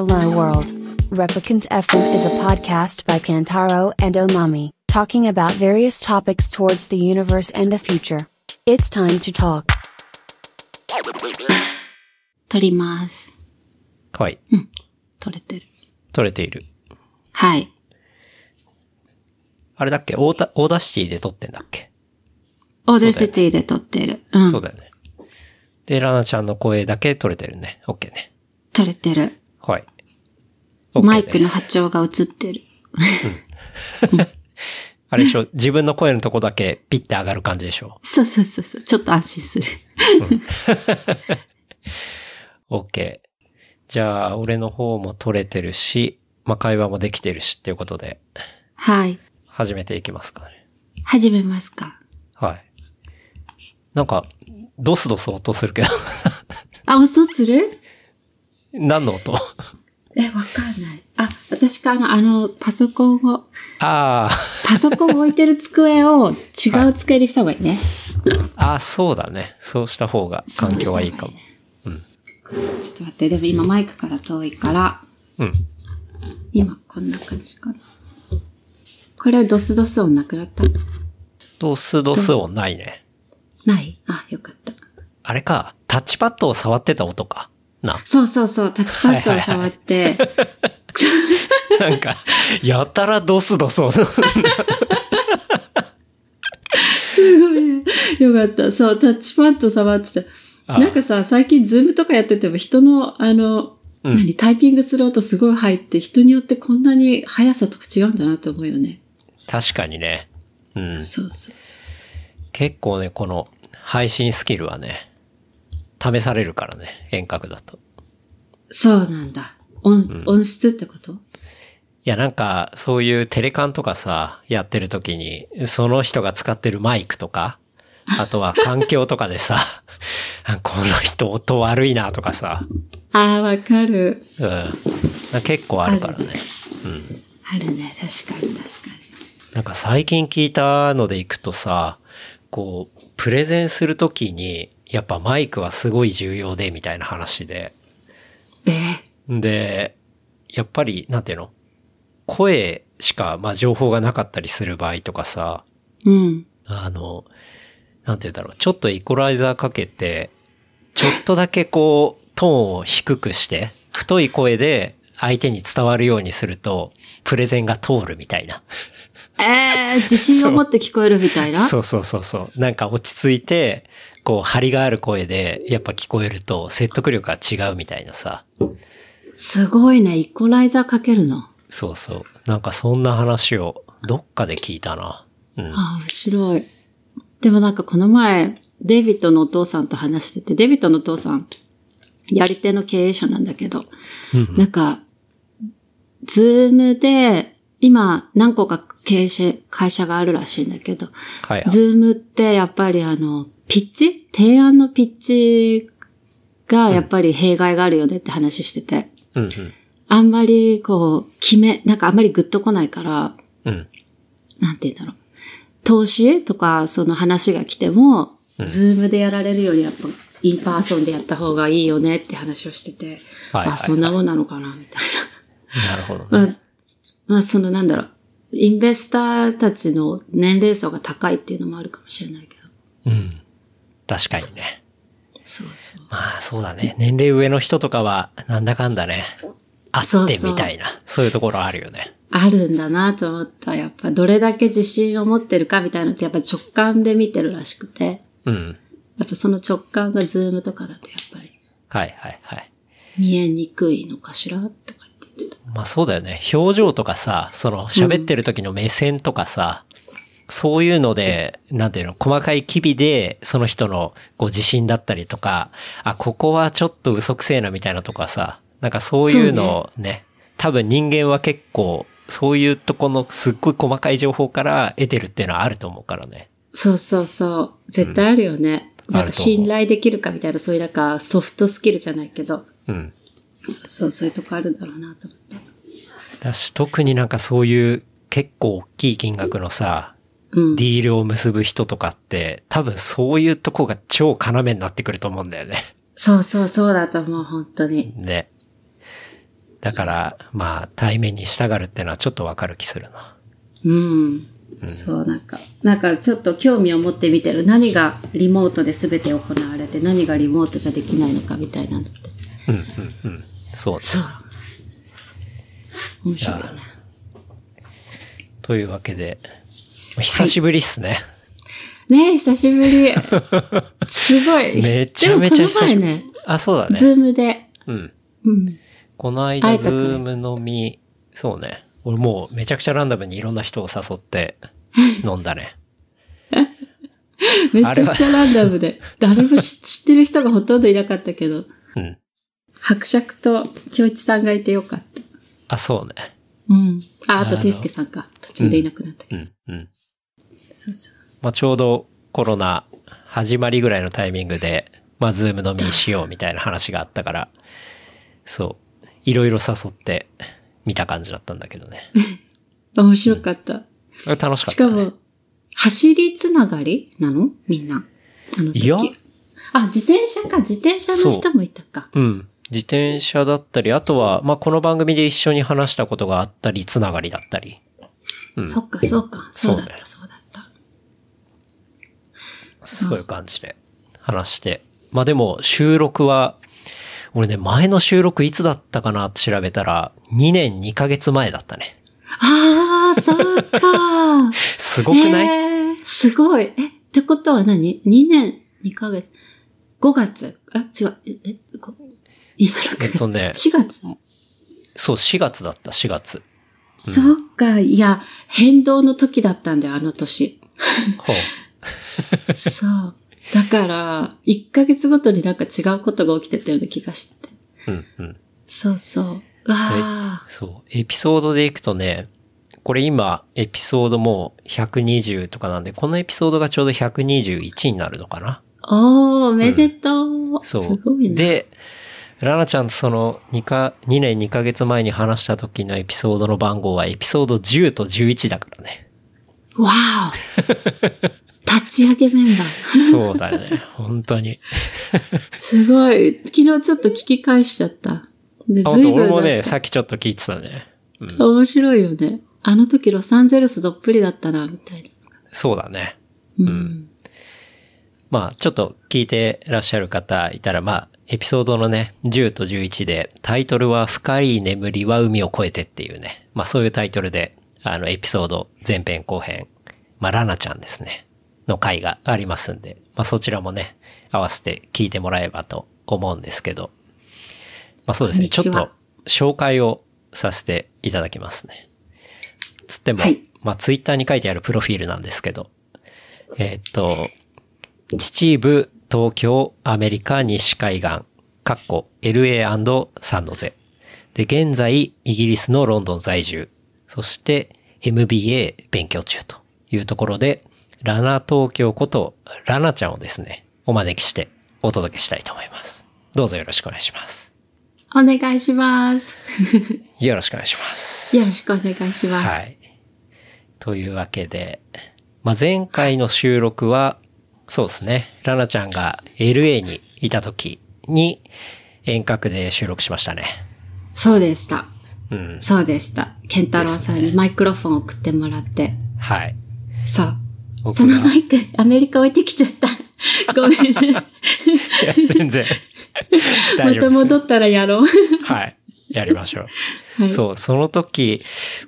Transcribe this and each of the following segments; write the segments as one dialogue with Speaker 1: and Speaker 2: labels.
Speaker 1: Hello World. Replicant FM is a podcast by Kantaro and Omami, talking about various topics towards the universe and the future. It's time to talk.
Speaker 2: 撮ります。
Speaker 3: はい。
Speaker 2: 撮れてる。
Speaker 3: 取れている。
Speaker 2: はい。
Speaker 3: あれだっけオーダオーダーシティで撮ってんだっけ、
Speaker 2: オーダーシティで撮ってる。うん。
Speaker 3: そうだよね。で、ラナちゃんの声だけ取れてるね。OK ね。
Speaker 2: 撮れてる。
Speaker 3: はい。
Speaker 2: マイクの波長が映ってる。
Speaker 3: あれでしょ？自分の声のとこだけピッて上がる感じでしょ？
Speaker 2: そうそうそうそう。ちょっと安心する。
Speaker 3: ?OK。じゃあ、俺の方も取れてるし、まあ、会話もできてるしっていうことで、
Speaker 2: はい。
Speaker 3: 始めていきますかね。
Speaker 2: 始めますか。
Speaker 3: はい。なんか、ドスドス音するけど、
Speaker 2: あ、音する？
Speaker 3: 何の音？
Speaker 2: え、わかんない。あ、私かな、あの、パソコンを、
Speaker 3: あ
Speaker 2: パソコン置いてる机を違う机にした方がいいね。
Speaker 3: あ、ああ、そうだね。そうした方が環境はいいかも。うん。
Speaker 2: ちょっと待って、でも今マイクから遠いから、
Speaker 3: うん。
Speaker 2: 今こんな感じかな。これドスドス音なくなった？
Speaker 3: ドスドス音ないね。
Speaker 2: ない？あ、よかった。
Speaker 3: あれか、タッチパッドを触ってた音か。な。
Speaker 2: そうそうそう、タッチパッドを触って、
Speaker 3: なんか、やたらドスドス音。
Speaker 2: よかった。そう、タッチパッド触ってた。
Speaker 3: あ
Speaker 2: なんかさ、最近ズームとかやってても人の、あの、
Speaker 3: うん
Speaker 2: 何、タイピングする音すごい入って、人によってこんなに速さとか違うんだなと思うよね。
Speaker 3: 確かにね。うん。
Speaker 2: そうそうそう。
Speaker 3: 結構ね、この配信スキルはね、試されるからね、遠隔だと。
Speaker 2: そうなんだ。音、音質ってこと？
Speaker 3: いや、なんか、そういうテレカンとかさ、やってる時に、その人が使ってるマイクとか、あとは環境とかでさ、あ この人音悪いなとかさ、
Speaker 2: ああ、わかる。
Speaker 3: うん。結構あるからね。うん。
Speaker 2: あるね。確かに確かに。
Speaker 3: なんか最近聞いたのでいくとさ、こう、プレゼンするときに、やっぱマイクはすごい重要で、みたいな話で。
Speaker 2: え
Speaker 3: で、やっぱり、なんていうの？声しか、まあ、情報がなかったりする場合とかさ、
Speaker 2: うん。
Speaker 3: あの、なんて言うんだろう、ちょっとイコライザーかけて、ちょっとだけこう、トーンを低くして、太い声で相手に伝わるようにすると、プレゼンが通るみたいな。
Speaker 2: えー、自信を持って聞こえるみたいな？
Speaker 3: そうそうそうそう。なんか落ち着いて、こう、張りがある声で、やっぱ聞こえると説得力が違うみたいなさ。
Speaker 2: すごいね。イコライザーかけるの。
Speaker 3: そうそう。なんかそんな話を、どっかで聞いたな。うん。
Speaker 2: ああ、面白い。でもなんかこの前、デイビッドのお父さんと話してて、デイビッドのお父さん、やり手の経営者なんだけど、
Speaker 3: うん
Speaker 2: なんか、ズームで、今何個か経営者、会社があるらしいんだけど、
Speaker 3: はい。
Speaker 2: ズームってやっぱりあの、ピッチ？提案のピッチがやっぱり弊害があるよねって話してて、
Speaker 3: うんうん。
Speaker 2: あんまりこう、決め、なんかあんまりグッとこないから、
Speaker 3: うん。
Speaker 2: なんて言うんだろう。投資とかその話が来ても、
Speaker 3: うん
Speaker 2: ズームでやられるよりやっぱ、 in person でやった方がいいよねって話をしてて、
Speaker 3: はいはいはい
Speaker 2: あ、そんなもんなのかな、みたい
Speaker 3: な るほど
Speaker 2: な。ま
Speaker 3: ね。
Speaker 2: あ、まあ、そのなんだろう。 investor たちの年齢層が高いっていうのもあるかもしれないけど。
Speaker 3: うん。確かにね。
Speaker 2: そうそう。
Speaker 3: まあそうだね。年齢上の人とかは、なんだかんだね。あってみたいな。そういうところあるよね。
Speaker 2: あるんだなと思った。やっぱどれだけ自信を持ってるかみたいなのってやっぱ直感で見てるらしくて、
Speaker 3: うん。
Speaker 2: やっぱその直感がズームとかだとやっぱり
Speaker 3: はいはいはい。
Speaker 2: 見えにくいのかしらとかって言ってた。
Speaker 3: まあそうだよね。表情とかさ、その喋ってる時の目線とかさ、そういうので、なんていうの、細かい機微で、その人のこう自信だったりとか、あ、ここはちょっと嘘くせえなみたいなとかさ、なんかそういうのをね、多分人間は結構、そういうとこのすっごい細かい情報から得てるっていうのはあると思うからね。
Speaker 2: そうそうそう。絶対あるよね。
Speaker 3: ん
Speaker 2: なんか信頼できるかみたいな、そういうなんかソフトスキルじゃないけど、
Speaker 3: うん。
Speaker 2: そうそう、そういうとこあるんだろうなと思って。
Speaker 3: だし、特になんかそういう結構大きい金額のさ、
Speaker 2: うん。
Speaker 3: ディールを結ぶ人とかって、多分そういうとこが超要になってくると思うんだよね。
Speaker 2: そうそうそうだと思う、本当に。
Speaker 3: ね。だから、まあ、対面に従うっていうのはちょっとわかる気するな。
Speaker 2: うん。そう、なんか、なんかちょっと興味を持って見てる。何がリモートで全て行われて、何がリモートじゃできないのかみたいなのって。
Speaker 3: うん、うん、うん。そうね。
Speaker 2: そう。面白いよね。
Speaker 3: というわけで、久しぶりっすね。
Speaker 2: ねえ、久しぶり。すごい。
Speaker 3: めちゃめちゃ久しぶり。
Speaker 2: ね、
Speaker 3: あ、そうだ
Speaker 2: ズ
Speaker 3: ね。
Speaker 2: ームで、
Speaker 3: うん。
Speaker 2: うん。
Speaker 3: この間、ズーム飲み、そうね。俺もうめちゃくちゃランダムにいろんな人を誘って 飲んだね。
Speaker 2: めちゃくちゃランダムで。誰も知知ってる人がほとんどいなかったけど、
Speaker 3: うん。
Speaker 2: 伯爵と京一さんがいてよかった。
Speaker 3: あ、そうね。
Speaker 2: うん。あ、あと、ていすけさんか。途中でいなくなったけど。
Speaker 3: うん、うん。
Speaker 2: そうそう。
Speaker 3: まあ、ちょうどコロナ始まりぐらいのタイミングで、まあ、ズーム飲みしようみたいな話があったから、そう。いろいろ誘って見た感じだったんだけどね。
Speaker 2: 面白かった。
Speaker 3: 楽しかった、ね。
Speaker 2: しかも、走りつながり？なの？みんな？あの時
Speaker 3: いや
Speaker 2: あ、自転車か。自転車の人もいたか。
Speaker 3: うん。自転車だったり、あとは、まあ、この番組で一緒に話したことがあったり、つながりだったり。うん。
Speaker 2: そっか、そうか。そうだっ
Speaker 3: そうね
Speaker 2: た、そうだった。
Speaker 3: そういう感じで話して。まあ、でも、収録は、俺ね、前の収録いつだったかなって調べたら、2年2ヶ月前だったね。
Speaker 2: ああ、そうか。
Speaker 3: すごくない、
Speaker 2: えー、すごい。え、ってことは何 ?2 年2ヶ月？5月？あ、違う。え、え、こ今
Speaker 3: えっとね、
Speaker 2: 4月？
Speaker 3: そう、4月だった、4月。
Speaker 2: そっか。いや、変動の時だったんだよ、あの年。
Speaker 3: ほう。
Speaker 2: そう。だから、1ヶ月ごとになんか違うことが起きてたような気がしてて。
Speaker 3: うん、うん。
Speaker 2: そうそう。うわあ。
Speaker 3: そう。エピソードでいくとね、これ今、エピソードもう120とかなんで、このエピソードがちょうど121になるのかな
Speaker 2: おー、おめでとう。
Speaker 3: そう。
Speaker 2: すごいね。
Speaker 3: で、ラナちゃんとその2か、2年2ヶ月前に話した時のエピソードの番号はエピソード10と11だからね。
Speaker 2: わお。立ち上げメンバー。
Speaker 3: そうだね。本当に。
Speaker 2: すごい。昨日ちょっと聞き返しちゃった。で、随分
Speaker 3: 俺もね、さっきちょっと聞いてたね。うん。
Speaker 2: 面白いよね。あの時ロサンゼルスどっぷりだったな、みたいな。
Speaker 3: そうだね。
Speaker 2: うん。
Speaker 3: まあ、ちょっと聞いてらっしゃる方いたら、まあ、エピソードのね、10と11で、タイトルは深い眠りは海を越えてっていうね、まあそういうタイトルで、あの、エピソード前編後編、まあ、ラナちゃんですね、の回がありますんで、まあそちらもね、合わせて聞いてもらえばと思うんですけど、まあそうですね、ちょっと紹介をさせていただきますね。つっても、
Speaker 2: はい
Speaker 3: まあツイッターに書いてあるプロフィールなんですけど、えーっと、秩父、東京、アメリカ、西海岸、カッコ、LA& サンノゼ。で、現在、イギリスのロンドン在住。そして、MBA 勉強中というところで、ラナ東京こと、ラナちゃんをですね、お招きしてお届けしたいと思います。どうぞよろしくお願いします。
Speaker 2: お願いします。
Speaker 3: よろしくお願いします。
Speaker 2: よろしくお願いします。
Speaker 3: はい。というわけで、まあ、前回の収録は、そうですね、ラナちゃんが LA にいた時に遠隔で収録しましたね。
Speaker 2: そうでした。
Speaker 3: うん。
Speaker 2: そうでした。ケンタロウさんにマイクロフォン送ってもらって。
Speaker 3: はい。
Speaker 2: そう。
Speaker 3: 僕
Speaker 2: その
Speaker 3: が
Speaker 2: マイク、アメリカ置いてきちゃった。ごめんね。
Speaker 3: いや、全然。大
Speaker 2: ま。た戻ったらやろう。
Speaker 3: はい。やりましょう。
Speaker 2: はい。
Speaker 3: そう、その時、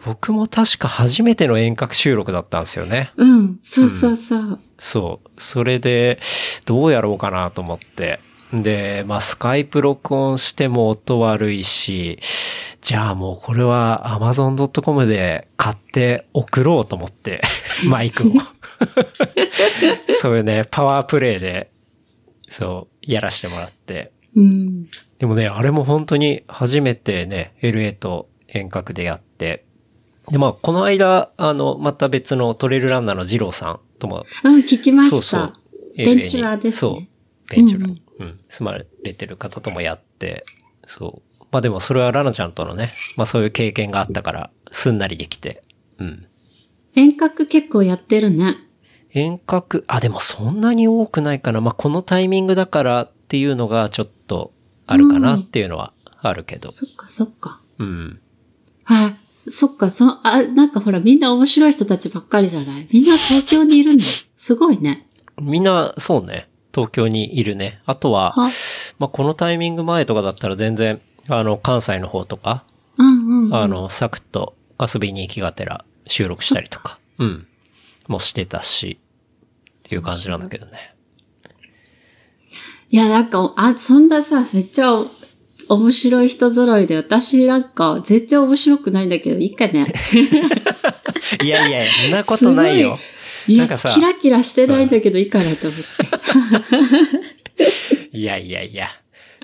Speaker 3: 僕も確か初めての遠隔収録だったんですよね。
Speaker 2: うん。そうそうそう。
Speaker 3: そう。それで、どうやろうかなと思って。で、まあ、スカイプ録音しても音悪いし、じゃあもうこれは amazon.com で買って送ろうと思って、マイクを。そういうね、パワープレイで、そう、やらしてもらって。
Speaker 2: うん。
Speaker 3: でもね、あれも本当に初めてね、LA と遠隔でやって。で、まあ、この間、あの、また別のトレイルランナーの二郎さんとも
Speaker 2: うん、聞きました。
Speaker 3: そうそう。
Speaker 2: ベンチュラーですね
Speaker 3: そう。ベンチュラー。
Speaker 2: う
Speaker 3: うんん、住まれてる方ともやって、そう。まあでもそれはラナちゃんとのね、まあそういう経験があったから、すんなりできて。うん。
Speaker 2: 遠隔結構やってるね。
Speaker 3: 遠隔、あ、でもそんなに多くないかな。まあこのタイミングだからっていうのがちょっとあるかなっていうのはあるけど。
Speaker 2: そっかそっか。
Speaker 3: うん。
Speaker 2: はい。そっか、そ、あ、なんかほら、みんな面白い人たちばっかりじゃない？みんな東京にいるんだ。すごいね。
Speaker 3: みんな、そうね。東京にいるね。あとは、
Speaker 2: は、
Speaker 3: まあ、このタイミング前とかだったら全然、あの、関西の方とか、
Speaker 2: うんうん、うん。
Speaker 3: あの、サクッと遊びに行きがてら収録したりとか、うん。もしてたし、っていう感じなんだけどね。
Speaker 2: いや、なんか、あ、そんなさ、めっちゃお面白い人揃いで、私なんか、全然面白くないんだけど、いいかね。
Speaker 3: いやいや、そんなことないよ。
Speaker 2: いや、
Speaker 3: なんかさ
Speaker 2: キラキラしてないんだけど、いいかなと思って。
Speaker 3: いやいやいや。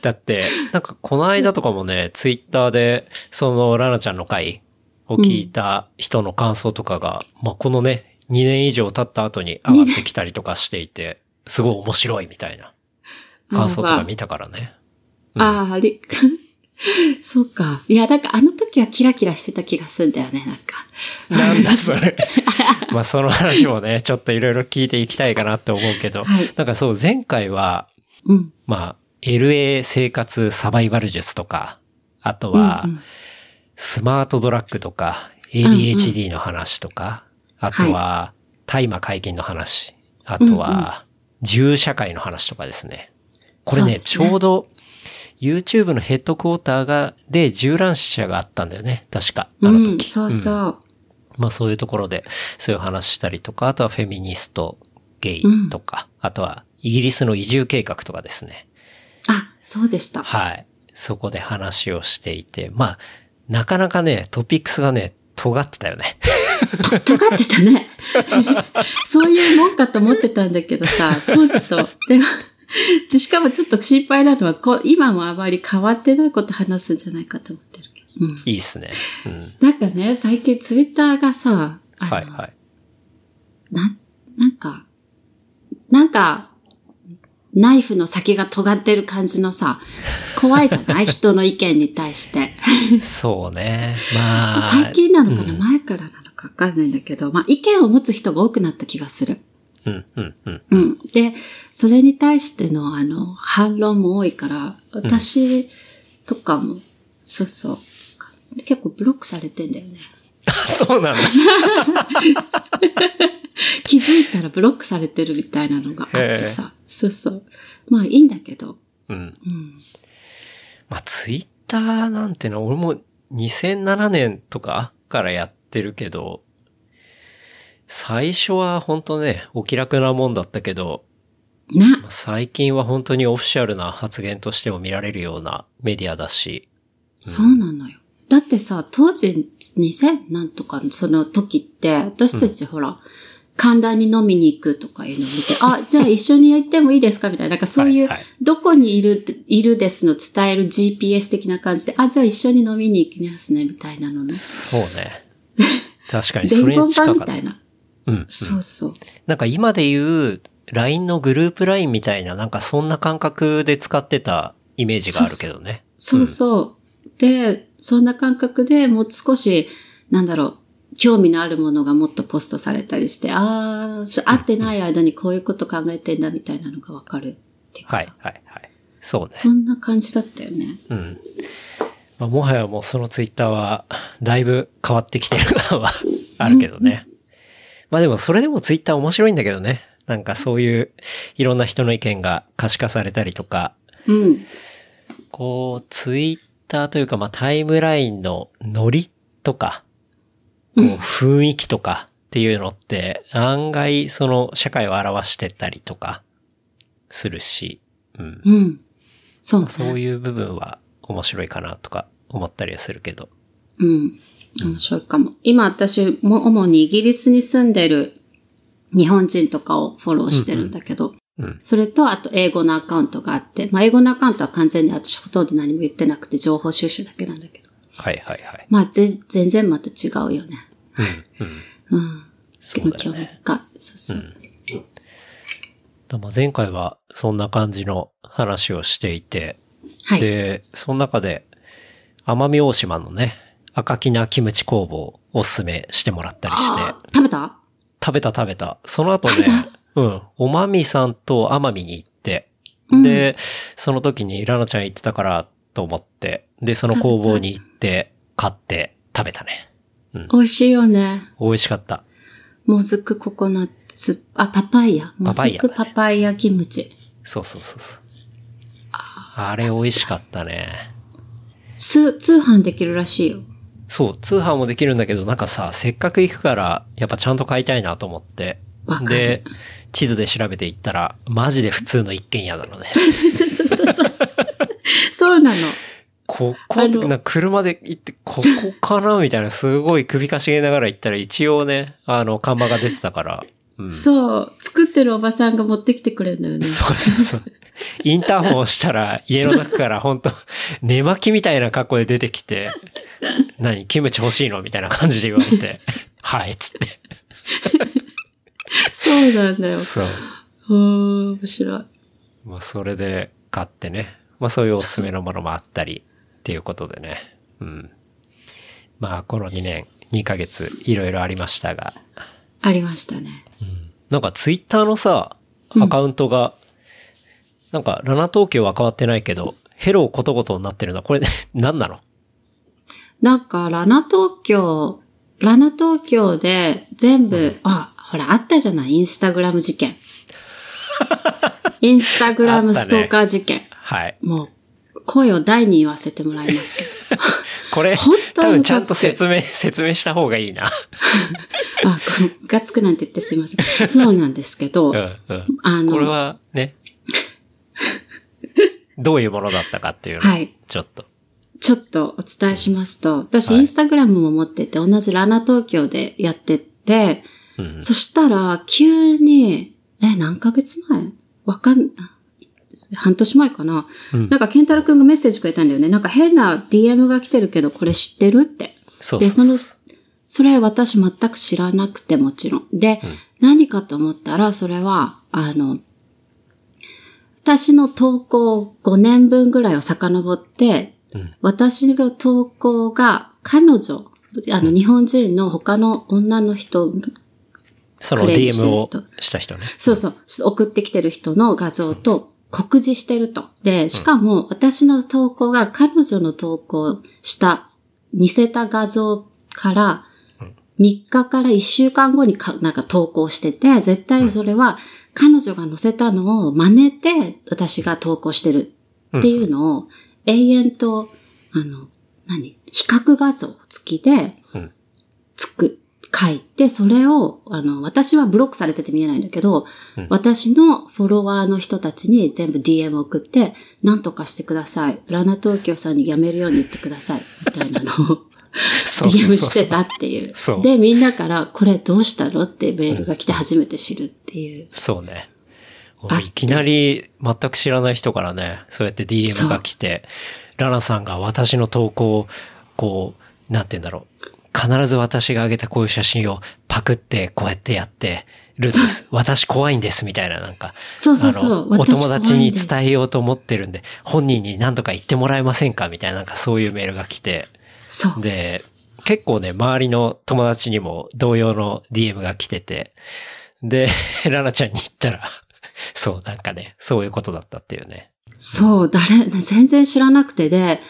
Speaker 3: だって、なんかこの間とかもね、ツイッターで、そのラナちゃんの回を聞いた人の感想とかが、まあこのね、2年以上経った後に上がってきたりとかしていて、すごい面白いみたいな感想とか見たからね。うん
Speaker 2: ああ、あれ、そうか。いや、なんかあの時はキラキラしてた気がするんだよね、なんか。
Speaker 3: なんだそれ。まあその話もね、ちょっといろいろ聞いていきたいかなって思うけど、
Speaker 2: はい
Speaker 3: なんかそう、前回は、
Speaker 2: うん。
Speaker 3: まあ、LA 生活サバイバル術とか、あとは
Speaker 2: うんうん、
Speaker 3: スマートドラッグとか、ADHD の話とか、あとは、大麻解禁の話、あとは、銃社会の話とかですね。これね、
Speaker 2: ね
Speaker 3: ょうど、YouTube のヘッドクォーターが、で、銃乱射があったんだよね。確か。あの
Speaker 2: うん、
Speaker 3: 時。
Speaker 2: そうそう。
Speaker 3: うんまあそういうところで、そういう話したりとか、あとはフェミニスト、ゲイとか、あとはイギリスの移住計画とかですね。
Speaker 2: あ、そうでした。
Speaker 3: はい。そこで話をしていて、まあ、なかなかね、トピックスがね、尖ってたよね。
Speaker 2: 尖ってたね。そういうもんかと思ってたんだけどさ、当時と。でも、しかもちょっと心配なのは、こう今もあまり変わってないこと話すんじゃないかと思ってるけど。うん。
Speaker 3: いいっすね。うん。
Speaker 2: なんかね、最近ツイッターがさ、
Speaker 3: はいはい。
Speaker 2: な、なんか、なんか、ナイフの先が尖ってる感じのさ、怖いじゃない？人の意見に対して。
Speaker 3: そうね。まあ。
Speaker 2: 最近なのかな、
Speaker 3: うん
Speaker 2: 前からなのかわかんないんだけど、まあ意見を持つ人が多くなった気がする。
Speaker 3: うん、うん、うん。
Speaker 2: うん。で、それに対しての、あの、反論も多いから、私とかも、そうそう。結構ブロックされてんだよね。
Speaker 3: あ そうなんだ。
Speaker 2: 気づいたらブロックされてるみたいなのがあってさ。そうそう。まあいいんだけど。
Speaker 3: うん。
Speaker 2: うん。
Speaker 3: まあ、ツイッターなんてのは、俺も2007年とかからやってるけど、最初は本当ね、お気楽なもんだったけど、
Speaker 2: な
Speaker 3: まあ、最近は本当にオフィシャルな発言としても見られるようなメディアだし、
Speaker 2: そうなのよ。だってさ、当時2000なんとかのその時って、私たちほら、神田に飲みに行くとかいうのを見て、あ、じゃあ一緒に行ってもいいですかみたいな、なんかそういう、どこにいる、いるですの伝える GPS 的な感じで、あ、じゃあ一緒に飲みに行きますね、みたいなのね。
Speaker 3: そうね。確かに
Speaker 2: 伝
Speaker 3: それに
Speaker 2: 言
Speaker 3: 近かった。
Speaker 2: 版みたいな。
Speaker 3: うん、うん。
Speaker 2: そうそう。
Speaker 3: なんか今で言う LINE のグループ LINE みたいな、なんかそんな感覚で使ってたイメージがあるけどね。
Speaker 2: そうそう。で、そんな感覚でもう少し、なんだろう、興味のあるものがもっとポストされたりして、ああ、会ってない間にこういうこと考えてんだみたいなのがわかるっていう
Speaker 3: はい、はい、はい。そうね。
Speaker 2: そんな感じだったよね。
Speaker 3: うん。まあ、もはやもうそのツイッターは、だいぶ変わってきてる感は あるけどね。まあでもそれでもツイッター面白いんだけどね。なんかそういういろんな人の意見が可視化されたりとか、
Speaker 2: うん。
Speaker 3: こう、ツイッターというか、まあタイムラインのノリとか、こう雰囲気とかっていうのって、案外その社会を表してたりとか、するし、うん。
Speaker 2: うん。そうね。
Speaker 3: そういう部分は面白いかなとか思ったりはするけど。
Speaker 2: うん。面白いかも。今私も主にイギリスに住んでる日本人とかをフォローしてるんだけど、
Speaker 3: うん。
Speaker 2: それと、あと英語のアカウントがあって、まあ英語のアカウントは完全に私ほとんど何も言ってなくて情報収集だけなんだけど。
Speaker 3: はいはいはい。
Speaker 2: まあぜ全然また違うよね。
Speaker 3: うん。うん。
Speaker 2: うん。
Speaker 3: そうだ
Speaker 2: 興味。深い。そうそう。
Speaker 3: だまあ前回はそんな感じの話をしていて、
Speaker 2: はい。
Speaker 3: で、その中で奄美大島のね、赤きなキムチ工房をおすすめしてもらったりして、
Speaker 2: 食べた？
Speaker 3: 食べた食べた。その後ね、うん、おまみさんと奄美に行って、
Speaker 2: うん
Speaker 3: で、その時にラナちゃん行ってたからと思って、で、その工房に行って買って食べたね。
Speaker 2: 美味しいよね。
Speaker 3: 美味しかった。
Speaker 2: もずくココナッツ、あ、パパイヤ。もずくパパイヤキムチ。
Speaker 3: そうそうそうそう。あれ美味しかったね。
Speaker 2: 通、通販できるらしいよ。
Speaker 3: そう、通販もできるんだけど、なんかさ、せっかく行くから、やっぱちゃんと買いたいなと思って
Speaker 2: わか。る
Speaker 3: で、地図で調べて行ったら、マジで普通の一軒家なのね。
Speaker 2: そうそうそうそう。そうなの。
Speaker 3: ここ、な車で行って、ここかなみたいな、すごい首かしげながら行ったら、一応ね、あの、看板が出てたから。うん。
Speaker 2: そう。作ってるおばさんが持ってきてくれるんだよね。
Speaker 3: そうそうそう。インターホンしたら、家の中から本当寝巻きみたいな格好で出てきて、何？キムチ欲しいの？みたいな感じで言われて、はい、つって。
Speaker 2: そうなんだよ。
Speaker 3: そう。
Speaker 2: うーん、面白い。
Speaker 3: まあ、それで買ってね。まあ、そういうおすすめのものもあったり、っていうことでね。うん。まあ、この2年、2ヶ月、いろいろありましたが。
Speaker 2: ありましたね。
Speaker 3: なんか、ツイッターのさ、アカウントが、なんか、ラナ東京は変わってないけど、ヘローことごとになってるのは、これ、何なの？
Speaker 2: なんか、ラナ東京、ラナ東京で全部、あ、ほら、あったじゃない？インスタグラム事件。インスタグラムストーカー事件。
Speaker 3: はい。
Speaker 2: もう、声を大に言わせてもらいますけど。
Speaker 3: これ、
Speaker 2: 本当に
Speaker 3: 多分ちゃんと説明、説明した方がいいな。
Speaker 2: あ、ガツくなんて言ってすいません。そうなんですけど、
Speaker 3: うん、うん。
Speaker 2: あの、
Speaker 3: これは、ね。どういうものだったかっていうのを
Speaker 2: はい
Speaker 3: ちょっと。
Speaker 2: ちょっとお伝えしますと、私、
Speaker 3: はい
Speaker 2: インスタグラムも持ってて、同じラナ東京でやってて、
Speaker 3: うん。
Speaker 2: そしたら、急に、え、何ヶ月前？わかん、半年前かな、
Speaker 3: うん。
Speaker 2: なんか、ケンタロウくんがメッセージくれたんだよね。なんか変な DM が来てるけど、これ知ってるって。
Speaker 3: そう
Speaker 2: で、そう。の
Speaker 3: そ
Speaker 2: れ私全く知らなくてもちろん。で、
Speaker 3: うん。
Speaker 2: 何かと思ったら、それは、あの、私の投稿5年分ぐらいを遡って、
Speaker 3: うん。
Speaker 2: 私の投稿が彼女、あの、日本人の他の女の人、
Speaker 3: その DM
Speaker 2: る
Speaker 3: を
Speaker 2: 人。
Speaker 3: した人ね。
Speaker 2: そうそう、送ってきてる人の画像と酷似してると。で、しかも私の投稿が彼女の投稿した、似せた画像から、3日から1週間後にかなんか投稿してて、絶対それは彼女が載せたのを真似て私が投稿してるっていうのを永遠と、あの、何？比較画像付きで
Speaker 3: うん、
Speaker 2: つく、書いて、それを、あの、私はブロックされてて見えないんだけど、
Speaker 3: うん
Speaker 2: 私のフォロワーの人たちに全部 DM 送って、なんとかしてください。ラナ東京さんに辞めるように言ってください。みたいなのを
Speaker 3: そうそう
Speaker 2: DM
Speaker 3: そう
Speaker 2: してたっていう。
Speaker 3: そう
Speaker 2: で、みんなから、これどうしたのってメールが来て初めて知るっていう。
Speaker 3: そうね。
Speaker 2: あって
Speaker 3: いきなり全く知らない人からね、そうやって DM が来て、ラナさんが私の投稿を、こう、なんて言うんだろう。必ず私が上げたこういう写真をパクってこうやってやってるんです。私怖いんですみたいななんか。
Speaker 2: そうそうそう
Speaker 3: あのお
Speaker 2: 私
Speaker 3: 友達に伝えようと思ってるんで、本人に何とか言ってもらえませんかみたいななんかそういうメールが来て。
Speaker 2: そう。
Speaker 3: で、結構ね、周りの友達にも同様の DM が来てて、で、ラナちゃんに言ったら、そう、なんかね、そういうことだったっていうね。
Speaker 2: そう、誰、全然知らなくてで、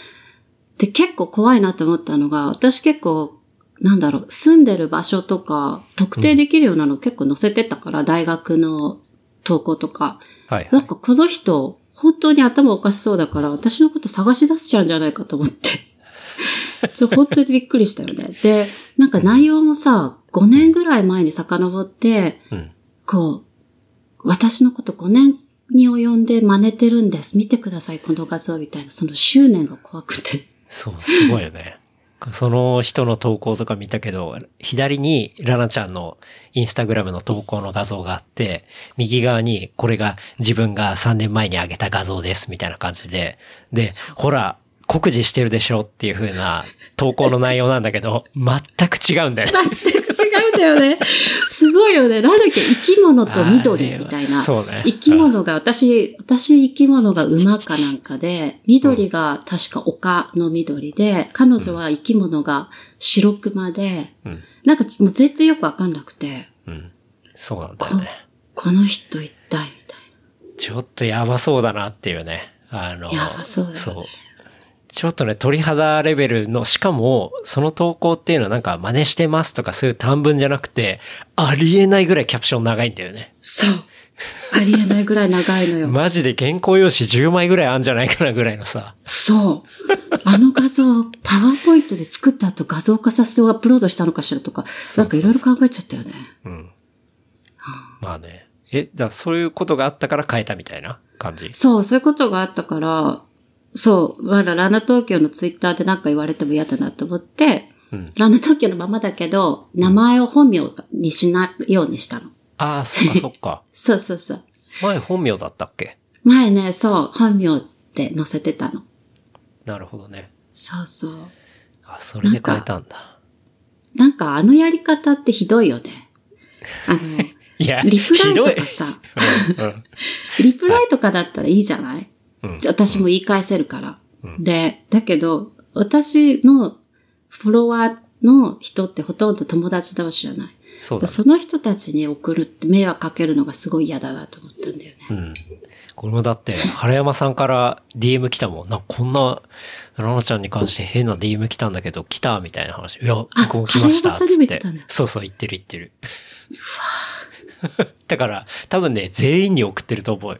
Speaker 2: で、結構怖いなと思ったのが、私結構、なんだろう、住んでる場所とか、特定できるようなの結構載せてたから、大学の投稿とか。
Speaker 3: はい、はい。
Speaker 2: なんかこの人、本当に頭おかしそうだから、私のこと探し出しちゃうんじゃないかと思って。ちょ、本当にびっくりしたよね。で、なんか内容もさ、5年ぐらい前に遡って、
Speaker 3: うん。
Speaker 2: こう、私のこと5年に及んで真似てるんです。見てください、この画像みたいな。その執念が怖くて。
Speaker 3: そう、すごいよね。その人の投稿とか見たけど、左にラナちゃんのインスタグラムの投稿の画像があって、右側にこれが自分が3年前に上げた画像ですみたいな感じで、で、ほら、酷似してるでしょっていう風な投稿の内容なんだけど、全く違うんだよね。
Speaker 2: 全く違うんだよね。すごいよね。なんだっけ、生き物と緑みたいな。
Speaker 3: そうね。
Speaker 2: 生き物が、私、私生き物が馬かなんかで、緑が確か丘の緑で、彼女は生き物が白熊で、
Speaker 3: うん。
Speaker 2: なんかもう全然よくわかんなくて、
Speaker 3: うん。そうなんだ
Speaker 2: こ
Speaker 3: よね。
Speaker 2: この人一体みたい
Speaker 3: ちょっとやばそうだなっていうね。あの、
Speaker 2: やばそうだよね
Speaker 3: そう。ちょっとね、鳥肌レベルの、しかも、その投稿っていうのはなんか真似してますとかそういう短文じゃなくて、ありえないぐらいキャプション長いんだよね。
Speaker 2: そう。ありえないぐらい長いのよ。
Speaker 3: マジで原稿用紙10枚ぐらいあるんじゃないかなぐらいのさ。
Speaker 2: そう。あの画像、パワーポイントで作った後画像化させてアップロードしたのかしらとか、なんかいろいろ考えちゃったよね。
Speaker 3: うん。まあね。え、だそういうことがあったから変えたみたいな感じ？
Speaker 2: そう、そういうことがあったから、そう、まだランナ東京のツイッターでなんか言われても嫌だなと思って、
Speaker 3: うん。
Speaker 2: ランナ東京のままだけど、名前を本名にしないようにしたの。
Speaker 3: ああ、そっかそっか。
Speaker 2: そうそうそう。
Speaker 3: 前本名だったっけ？
Speaker 2: 前ね、そう、本名って載せてたの。
Speaker 3: なるほどね。
Speaker 2: そうそう。
Speaker 3: あ、それで変えたんだ。
Speaker 2: なんかあのやり方ってひどいよね。あの、
Speaker 3: いや、
Speaker 2: リプライとかさ、
Speaker 3: うんうん
Speaker 2: リプライとかだったらいいじゃない？
Speaker 3: うん
Speaker 2: 私も言い返せるから。
Speaker 3: うん
Speaker 2: で、だけど、私のフォロワーの人ってほとんど友達同士じゃない。
Speaker 3: そ。
Speaker 2: その人たちに送るって迷惑かけるのがすごい嫌だなと思ったんだよね。
Speaker 3: うん。これもだって、原山さんから DM 来たもん。な、こんな、ラナちゃんに関して変な DM 来たんだけど、来たみたいな話。いや、僕も来ました。
Speaker 2: 原山さんにも言って
Speaker 3: そうそう、言ってる言ってる。だから、多分ね、全員に送ってると思うよ。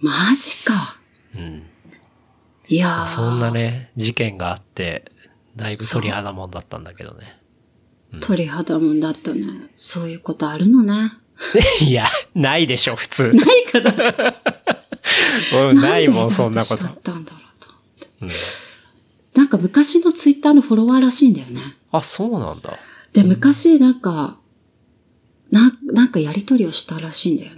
Speaker 2: マジか。
Speaker 3: うん。
Speaker 2: いやー。
Speaker 3: そんなね、事件があって、だいぶ鳥肌もんだったんだけどね。
Speaker 2: 鳥肌もんだったね。そういうことあるのね。
Speaker 3: いや、ないでしょ、普通。
Speaker 2: ないから。
Speaker 3: うんないもん、そんなこと
Speaker 2: だ。ったんだろうと。
Speaker 3: うん
Speaker 2: なんか昔のツイッターのフォロワーらしいんだよね。
Speaker 3: あ、そうなんだ。
Speaker 2: で、昔なんか、な、なんかやりとりをしたらしいんだよね。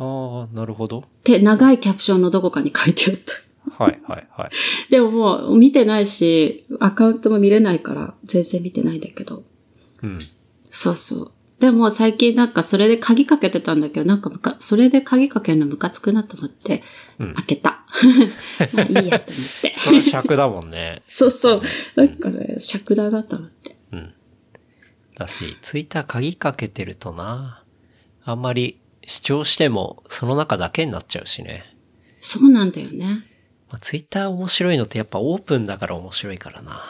Speaker 3: ああ、なるほど。
Speaker 2: って長いキャプションのどこかに書いてあった。
Speaker 3: はい、はい、はい。
Speaker 2: でももう見てないし、アカウントも見れないから全然見てないんだけど。
Speaker 3: うん。
Speaker 2: そうそう。でも最近なんかそれで鍵かけてたんだけど、なんかむか、それで鍵かけるのムカつくなと思って、
Speaker 3: うん
Speaker 2: 開けた。まあいいやと思って。
Speaker 3: それは尺だもんね。
Speaker 2: そうそう。なんかね、尺だなと思って。
Speaker 3: うん。だし、ツイッター鍵かけてるとな、あんまり主張してもその中だけになっちゃうしね。
Speaker 2: そうなんだよね。
Speaker 3: まあ、ツイッター面白いのってやっぱオープンだから面白いからな。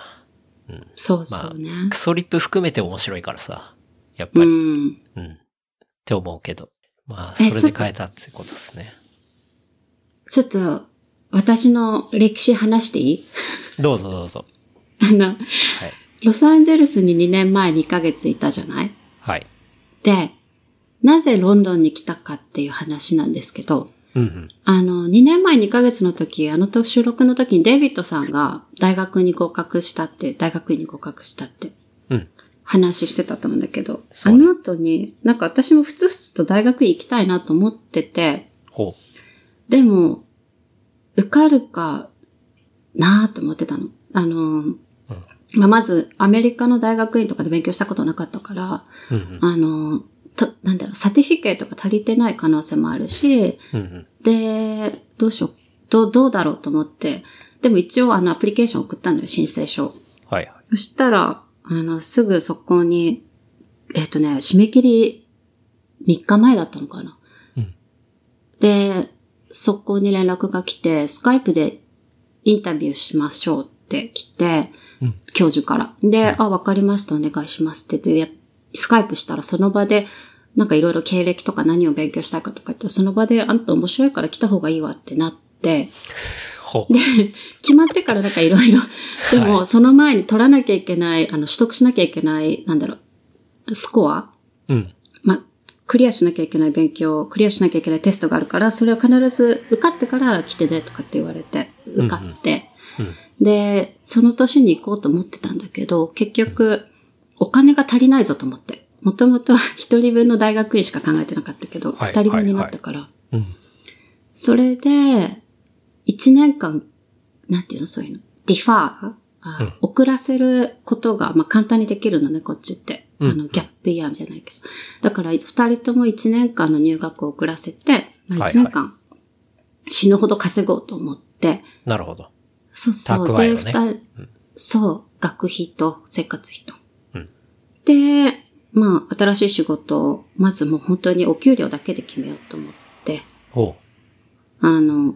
Speaker 2: そう
Speaker 3: まあ
Speaker 2: そうね。
Speaker 3: クソリップ含めて面白いからさ。やっ
Speaker 2: う
Speaker 3: ぱり。
Speaker 2: ん。
Speaker 3: うん。って思うけど。まあ、
Speaker 2: え
Speaker 3: それで変えたってことですね。
Speaker 2: ちょっと、私の歴史話していい？
Speaker 3: どうぞどうぞ。
Speaker 2: あの、
Speaker 3: はい。
Speaker 2: ロサンゼルスに2年前2ヶ月いたじゃない？
Speaker 3: はい。
Speaker 2: で、なぜロンドンに来たかっていう話なんですけど、
Speaker 3: うんうん。
Speaker 2: あの、2年前2ヶ月の時、あの時収録の時にデイビッドさんが大学に合格したって、大学院に合格したって
Speaker 3: うん。
Speaker 2: 話してたと思うんだけど、
Speaker 3: そう
Speaker 2: あの後に、なんか私もふつふつと大学院行きたいなと思ってて、
Speaker 3: ほ
Speaker 2: でも、受かるかなぁと思ってたの。あの、まあ、まず、アメリカの大学院とかで勉強したことなかったから、
Speaker 3: う。うん
Speaker 2: あの、たなんだろう、サティフィケートが足りてない可能性もあるし、
Speaker 3: うん。うんうん。
Speaker 2: で、どうしよう、どう、どうだろうと思って、でも一応あのアプリケーション送ったのよ、申請書。
Speaker 3: はいはい。
Speaker 2: そしたら、あの、すぐそこに、えっ、とね、締め切り3日前だったのかな。
Speaker 3: うん
Speaker 2: で、そこに連絡が来て、スカイプでインタビューしましょうって来て、
Speaker 3: うん
Speaker 2: 教授から。で、あ、わかりました、お願いしますって言って、でスカイプしたらその場で、なんかいろいろ経歴とか何を勉強したいかとか言って、その場であんた面白いから来た方がいいわってなって、
Speaker 3: ほう。
Speaker 2: 決まってからなんかいろいろ、で
Speaker 3: は
Speaker 2: もその前に取らなきゃいけない、あの、取得しなきゃいけない、なんだろう、スコア？
Speaker 3: うん。
Speaker 2: ま、クリアしなきゃいけない勉強、クリアしなきゃいけないテストがあるから、それを必ず受かってから来てねとかって言われて、受かって、
Speaker 3: うん。
Speaker 2: で、その年に行こうと思ってたんだけど、結局、お金が足りないぞと思って。もともと一人分の大学院しか考えてなかったけど、
Speaker 3: はい
Speaker 2: 二人分になったから。
Speaker 3: うん。
Speaker 2: それで、一年間、なんていうのそういうの。ディファーあ
Speaker 3: うん
Speaker 2: 遅らせることが、まあ、簡単にできるのね、こっちって。
Speaker 3: うん
Speaker 2: あの、ギャップイヤーじゃないけど。だから、二人とも一年間の入学を遅らせて、まあ、
Speaker 3: はい
Speaker 2: 一年間、死ぬほど稼ごうと思って、
Speaker 3: なるほど。
Speaker 2: そうそう。
Speaker 3: ね
Speaker 2: 二人、そう、学費と生活費と。
Speaker 3: うん
Speaker 2: で、まあ、新しい仕事を、まずもう本当にお給料だけで決めようと思って、
Speaker 3: ほ
Speaker 2: あの、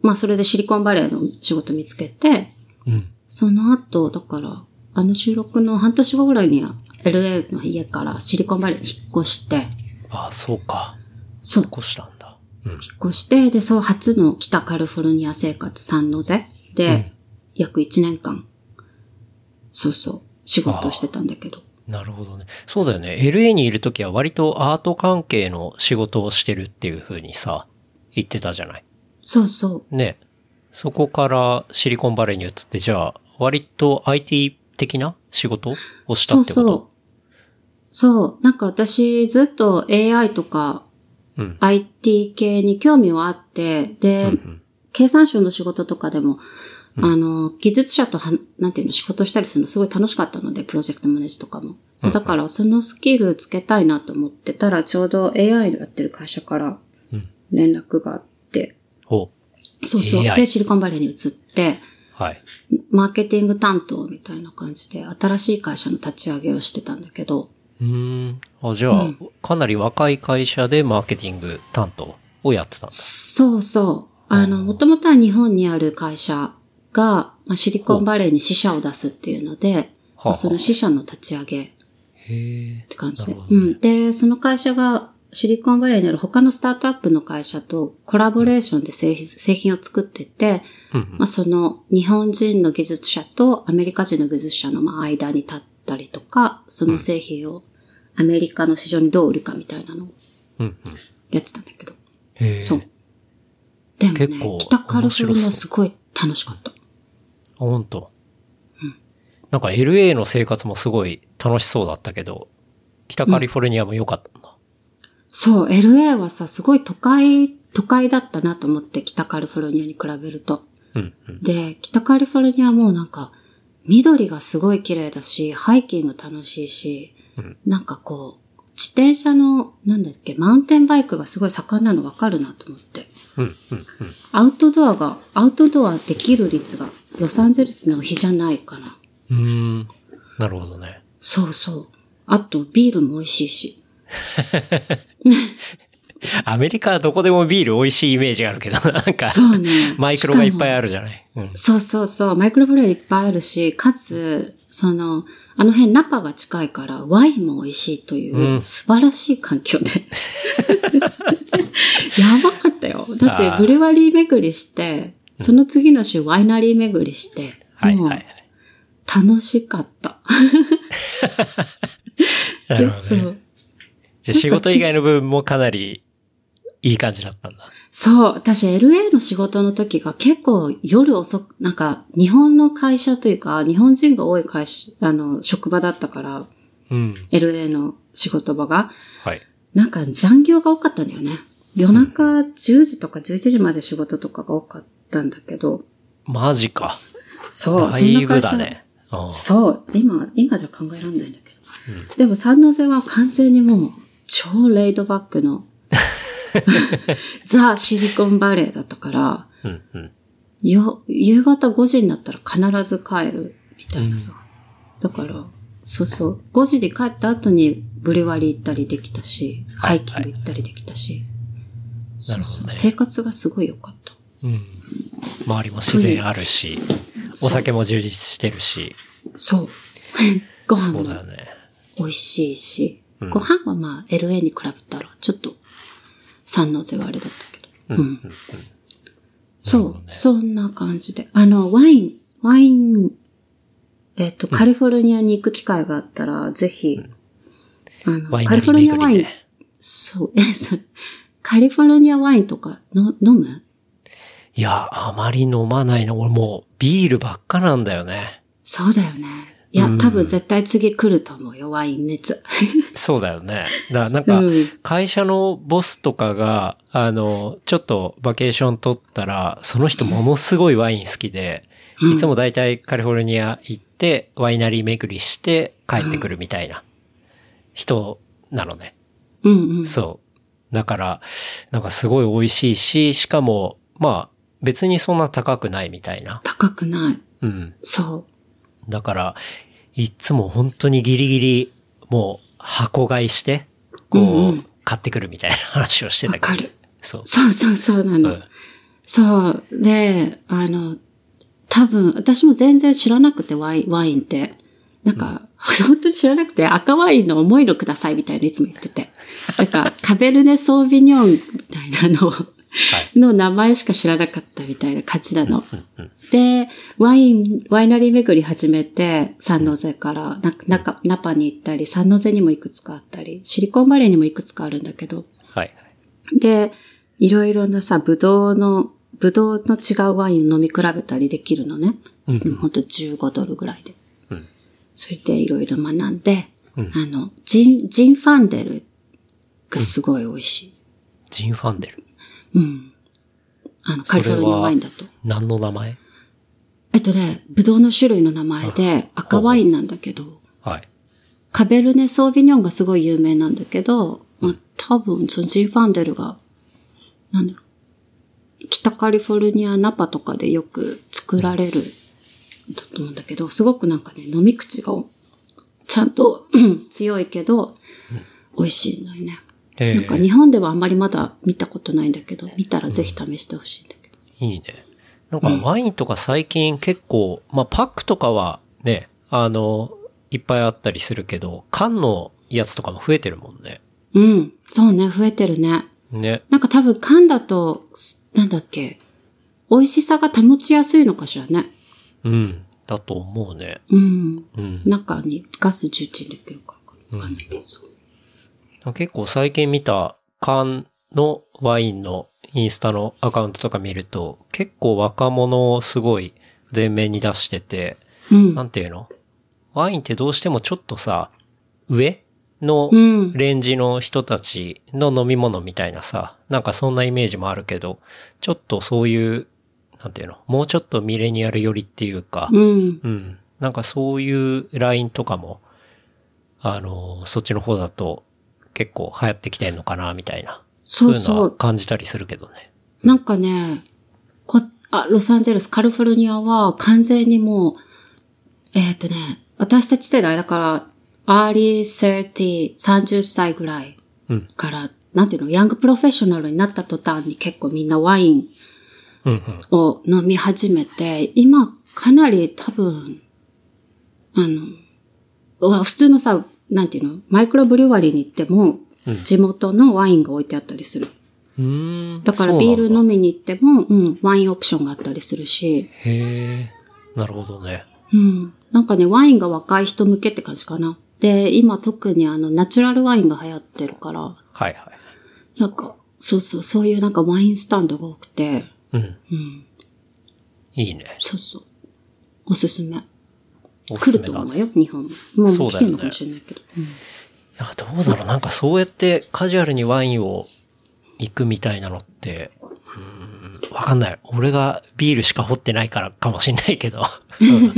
Speaker 2: まあ、それでシリコンバレーの仕事見つけて、
Speaker 3: う。うん。
Speaker 2: その後、だから、あの収録の半年後ぐらいには LA の家からシリコンバレーに引っ越して、
Speaker 3: ああ、そうか。
Speaker 2: そう、
Speaker 3: 引っ越したんだ。うん。
Speaker 2: 引っ越して、で、そう、初の北カリフォルニア生活、サンノゼで、
Speaker 3: うん
Speaker 2: 約1年間、そうそう、仕事をしてたんだけど。
Speaker 3: なるほどね。そうだよね。LA にいるときは割とアート関係の仕事をしてるっていう風にさ、言ってたじゃない。
Speaker 2: そうそう。
Speaker 3: ね。そこからシリコンバレーに移って、じゃあ、割と IT 的な仕事をした
Speaker 2: そう
Speaker 3: ってこと？
Speaker 2: そう。そう。なんか私、ずっと AI とか
Speaker 3: うん。
Speaker 2: IT 系に興味はあって、で、
Speaker 3: うん
Speaker 2: 経産省の仕事とかでも、あの、技術者とは、なんていうの、仕事したりするのすごい楽しかったので、プロジェクトマネージとかも。
Speaker 3: うん
Speaker 2: だから、そのスキルつけたいなと思ってたら、ちょうど AI のやってる会社から
Speaker 3: うん。
Speaker 2: 連絡があって、
Speaker 3: お
Speaker 2: そうそう。
Speaker 3: AI
Speaker 2: で、シリコンバレーに移って、
Speaker 3: はい。
Speaker 2: マーケティング担当みたいな感じで、新しい会社の立ち上げをしてたんだけど、
Speaker 3: うーん。あ、じゃあ、
Speaker 2: うん
Speaker 3: かなり若い会社でマーケティング担当をやってたんだ。
Speaker 2: そうそう。あの、もともとは日本にある会社が、まあ、シリコンバレーに支社を出すっていうので、
Speaker 3: はあ
Speaker 2: その支社の立ち上げっ。て感じで。
Speaker 3: ね
Speaker 2: うん。で、その会社がシリコンバレーにある他のスタートアップの会社とコラボレーションで製品製品を作ってて、
Speaker 3: うんうん
Speaker 2: まあ、その日本人の技術者とアメリカ人の技術者のまあ間に立ったりとか、その製品をアメリカの市場にどう売るかみたいなのを
Speaker 3: うんうん。
Speaker 2: やってたんだけど。
Speaker 3: へえ。
Speaker 2: そう。でもね、北カリフォルニアすごい楽しかった。
Speaker 3: あ、本当。なんか LA の生活もすごい楽しそうだったけど、北カリフォルニアも良かったんだ。
Speaker 2: そう、LA はさ、すごい都会、都会だったなと思って、北カリフォルニアに比べると。
Speaker 3: うんうん。
Speaker 2: で、北カリフォルニアはもうなんか、緑がすごい綺麗だし、ハイキング楽しいし、
Speaker 3: うん
Speaker 2: なんかこう、自転車の、なんだっけ、マウンテンバイクがすごい盛んなのわかるなと思って。
Speaker 3: うんうんうん。
Speaker 2: アウトドアが、アウトドアできる率が、ロサンゼルスの比じゃないかな。
Speaker 3: うーん。なるほどね。
Speaker 2: そうそう。あと、ビールも美味しいし。
Speaker 3: アメリカはどこでもビール美味しいイメージがあるけど、なんか、
Speaker 2: そうね。
Speaker 3: マイクロがいっぱい
Speaker 2: る。
Speaker 3: あるじゃない。うん。
Speaker 2: そうそうそう。マイクロブレーいっぱいあるし、かつ、その、あの辺ナパが近いから、ワインも美味しいという、
Speaker 3: うん
Speaker 2: 素晴らしい環境で。やばかったよ。だってブルワリー巡りして、その次の週ワイナリー巡りして、もう
Speaker 3: はい。
Speaker 2: 楽しかった。
Speaker 3: なるほどね。じゃあ仕事以外の部分もかなりいい感じだったんだ。
Speaker 2: そう、私 LA の仕事の時が結構夜遅く、なんか日本の会社というか、日本人が多い会社、あの、職場だったから、
Speaker 3: うん。
Speaker 2: LA の仕事場が、
Speaker 3: はい。
Speaker 2: なんか残業が多かったんだよね。夜中10時とか11時まで仕事とかが多かったんだけど、
Speaker 3: マジか。
Speaker 2: そう、
Speaker 3: だいぶだね。
Speaker 2: そう、今、今じゃ考えられないんだけど。でもサンノゼは完全にもう超レイドバックの ザ・シリコンバレーだったから、
Speaker 3: うんうん。
Speaker 2: よ、夕方5時になったら必ず帰るみたいなさ。だから、そうそう。5時に帰った後にブリワリ行ったりできたし、ハ
Speaker 3: はい
Speaker 2: イキング行ったりできたし。
Speaker 3: なるほどね
Speaker 2: そうそう生活がすごい良かった。
Speaker 3: うん。周りも自然あるし、お酒も充実してるし。
Speaker 2: そう。ご飯も。美味しいし、
Speaker 3: うん
Speaker 2: ご飯はまあ LA に比べたらちょっと三の瀬はあれだったけど。
Speaker 3: うん。
Speaker 2: そう、
Speaker 3: ね
Speaker 2: そんな感じで。あの、ワイン、ワイン、えっ、と、カリフォルニアに行く機会があったら、ぜひ、あの、カリフォルニアワイン、そう、え、そうカリフォルニアワインとかの飲む？
Speaker 3: いや、あまり飲まないな。俺もうビールばっかなんだよね。
Speaker 2: そうだよね。いや、
Speaker 3: うん
Speaker 2: 多分絶対次来ると思うよ、ワイン熱。
Speaker 3: そうだよね。だなんか
Speaker 2: うん、
Speaker 3: 会社のボスとかが、あの、ちょっとバケーション取ったら、その人ものすごいワイン好きで、
Speaker 2: うん
Speaker 3: いつもだいたいカリフォルニア行って、ワイナリー巡りして帰ってくるみたいな人なのね。
Speaker 2: うんうん。
Speaker 3: そう。だから、なんかすごい美味しいし、しかも、まあ、別にそんな高くないみたいな。
Speaker 2: 高くない。
Speaker 3: うん。
Speaker 2: そ
Speaker 3: だから、いつも本当にギリギリ、もう箱買いして、こう、
Speaker 2: うんうん
Speaker 3: 買ってくるみたいな話をして
Speaker 2: う。
Speaker 3: たけど。
Speaker 2: わかる。
Speaker 3: そう。
Speaker 2: そうそうそうなの。
Speaker 3: うん
Speaker 2: そう。で、あの、多分、私も全然知らなくて、ワイン、ワインって。なんか、本当に知らなくて、赤ワインの重いのくださいみたいないつも言ってて。なんか、カベルネ・ソービニョンみたいなのの名前しか知らなかったみたいな感じなの。
Speaker 3: うんうん。
Speaker 2: で、ワイン、ワイナリー巡り始めて、サンノゼから、な、なか、ナパに行ったり、サンノゼにもいくつかあったり、シリコンバレーにもいくつかあるんだけど、
Speaker 3: はいはい。
Speaker 2: で、いろいろなさ、ブドウの、ブドウの違うワインを飲み比べたりできるのね。
Speaker 3: うん
Speaker 2: うん、ほんと15ドルぐらいで。
Speaker 3: うん。
Speaker 2: それでいろいろ学んで、
Speaker 3: うん
Speaker 2: あの、ジン、ジンファンデルがすごい美味しい。
Speaker 3: ジンファンデル。
Speaker 2: うん。あの、カリフォルニアワインだと。
Speaker 3: 何の名前？
Speaker 2: えっとね、ブドウの種類の名前で赤ワインなんだけど、
Speaker 3: はい。
Speaker 2: カベルネ・ソービニョンがすごい有名なんだけど、まあ、多分、そのジンファンデルが、なんだろう、北カリフォルニアナパとかでよく作られる、だと思うんだけど、すごくなんかね、飲み口が、ちゃんと 強いけど、美味しいのよね。
Speaker 3: え
Speaker 2: なんか日本ではあんまりまだ見たことないんだけど、見たらぜひ試してほしいんだけど。
Speaker 3: いいね。なんかワインとか最近結構、まあパックとかはね、あの、いっぱいあったりするけど、缶のやつとかも増えてるもんね。
Speaker 2: うん、そうね、増えてるね。
Speaker 3: ね。
Speaker 2: なんか多分缶だと、すなんだっけ、美味しさが保ちやすいのかしらね。
Speaker 3: うん。だと思うね。
Speaker 2: うん。
Speaker 3: うん。
Speaker 2: 中にガス充填できるからかな。
Speaker 3: 結構最近見た缶のワインのインスタのアカウントとか見ると、結構若者をすごい前面に出してて、
Speaker 2: うん。
Speaker 3: なんていうの？ワインってどうしてもちょっとさ、上の
Speaker 2: うん。
Speaker 3: レンジの人たちの飲み物みたいなさ、なんかそんなイメージもあるけど、ちょっとそういう、なんていうの？もうちょっとミレニアル寄りっていうか、
Speaker 2: うん。
Speaker 3: うん。なんかそういうラインとかも、あの、そっちの方だと結構流行ってきてんのかな、みたいな。
Speaker 2: そう
Speaker 3: いうのは
Speaker 2: そう。
Speaker 3: 感じたりするけどね。
Speaker 2: なんかね、こ、あ、ロサンゼルス、カリフォルニアは完全にもう、えっ、とね、私たち世代だから、 early 30、30歳ぐらい
Speaker 3: うん。
Speaker 2: から、なんていうの、 young professional になった途端に結構みんなワイン
Speaker 3: うんうん。
Speaker 2: を飲み始めて、今かなり多分、あの、普通のさ、なんていうの、 microbrewery に行っても、
Speaker 3: うん
Speaker 2: 地元のワインが置いてあったりする。
Speaker 3: うーん。
Speaker 2: だからビール飲みに行っても、うん、ワインオプションがあったりするし、
Speaker 3: へえ。なるほどね。
Speaker 2: うん。なんかね、ワインが若い人向けって感じかな。で、今特にあの、ナチュラルワインが流行ってるから、
Speaker 3: はいはい。
Speaker 2: なんか、そうそう、そういうなんかワインスタンドが多くて、
Speaker 3: うん。
Speaker 2: うん、
Speaker 3: いいね。
Speaker 2: そうそう。おすすめ。
Speaker 3: おす
Speaker 2: 来
Speaker 3: すめだね。
Speaker 2: ると思うよ、日本も。もう来てるのかもしれないけど。うん
Speaker 3: いや、どうだろうなんかそうやってカジュアルにワインを行くみたいなのって、わかんない。俺がビールしか掘ってないからかもしんないけど。う ん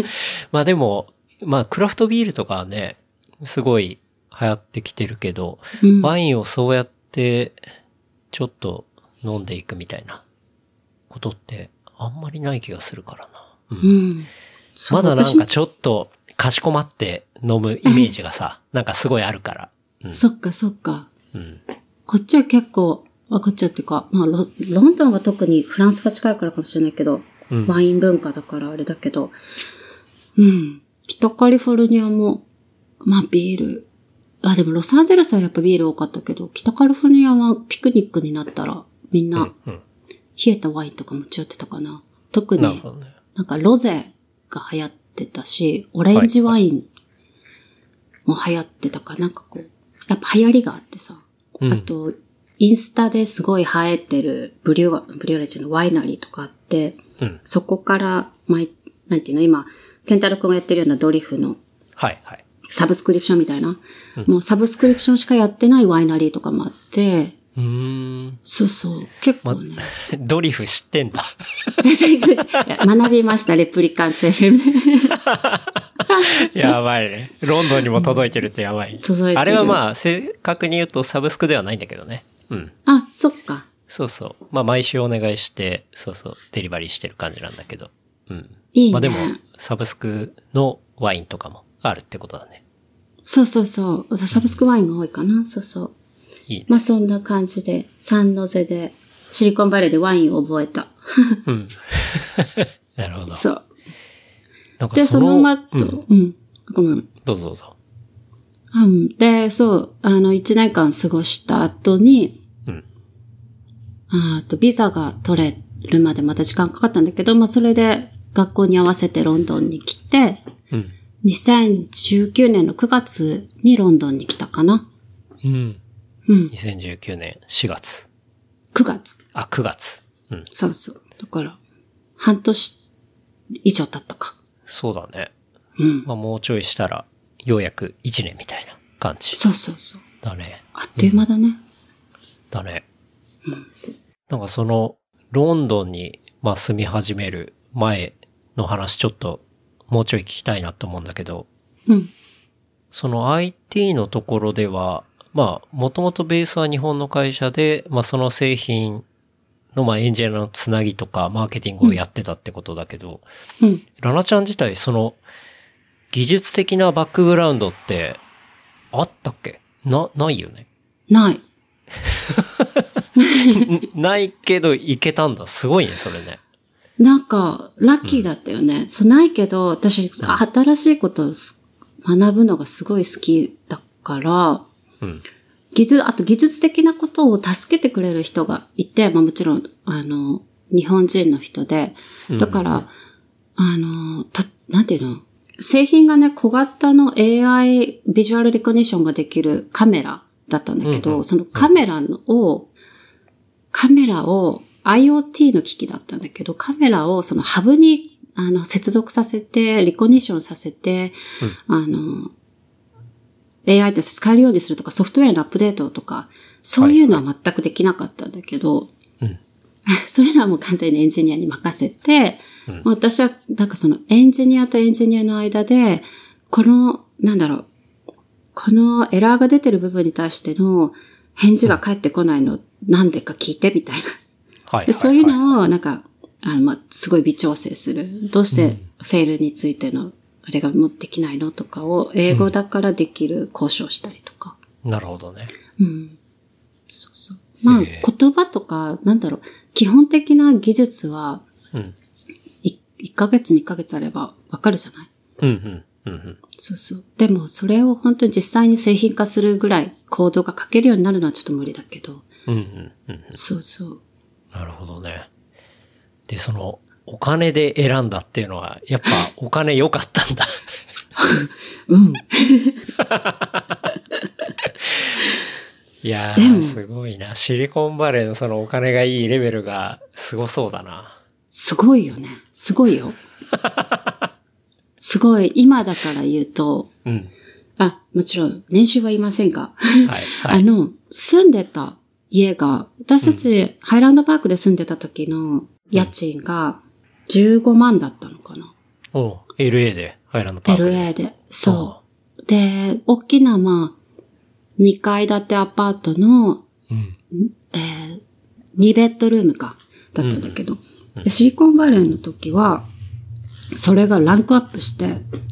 Speaker 3: まあでも、まあクラフトビールとかはね、すごい流行ってきてるけど、
Speaker 2: うん
Speaker 3: ワインをそうやってちょっと飲んでいくみたいなことってあんまりない気がするからな。うんまだなんかちょっとかしこまって飲むイメージがさ、なんかすごいあるから。うん。
Speaker 2: そっかそっか。
Speaker 3: うん。
Speaker 2: こっちは結構、あ、こっちはっていうか、まあロ、ロンドンは特にフランスが近いからかもしれないけど、
Speaker 3: うん
Speaker 2: ワイン文化だからあれだけど、うん。北カリフォルニアも、まあビール。あ、でもロサンゼルスはやっぱビール多かったけど、北カリフォルニアはピクニックになったら、みん
Speaker 3: う。
Speaker 2: な。冷えたワインとか持ち寄ってたかな。特に。
Speaker 3: な
Speaker 2: んかロゼが流行ってたし、オレンジワインも流行ってたかなんかこう、やっぱ流行りがあってさ。
Speaker 3: うん
Speaker 2: あと、インスタですごい生えてるブリュワ、ブリュレッジのワイナリーとかあって、
Speaker 3: うん。
Speaker 2: そこから、毎、なんていうの、今、ケンタロウ君がやってるようなドリフの
Speaker 3: はいはい。
Speaker 2: サブスクリプションみたいな、もうサブスクリプションしかやってないワイナリーとかもあって、
Speaker 3: うーん。
Speaker 2: そうそう、結構ね。
Speaker 3: ドリフ知ってんだ。
Speaker 2: 学びました、レプリカンツ FM で。
Speaker 3: やばいね。ロンドンにも届いてるってやばい。
Speaker 2: 届いてる
Speaker 3: あれはまあ、正確に言うとサブスクではないんだけどね。うん。
Speaker 2: あ、そっか。
Speaker 3: そうそう。まあ、毎週お願いして、そうそう、デリバリーしてる感じなんだけど。うん。
Speaker 2: いいね。
Speaker 3: まあでも、サブスクのワインとかもあるってことだね。
Speaker 2: そうそうそう。サブスクワインが多いかな。そうそう。
Speaker 3: いいね。
Speaker 2: まあそんな感じで、サンノゼで、シリコンバレーでワインを覚えた。
Speaker 3: うん。なるほど。
Speaker 2: そう。で、そのま、
Speaker 3: うん
Speaker 2: うん、ごめん。
Speaker 3: どうぞどうぞ。
Speaker 2: うん。で、そう、あの、一年間過ごした後に、
Speaker 3: うん。
Speaker 2: あと、ビザが取れるまでまた時間かかったんだけど、まあ、それで学校に合わせてロンドンに来て、
Speaker 3: うん。
Speaker 2: 2019年の9月にロンドンに来たかな。
Speaker 3: うん。
Speaker 2: うん。
Speaker 3: 2019年4月。
Speaker 2: 9月。
Speaker 3: あ、9月。うん。
Speaker 2: そうそう。だから、半年以上経ったか。
Speaker 3: そうだね。
Speaker 2: うん。
Speaker 3: まあもうちょいしたら、ようやく1年みたいな感じ。
Speaker 2: そうそうそう。
Speaker 3: だね。
Speaker 2: あっという間だね。
Speaker 3: だね。なんかその、ロンドンに、まあ住み始める前の話ちょっと、もうちょい聞きたいなと思うんだけど、
Speaker 2: うん。
Speaker 3: その IT のところでは、まあ、もともとベースは日本の会社で、まあその製品の、まあエンジニアのつなぎとか、マーケティングをやってたってことだけど、
Speaker 2: うん。
Speaker 3: ラナちゃん自体、その、技術的なバックグラウンドって、あったっけ？な、ないよね？
Speaker 2: ない。
Speaker 3: ん ないけど、いけたんだ。すごいね、それね。
Speaker 2: なんか、ラッキーだったよね。そうないけど、私、新しいことをす学ぶのがすごい好きだから、
Speaker 3: うん。
Speaker 2: 技術、あと技術的なことを助けてくれる人がいて、まあもちろん、あの、日本人の人で、だから、あの、た、なんていうの？製品がね、小型の AI ビジュアルレコニションができるカメラだったんだけど、
Speaker 3: うんうん
Speaker 2: そのカメラのを、カメラを IoT の機器だったんだけど、カメラをそのハブにあの接続させて、リコニションさせて、あの、AI として使えるようにするとか、ソフトウェアのアップデートとか、そういうのは全くできなかったんだけど、
Speaker 3: うん
Speaker 2: それらはもう完全にエンジニアに任せて、
Speaker 3: うん
Speaker 2: 私はなんかそのエンジニアとエンジニアの間で、この、なんだろう、このエラーが出てる部分に対しての返事が返ってこないの、なんでか聞いてみたいな。
Speaker 3: はい。
Speaker 2: でそういう
Speaker 3: を、
Speaker 2: のを、なんか、あの、まあ、すごい微調整する。どうしてフェールについての、あれがもうできないのとかを、英語だからできる交渉したりとか。
Speaker 3: なるほどね。
Speaker 2: うん。そうそう。まあ、言葉とか、なんだろう、基本的な技術は、
Speaker 3: うん。
Speaker 2: い1ヶ月2ヶ月あればわかるじゃない？
Speaker 3: うん、うん、うん、うん。
Speaker 2: そうそう。でも、それを本当に実際に製品化するぐらいコードが書けるようになるのはちょっと無理だけど。
Speaker 3: うん、うん、うん。
Speaker 2: そうそう。
Speaker 3: なるほどね。で、その、お金で選んだっていうのは、やっぱお金良かったんだ。
Speaker 2: うん。
Speaker 3: いやー、すごいな。シリコンバレーのそのお金がいいレベルがすごそうだな。
Speaker 2: すごいよね。すごいよ。すごい。今だから言うと、
Speaker 3: うん。
Speaker 2: あ、もちろん、年収は言いませんが。
Speaker 3: はい、はい。
Speaker 2: あの、住んでた家が、私たち、ハイランドパークで住んでた時の家賃が15万だったのかな。
Speaker 3: おう LA で、ハイランドパークで。
Speaker 2: LA で。そう。で、大きな、まあ、2階建てアパートの、
Speaker 3: うん。
Speaker 2: えー、2ベッドルームか、だったんだけど、でシリコンバレーの時は、それがランクアップして、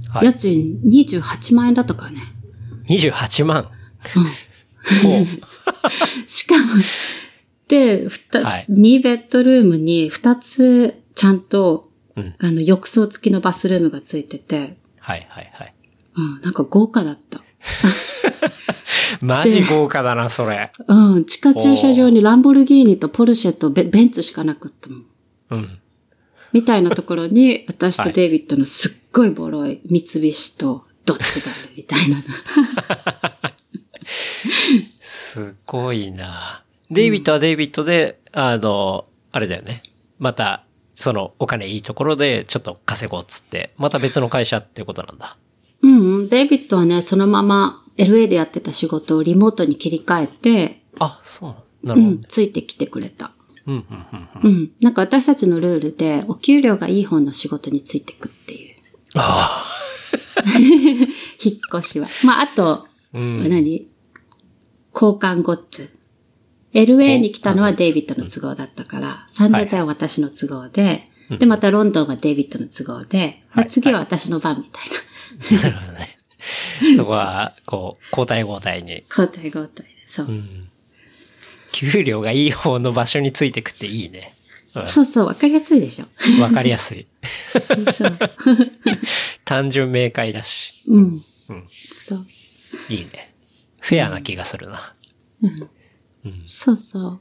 Speaker 3: はい
Speaker 2: 家賃28万円だったからね。
Speaker 3: 28万。
Speaker 2: うん。しかも、で、ふた、
Speaker 3: はい
Speaker 2: 2ベッドルームに2つちゃんと、
Speaker 3: うん
Speaker 2: あの、浴槽付きのバスルームがついてて、
Speaker 3: はい、はい、はい。
Speaker 2: うん、なんか豪華だった。
Speaker 3: マジ豪華だな、それ。
Speaker 2: うん、地下駐車場にランボルギーニとポルシェとベベンツしかなかったもん。
Speaker 3: うん。
Speaker 2: みたいなところに、私
Speaker 3: はい
Speaker 2: とデイビッドのすっごいボロい三菱とどっちがあるみたいな。
Speaker 3: すごいな。デイビッドはデイビッドで、あの、あれだよね。また、そのお金いいところでちょっと稼ごうっつって、また別の会社っていうことなんだ。
Speaker 2: うんうん、デイビッドはね、そのまま LA でやってた仕事をリモートに切り替えて、
Speaker 3: あ、そうなるほど
Speaker 2: うん、ついてきてくれた。
Speaker 3: うん、うん、うん、うん。
Speaker 2: うん。なんか私たちのルールで、お給料がいい方の仕事についてくっていう。
Speaker 3: あ
Speaker 2: 引っ越しは。まあ、あと、
Speaker 3: あ。うん。
Speaker 2: 何？交換ゴッツ。LA に来たのはデイビッドの都合だったから、サンデーザは私の都合で、で、またロンドンはデイビッドの都合で、
Speaker 3: はい
Speaker 2: 次は私の番みたいな。
Speaker 3: なるほどね。そこは、こう、交代交代に。
Speaker 2: 交代交代で。そう。
Speaker 3: うん。給料がいい方の場所についてくっていいね。
Speaker 2: そうそう、わかりやすいでしょ。
Speaker 3: うんわかりやすい。
Speaker 2: そう。
Speaker 3: 単純明快だし。
Speaker 2: うん。
Speaker 3: うん。
Speaker 2: そう。
Speaker 3: いいね。フェアな気がするな。
Speaker 2: うん。
Speaker 3: うん。
Speaker 2: そうそう。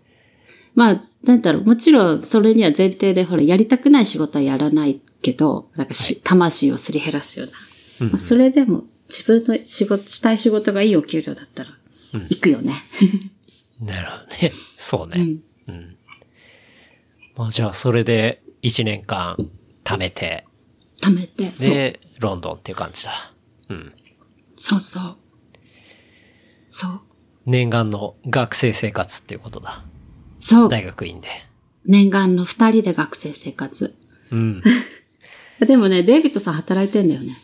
Speaker 2: まあ、なんだろう、もちろんそれには前提で、ほら、やりたくない仕事はやらないけど、なんかし、魂をすり減らすような。
Speaker 3: うん
Speaker 2: まあ、それでも、自分の仕事、したい仕事がいいお給料だったら、
Speaker 3: うん
Speaker 2: 行くよね。
Speaker 3: なるほどね。そうね。
Speaker 2: うん。
Speaker 3: うん。まあじゃあ、それで1年間貯めて、
Speaker 2: 貯めて。
Speaker 3: で、ロンドンっていう感じだ。うん。
Speaker 2: そうそう。そう。
Speaker 3: 念願の学生生活っていうことだ。
Speaker 2: そう。
Speaker 3: 大学院で。
Speaker 2: 念願の二人で学生生活。
Speaker 3: うん。
Speaker 2: でもね、デイビッドさん働いてんだよね。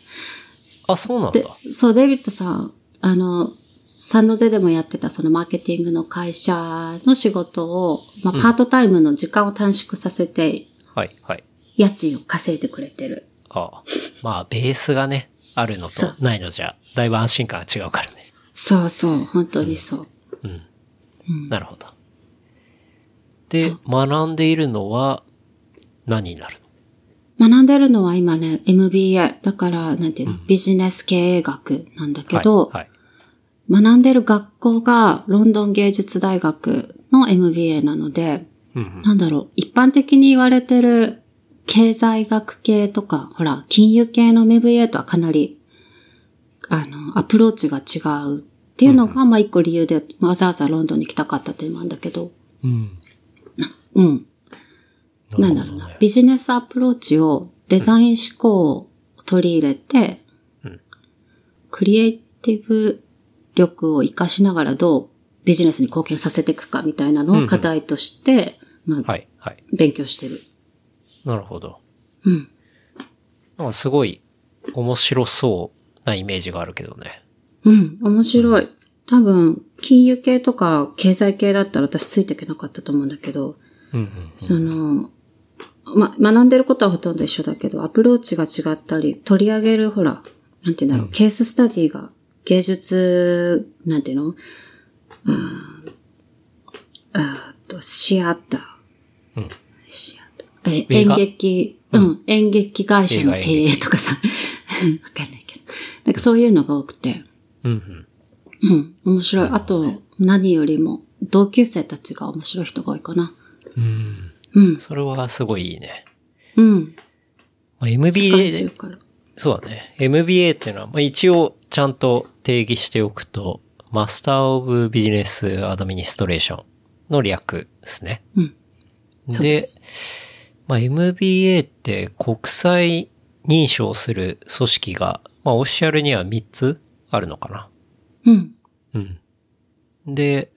Speaker 3: あ、そうなん
Speaker 2: で
Speaker 3: だ。、
Speaker 2: そう、デイビッドさん、あの、サンノゼでもやってたそのマーケティングの会社の仕事を、まあ、パートタイムの時間を短縮させて、
Speaker 3: はい、はい。
Speaker 2: 家賃を稼いでくれてる。
Speaker 3: ああまあ、ベースがね、あるのとないのじゃ、だいぶ安心感が違うからね。
Speaker 2: そうそう、本当にそう。
Speaker 3: うん。
Speaker 2: うん
Speaker 3: なるほど。で、学んでいるのは何になる
Speaker 2: 学んでるのは今ね、MBA。だから、なんていうの、ビジネス経営学なんだけ
Speaker 3: の
Speaker 2: ど、
Speaker 3: はい。はい。
Speaker 2: 学んでる学校がロンドン芸術大学の MBA なので、
Speaker 3: うん
Speaker 2: なんだろう、一般的に言われてる経済学系とか、ほら、金融系の MBA とはかなり、あの、アプローチが違うっていうのが、まあ一個理由で、わざわざロンドンに来たかったっていうのもあるんだけど、
Speaker 3: うん。
Speaker 2: うん。
Speaker 3: な
Speaker 2: なんだろうな。ビジネスアプローチをデザイン思考を取り入れて、
Speaker 3: うん
Speaker 2: クリエイティブ力を活かしながらどうビジネスに貢献させていくかみたいなのを課題として、まあ、
Speaker 3: はい、はい。
Speaker 2: 勉強してる。
Speaker 3: なるほど。
Speaker 2: うん。
Speaker 3: なんかすごい面白そうなイメージがあるけどね。
Speaker 2: うん、面白い。多分、金融系とか経済系だったら私ついていけなかったと思うんだけど、
Speaker 3: うんうん。
Speaker 2: その、ま、学んでることはほとんど一緒だけど、アプローチが違ったり、取り上げる、ほら、なんて言うんだろう、ケーススタディが、芸術、なんていうの？うんあーと、シアター。
Speaker 3: うん
Speaker 2: シアター。え、演劇、うん、演劇会社の経営とかさ、わかんない。なんかそういうのが多くて、
Speaker 3: うんうん。
Speaker 2: うん、面白い。あと、何よりも、同級生たちが面白い人が多いかな。
Speaker 3: うん。
Speaker 2: うん、
Speaker 3: それはすごいいいね。
Speaker 2: うん。
Speaker 3: まあ、MBA、
Speaker 2: から。
Speaker 3: そうだね。MBA っていうのは、まあ、一応ちゃんと定義しておくと、マスターオブビジネスアドミニストレーションの略ですね。
Speaker 2: うん。
Speaker 3: で
Speaker 2: です
Speaker 3: まあ、MBA って国際認証する組織が、まあ、オフィシャルには3つあるのかな。
Speaker 2: うん。
Speaker 3: うん。で、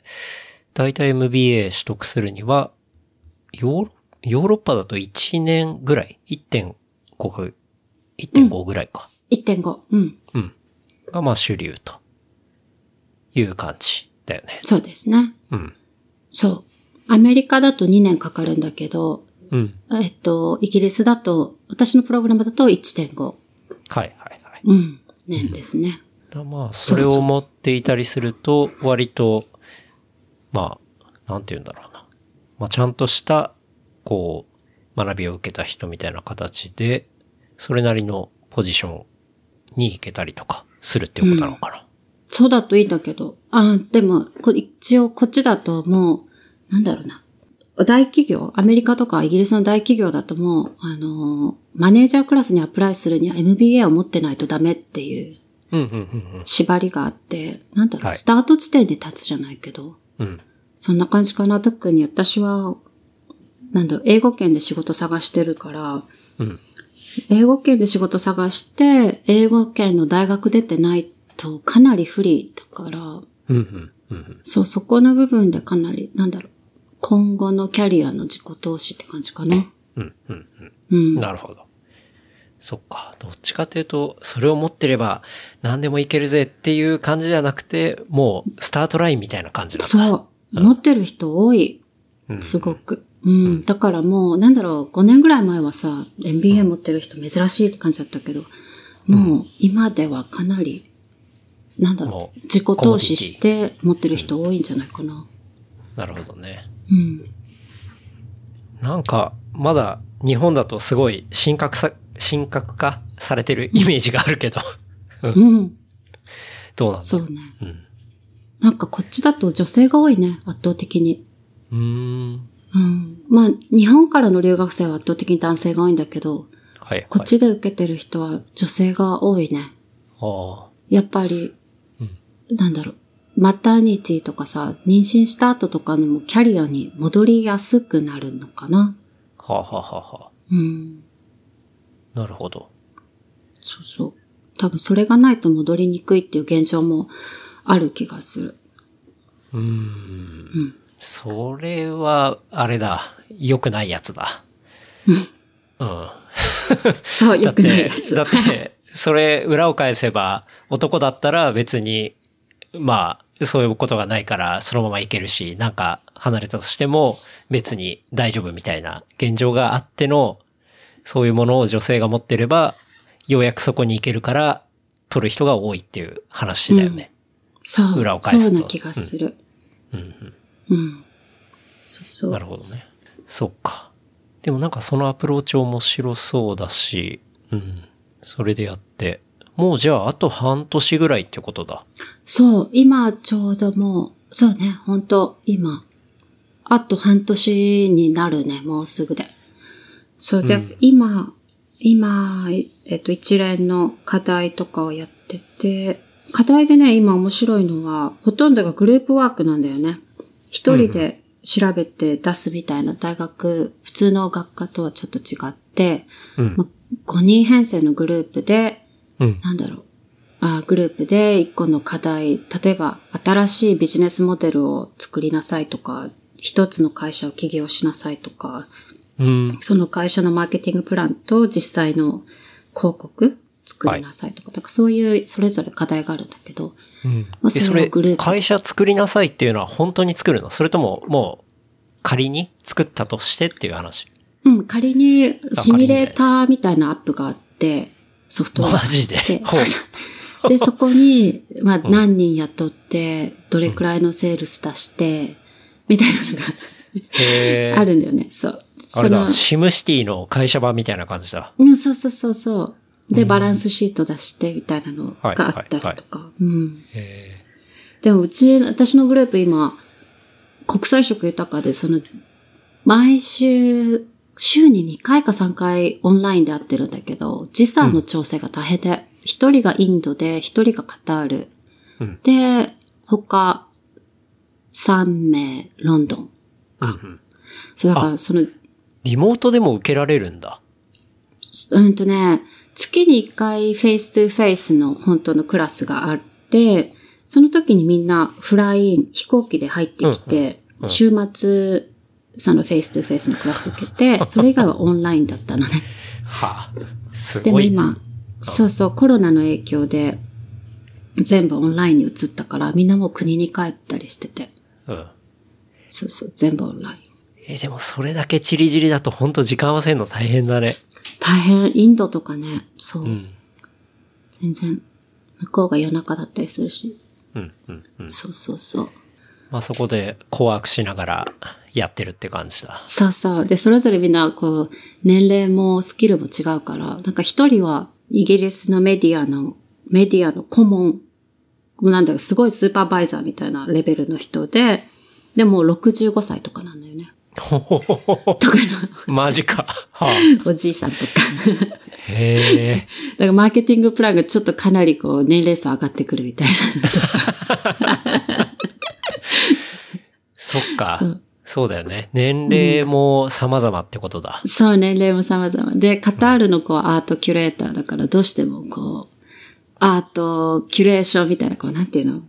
Speaker 3: だいたい MBA 取得するには、ヨーロヨーロッパだと1年ぐらい ?1.5 か、1.5ぐらいか。
Speaker 2: 1.5。うん。
Speaker 3: うん。が、まあ主流という感じだよね。
Speaker 2: そうですね。
Speaker 3: うん。
Speaker 2: そう。アメリカだと2年かかるんだけど、
Speaker 3: うん。
Speaker 2: えっと、イギリスだと、私のプログラムだと1.5。
Speaker 3: はいはいはい。
Speaker 2: うん。年ですね。
Speaker 3: だまあ、それを持っていたりすると、割と、まあ、なんて言うんだろうな。まあ、ちゃんとした、こう、学びを受けた人みたいな形で、それなりのポジションに行けたりとかするっていうことなのかな。
Speaker 2: そうだといいんだけど。あでもこ、一応こっちだともう、なんだろうな。大企業、アメリカとかイギリスの大企業だともう、あのー、マネージャークラスにアプライするには MBA を持ってないとダメっていう縛りがあって、なんだろう、
Speaker 3: はい
Speaker 2: スタート地点で立つじゃないけど、
Speaker 3: うん。うん。
Speaker 2: そんな感じかな。特に私は、なんだろう、英語圏で仕事探してるから、
Speaker 3: うん。
Speaker 2: 英語圏で仕事探して、英語圏の大学出てないとかなり不利だから、
Speaker 3: うん、うん、うん。
Speaker 2: そう、そこの部分でかなり、なんだろう、今後のキャリアの自己投資って感じかな。
Speaker 3: うん、うん、うん。
Speaker 2: うん。
Speaker 3: なるほど。そっか。どっちかというと、それを持ってれば何でもいけるぜっていう感じじゃなくて、もうスタートラインみたいな感じなんだ。
Speaker 2: そう。持ってる人多い。
Speaker 3: うん
Speaker 2: すごく。うん。だからもう、なんだろう、5年ぐらい前はさ、MBA 持ってる人珍しいって感じだったけど、もう今ではかなり、なんだろ
Speaker 3: う、
Speaker 2: 自己投資して持ってる人多いんじゃないかな。
Speaker 3: なるほどね。
Speaker 2: うん。
Speaker 3: なんか、まだ日本だとすごい神格さ、神格化されてるイメージがあるけど。
Speaker 2: うん。
Speaker 3: どうなんだ
Speaker 2: そうね。
Speaker 3: うん。
Speaker 2: なんかこっちだと女性が多いね、圧倒的に。
Speaker 3: うーん。
Speaker 2: うん。まあ、日本からの留学生は圧倒的に男性が多いんだけど、
Speaker 3: はい、はい。
Speaker 2: こっちで受けてる人は女性が多いね。
Speaker 3: ああ。
Speaker 2: やっぱり、
Speaker 3: うん
Speaker 2: なんだろう。マターニティとかさ、妊娠した後とかにもキャリアに戻りやすくなるのかな？
Speaker 3: はあ、はあはあは
Speaker 2: うん。
Speaker 3: あ、なるほど。
Speaker 2: そうそう。多分それがないと戻りにくいっていう現状もある気がする。
Speaker 3: うーん。
Speaker 2: うん。
Speaker 3: それは、あれだ。良くないやつだ。うん。
Speaker 2: そう、
Speaker 3: だっ
Speaker 2: よくないや
Speaker 3: て、
Speaker 2: つ。
Speaker 3: だって、それ裏を返せば、男だったら別に、まあ、そういうことがないから、そのままいけるし、なんか離れたとしても別に大丈夫みたいな現状があっての、そういうものを女性が持ってれば、ようやくそこに行けるから、取る人が多いっていう話だよね。
Speaker 2: そう。
Speaker 3: 裏を返すと
Speaker 2: そうな気がする。
Speaker 3: うん、うん、
Speaker 2: うん。そうそう。
Speaker 3: なるほどね。そっか。でもなんかそのアプローチ面白そうだし、うん。それでやって。もうじゃああと半年ぐらいってことだ。
Speaker 2: そう、今ちょうどもう、そうね、本当今、あと半年になるね、もうすぐで。そうで、
Speaker 3: うん
Speaker 2: 今、今、えっと、一連の課題とかをやってて、課題でね、今面白いのは、ほとんどがグループワークなんだよね。一人で調べて出すみたいな大学、普通の学科とはちょっと違って、
Speaker 3: うん
Speaker 2: ま。5人編成のグループで、
Speaker 3: うん。
Speaker 2: なんだろう。あグループで一個の課題、例えば新しいビジネスモデルを作りなさいとか、一つの会社を起業しなさいとか、
Speaker 3: うん。
Speaker 2: その会社のマーケティングプランと実際の広告作りなさいとか、なんかそういうそれぞれ課題があるんだけど、
Speaker 3: うん。
Speaker 2: まあ
Speaker 3: で、それ
Speaker 2: それ
Speaker 3: 会社作りなさいっていうのは本当に作るの？それとも、もう、仮に作ったとしてっていう話？
Speaker 2: うん、仮にシミュレーターみたいなアップがあって、ソフトウェアがあって
Speaker 3: マジで
Speaker 2: で、そこに、まあ、
Speaker 3: うん
Speaker 2: 何人雇って、どれくらいのセールス出して、みたいなのが あるんだよね。そう。
Speaker 3: あれだ、シムシティの会社版みたいな感じだ。
Speaker 2: うん、そうそうそうそう。で、
Speaker 3: うん
Speaker 2: バランスシート出して、みたいなのがあったりとか。うん。
Speaker 3: へ
Speaker 2: でも、うち、私のグループ今、国際色豊かで、その、毎週、週に2回か3回オンラインで会ってるんだけど、時差の調整が大変で、一、人がインドで、一人がカタール。
Speaker 3: うん
Speaker 2: で、他、3名、ロンドン。
Speaker 3: ーうんうん
Speaker 2: そう、だから、その、
Speaker 3: リモートでも受けられるんだ。
Speaker 2: うんとね、月に1回 face to face の本当のクラスがあって、その時にみんな fly in、飛行機で入ってきて、
Speaker 3: うんうん
Speaker 2: 週末、その face to face のクラス受けて、それ以外はオンラインだったのね。
Speaker 3: はあ、すごい。
Speaker 2: でも今、そうそう、コロナの影響で、全部オンラインに移ったから、みんなもう国に帰ったりしてて、
Speaker 3: うん。
Speaker 2: そうそう、全部オンライン。
Speaker 3: え、でもそれだけチリチリだと本当時間合わせるの大変だね。
Speaker 2: 大変、インドとかね、そう、
Speaker 3: うん。
Speaker 2: 全然、向こうが夜中だったりするし、
Speaker 3: うん、うん、うん。
Speaker 2: そうそうそう。
Speaker 3: まあそこでコワークしながらやってるって感じだ。
Speaker 2: そうそう。で、それぞれみんな、こう、年齢もスキルも違うから、なんか一人はイギリスのメディアの、メディアの顧問、なんだろう、すごいスーパーバイザーみたいなレベルの人で、でも65歳とかなんだよね。
Speaker 3: ほほほほほ
Speaker 2: とか
Speaker 3: マジか。はあ、
Speaker 2: のおじいさんとか。
Speaker 3: へえ。
Speaker 2: だからマーケティングプランがちょっとかなりこう、年齢層上がってくるみたいな。
Speaker 3: そっか
Speaker 2: そう。
Speaker 3: だよね。年齢も様々ってことだ。
Speaker 2: そう、年齢も様々。で、カタールのこう、アートキュレーターだから、どうしてもこう、アートキュレーションみたいな、こう、なんていうの？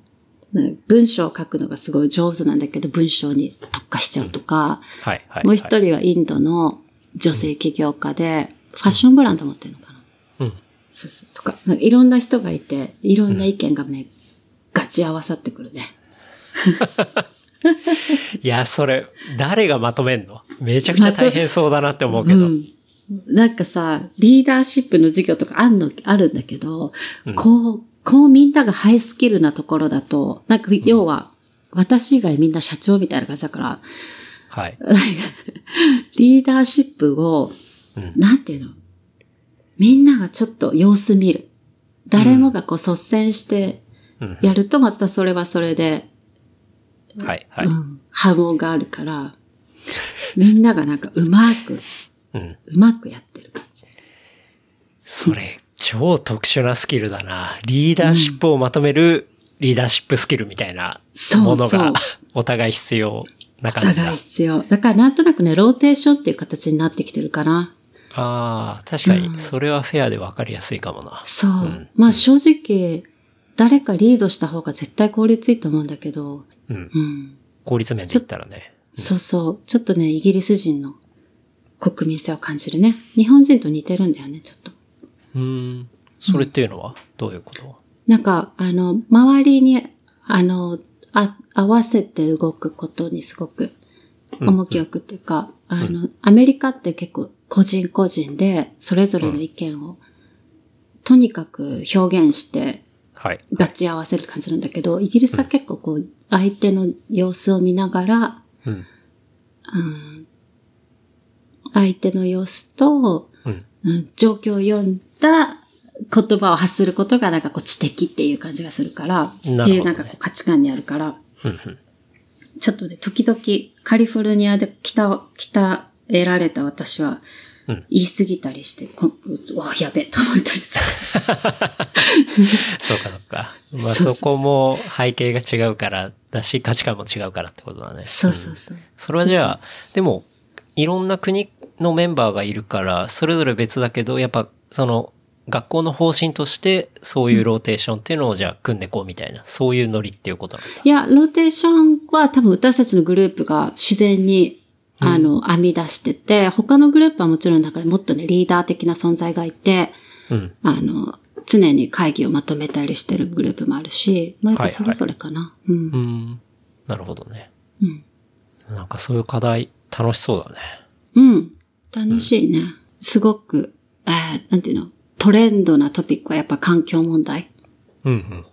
Speaker 2: ね文章を書くのがすごい上手なんだけど、文章に特化しちゃうとか、
Speaker 3: はい、はい。
Speaker 2: もう一
Speaker 3: はい
Speaker 2: 人はインドの女性起業家で、ファッションブランド持ってるのかな？
Speaker 3: うん。
Speaker 2: そうそう。とか、かいろんな人がいて、いろんな意見がね、ガチ合わさってくるね。
Speaker 3: いや、それ、誰がまとめんの？めちゃくちゃ大変そうだなって思うけど。
Speaker 2: うん。なんかさ、リーダーシップの授業とかあんの、あるんだけど、
Speaker 3: うん
Speaker 2: こう、こうみんながハイスキルなところだと、なんか要は、私以外みんな社長みたいな感じだから、
Speaker 3: はい。
Speaker 2: リーダーシップを、
Speaker 3: うん。
Speaker 2: なんていうの？みんながちょっと様子見る。誰もがこう率先して
Speaker 3: うん。
Speaker 2: やるとまたそれはそれで、
Speaker 3: はい、はい。
Speaker 2: うん、波紋があるから、みんながなんかうまく、
Speaker 3: うん。
Speaker 2: うまくやってる感じ。
Speaker 3: それ、超特殊なスキルだな。リーダーシップをまとめるリーダーシップスキルみたいな
Speaker 2: そう
Speaker 3: ものが
Speaker 2: そう
Speaker 3: お互い必要な
Speaker 2: お
Speaker 3: 感じだ
Speaker 2: 互い。必要。だからなんとなくね、ローテーションっていう形になってきてるかな。
Speaker 3: ああ、確かに、
Speaker 2: うん
Speaker 3: それはフェアでわかりやすいかもな。
Speaker 2: そう。
Speaker 3: ん
Speaker 2: まあ正直、誰かリードした方が絶対効率いいと思うんだけど、
Speaker 3: うん。
Speaker 2: うん。
Speaker 3: 効率面で言ったらね。
Speaker 2: そうそう。ちょっとね、イギリス人の国民性を感じるね。日本人と似てるんだよね、ちょっと。
Speaker 3: うーん。それっていうのは？どういうこと？
Speaker 2: なんか、あの、周りに、あの、あ、合わせて動くことにすごく重きを置くっていうか、あの、アメリカって結構個人個人でそれぞれの意見をとにかく表現して
Speaker 3: はい。
Speaker 2: 合わせる感じなんだけど、イギリスは結構こう、相手の様子を見ながら、
Speaker 3: うん。
Speaker 2: うん相手の様子と、
Speaker 3: うん。
Speaker 2: うん状況を読んだ言葉を発することがなんかこう知的っていう感じがするから、
Speaker 3: ね
Speaker 2: っていうなんかこう価値観にあるから、
Speaker 3: うんうん。
Speaker 2: ちょっとね、時々カリフォルニアで北、北得られた私は、
Speaker 3: うん
Speaker 2: 言い過ぎたりして、こうわ、やべえと思ったりする。
Speaker 3: そうか、そうか。まあ
Speaker 2: そ
Speaker 3: こも背景が違うからだし、価値観も違うからってことだね。
Speaker 2: そうそうそう。
Speaker 3: それはじゃあ、でも、いろんな国のメンバーがいるから、それぞれ別だけど、やっぱ、その、学校の方針として、そういうローテーションっていうのをじゃあ組んでこうみたいな、そういうノリっていうことなんだ。
Speaker 2: いや、ローテーションは多分私たちのグループが自然に、あの、編み出してて、他のグループはもちろん中でもっとね、リーダー的な存在がいて、
Speaker 3: うん。
Speaker 2: あの、常に会議をまとめたりしてるグループもあるし、まあ、やっぱそれぞれかな。うん
Speaker 3: う。ん。なるほどね。
Speaker 2: うん。
Speaker 3: なんかそういう課題、楽しそうだね。
Speaker 2: うん。楽しいね。すごく、えーなんていうの、トレンドなトピックはやっぱ環境問題。
Speaker 3: うん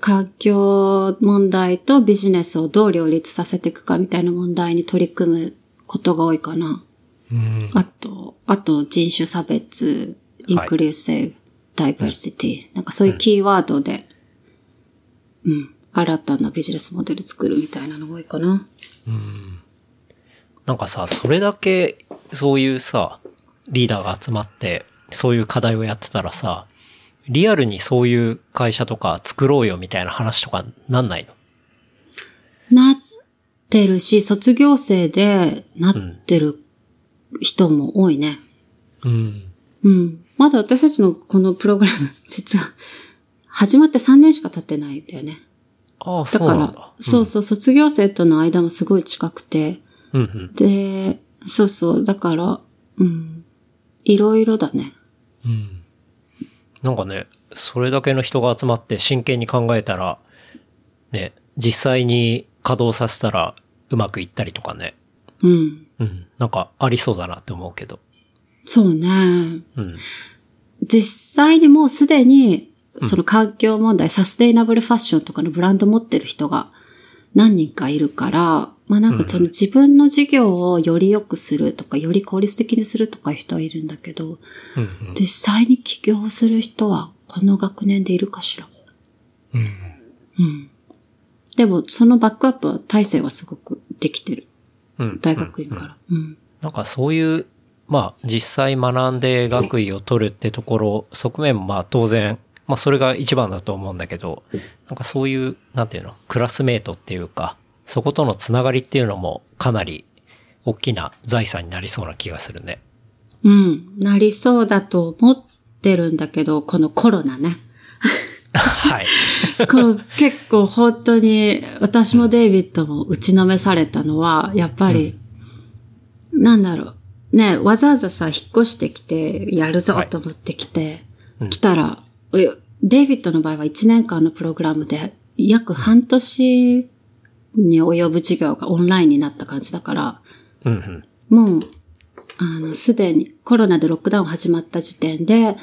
Speaker 2: 環境問題とビジネスをどう両立させていくかみたいな問題に取り組むことが多いかな。
Speaker 3: うん。うん。
Speaker 2: あと、あと人種差別、インクルーシブ、ダイバーシティ。なんかそういうキーワードで、うん、新たなビジネスモデル作るみたいなのが多いかな。
Speaker 3: うん。なんかさ、それだけ、そういうさ、リーダーが集まって、そういう課題をやってたらさ、リアルにそういう会社とか作ろうよみたいな話とかなんないの？
Speaker 2: なってるし、卒業生でなってる人も多いね。
Speaker 3: うん。
Speaker 2: うん。まだ私たちのこのプログラム、実は、始まって3年しか経ってないんだよね。
Speaker 3: ああ、
Speaker 2: だ
Speaker 3: そうなんだ
Speaker 2: から。、そうそう、卒業生との間もすごい近くて、
Speaker 3: うんうん。
Speaker 2: で、そうそう、だから、うん、いろいろだね。
Speaker 3: うん。なんかね、それだけの人が集まって真剣に考えたら、ね、実際に稼働させたらうまくいったりとかね。
Speaker 2: うん。
Speaker 3: うん。なんかありそうだなって思うけど。
Speaker 2: そうね。
Speaker 3: うん。
Speaker 2: 実際にもうすでに、その環境問題、サステイナブルファッションとかのブランド持ってる人が何人かいるから、まあなんかその自分の事業をより良くするとか、より効率的にするとか人はいるんだけど、
Speaker 3: うんうん。
Speaker 2: 実際に起業する人はこの学年でいるかしら？
Speaker 3: うん。
Speaker 2: うん。でも、そのバックアップは体制はすごくできてる。
Speaker 3: うん。
Speaker 2: 大学院から。うん。
Speaker 3: なんかそういう、まあ実際学んで学位を取るってところ、側面もまあ当然、まあそれが一番だと思うんだけど、なんかそういう、なんていうの、クラスメートっていうか、そことのつながりっていうのもかなり大きな財産になりそうな気がするね。
Speaker 2: うん。なりそうだと思ってるんだけど、このコロナね。
Speaker 3: はい。
Speaker 2: この結構本当に、私もデイビッドも打ちのめされたのは、やっぱり、なんだろう。ね、わざわざさ、引っ越してきて、やるぞ
Speaker 3: はい
Speaker 2: と思ってきて、
Speaker 3: うん
Speaker 2: 来たら、えデイビッドの場合は1年間のプログラムで、約半年に及ぶ授業がオンラインになった感じだから、
Speaker 3: うんうん。
Speaker 2: もう、あの、すでにコロナでロックダウン始まった時点で、
Speaker 3: うん。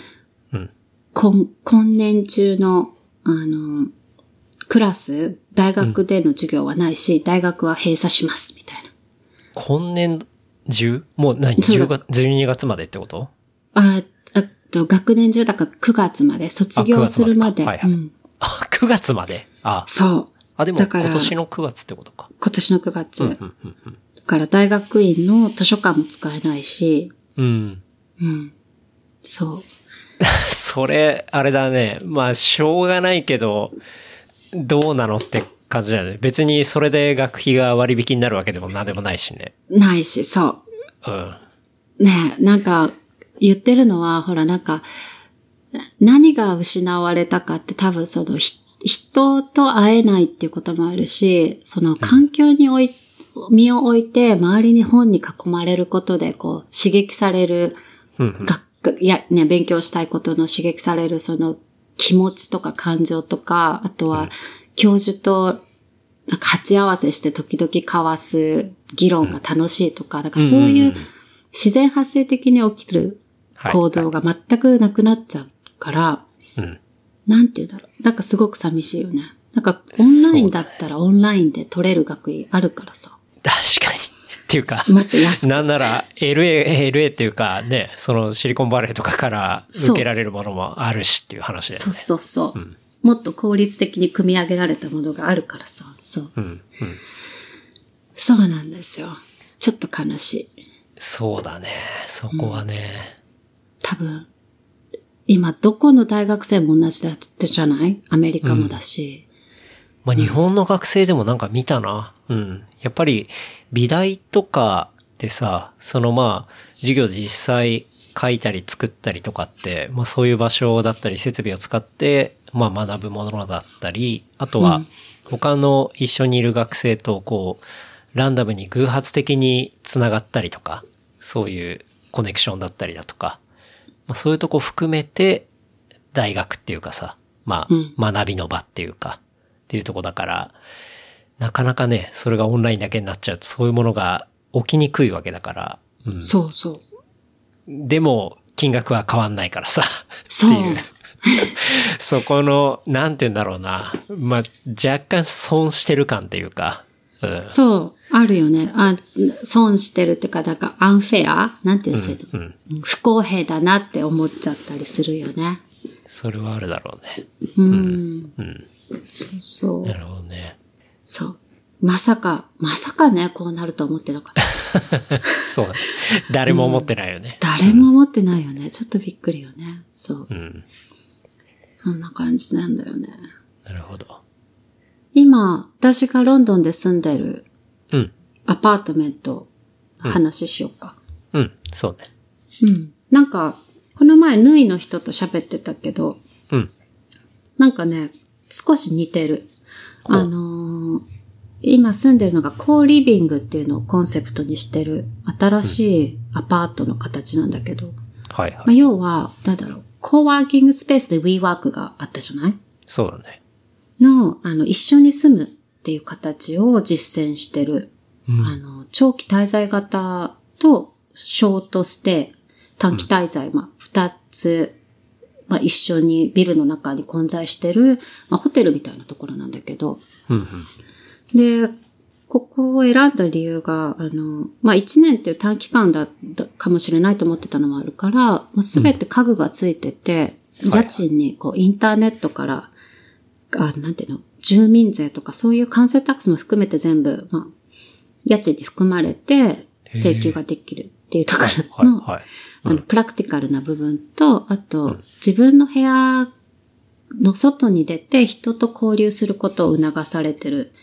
Speaker 2: 今、今年中の、あの、クラス、大学での授業はないし、大学は閉鎖します、みたいな。
Speaker 3: 今年中？もう何
Speaker 2: そうだ
Speaker 3: ?10 月、12月までってこと？
Speaker 2: あ、あと学年中だから9月まで、卒業するまで。
Speaker 3: あ9月まで。あ、9月まで？あ、
Speaker 2: そう。
Speaker 3: あ、でも今年の9月ってことか。
Speaker 2: 今年の9月。
Speaker 3: うん、うん、うん
Speaker 2: だから大学院の図書館も使えないし、
Speaker 3: うん。うん。
Speaker 2: うん。そう。
Speaker 3: それ、あれだね。まあ、しょうがないけど、どうなのって感じだよね。別にそれで学費が割引になるわけでもなんでもないしね。
Speaker 2: ないし、そう。
Speaker 3: うん。
Speaker 2: ねえ、なんか、言ってるのは、ほら、なんか、何が失われたかって多分その、ひ人と会えないっていうこともあるし、その環境に置い、身を置いて、周りに本に囲まれることで、こう、刺激される、
Speaker 3: うん、うん。
Speaker 2: 学いや、ね、勉強したいことの刺激される、その、気持ちとか感情とか、あとは、教授と、なんか鉢合わせして時々交わす議論が楽しいとか、なんかそういう自然発生的に起きる
Speaker 3: はい
Speaker 2: 行動が全くなくなっちゃうから、
Speaker 3: うん。
Speaker 2: なんて言うんだろう。なんかすごく寂しいよね。なんかオンラインだったらオンラインで取れる学位あるからさ。
Speaker 3: 確かに。っていうか、
Speaker 2: もっと安く。
Speaker 3: なんなら LA、LA っていうかね、そのシリコンバレーとかから受けられるものもあるしっていう話だよね。
Speaker 2: そうそうそう。
Speaker 3: うん
Speaker 2: もっと効率的に組み上げられたものがあるからさ。そう。
Speaker 3: うん。うん。
Speaker 2: そうなんですよ。ちょっと悲しい。
Speaker 3: そうだね。そこはね。
Speaker 2: 多分、今どこの大学生も同じだってじゃない？アメリカもだし。
Speaker 3: まあ、日本の学生でもなんか見たな。うん。やっぱり、美大とかでさ、そのまあ、授業実際書いたり作ったりとかって、まあそういう場所だったり設備を使って、まあ学ぶものだったり、あとは
Speaker 2: うん、
Speaker 3: 他の一緒にいる学生とこう、ランダムに偶発的に繋がったりとか、そういうコネクションだったりだとか、まあそういうとこ含めて、大学っていうかさ、ま
Speaker 2: うん。
Speaker 3: あ、学びの場っていうか、っていうとこだから、なかなかね、それがオンラインだけになっちゃうと、そういうものが起きにくいわけだから、うん。
Speaker 2: そうそう。
Speaker 3: でも、金額は変わんないからさ、
Speaker 2: そう
Speaker 3: っていう。そこの、なんて言うんだろうな。まあ、若干損してる感っていうか、うん。
Speaker 2: そう、あるよね。あ、損してるっていうか、なんかアンフェアなんて言うんですか、
Speaker 3: うん。
Speaker 2: 不公平だなって思っちゃったりするよね。
Speaker 3: それはあるだろうね。
Speaker 2: うん。
Speaker 3: うん。
Speaker 2: そうそう
Speaker 3: な。るほどね。
Speaker 2: そう。まさか、まさかね、こうなると思ってなかった。
Speaker 3: そうだね。誰も思ってないよね。
Speaker 2: 誰も思ってないよね。ちょっとびっくりよね。そう
Speaker 3: う。ん。
Speaker 2: そんな感じなんだよね。
Speaker 3: なるほど。
Speaker 2: 今、私がロンドンで住んでる
Speaker 3: うん。
Speaker 2: アパートメント、話しようか。
Speaker 3: うん。そうね。
Speaker 2: うん。なんか、この前、ヌイの人と喋ってたけど、
Speaker 3: うん。
Speaker 2: なんかね、少し似てる。あのー今住んでるのがコーリビングっていうのをコンセプトにしてる新しいアパートの形なんだけど、まあ、
Speaker 3: はいはい。
Speaker 2: 要は、なんだろう、コーワーキングスペースで WeWork があったじゃない？
Speaker 3: そうだね。
Speaker 2: の、あの、一緒に住むっていう形を実践してる、
Speaker 3: うん
Speaker 2: あの、長期滞在型とショートステイ、短期滞在、まあ、二つ、まあ、一緒にビルの中に混在してる、まあ、ホテルみたいなところなんだけど、
Speaker 3: うんうん。
Speaker 2: で、ここを選んだ理由が、あの、まあ、一年っていう短期間だったかもしれないと思ってたのもあるから、すべて家具がついてて、
Speaker 3: うん。はい
Speaker 2: 家賃にこうインターネットから、あなんていうの、住民税とかそういう関税タックスも含めて全部、まあ、家賃に含まれて請求ができるっていうところの。あの、プラクティカルな部分と、あと、自分の部屋の外に出て人と交流することを促されてる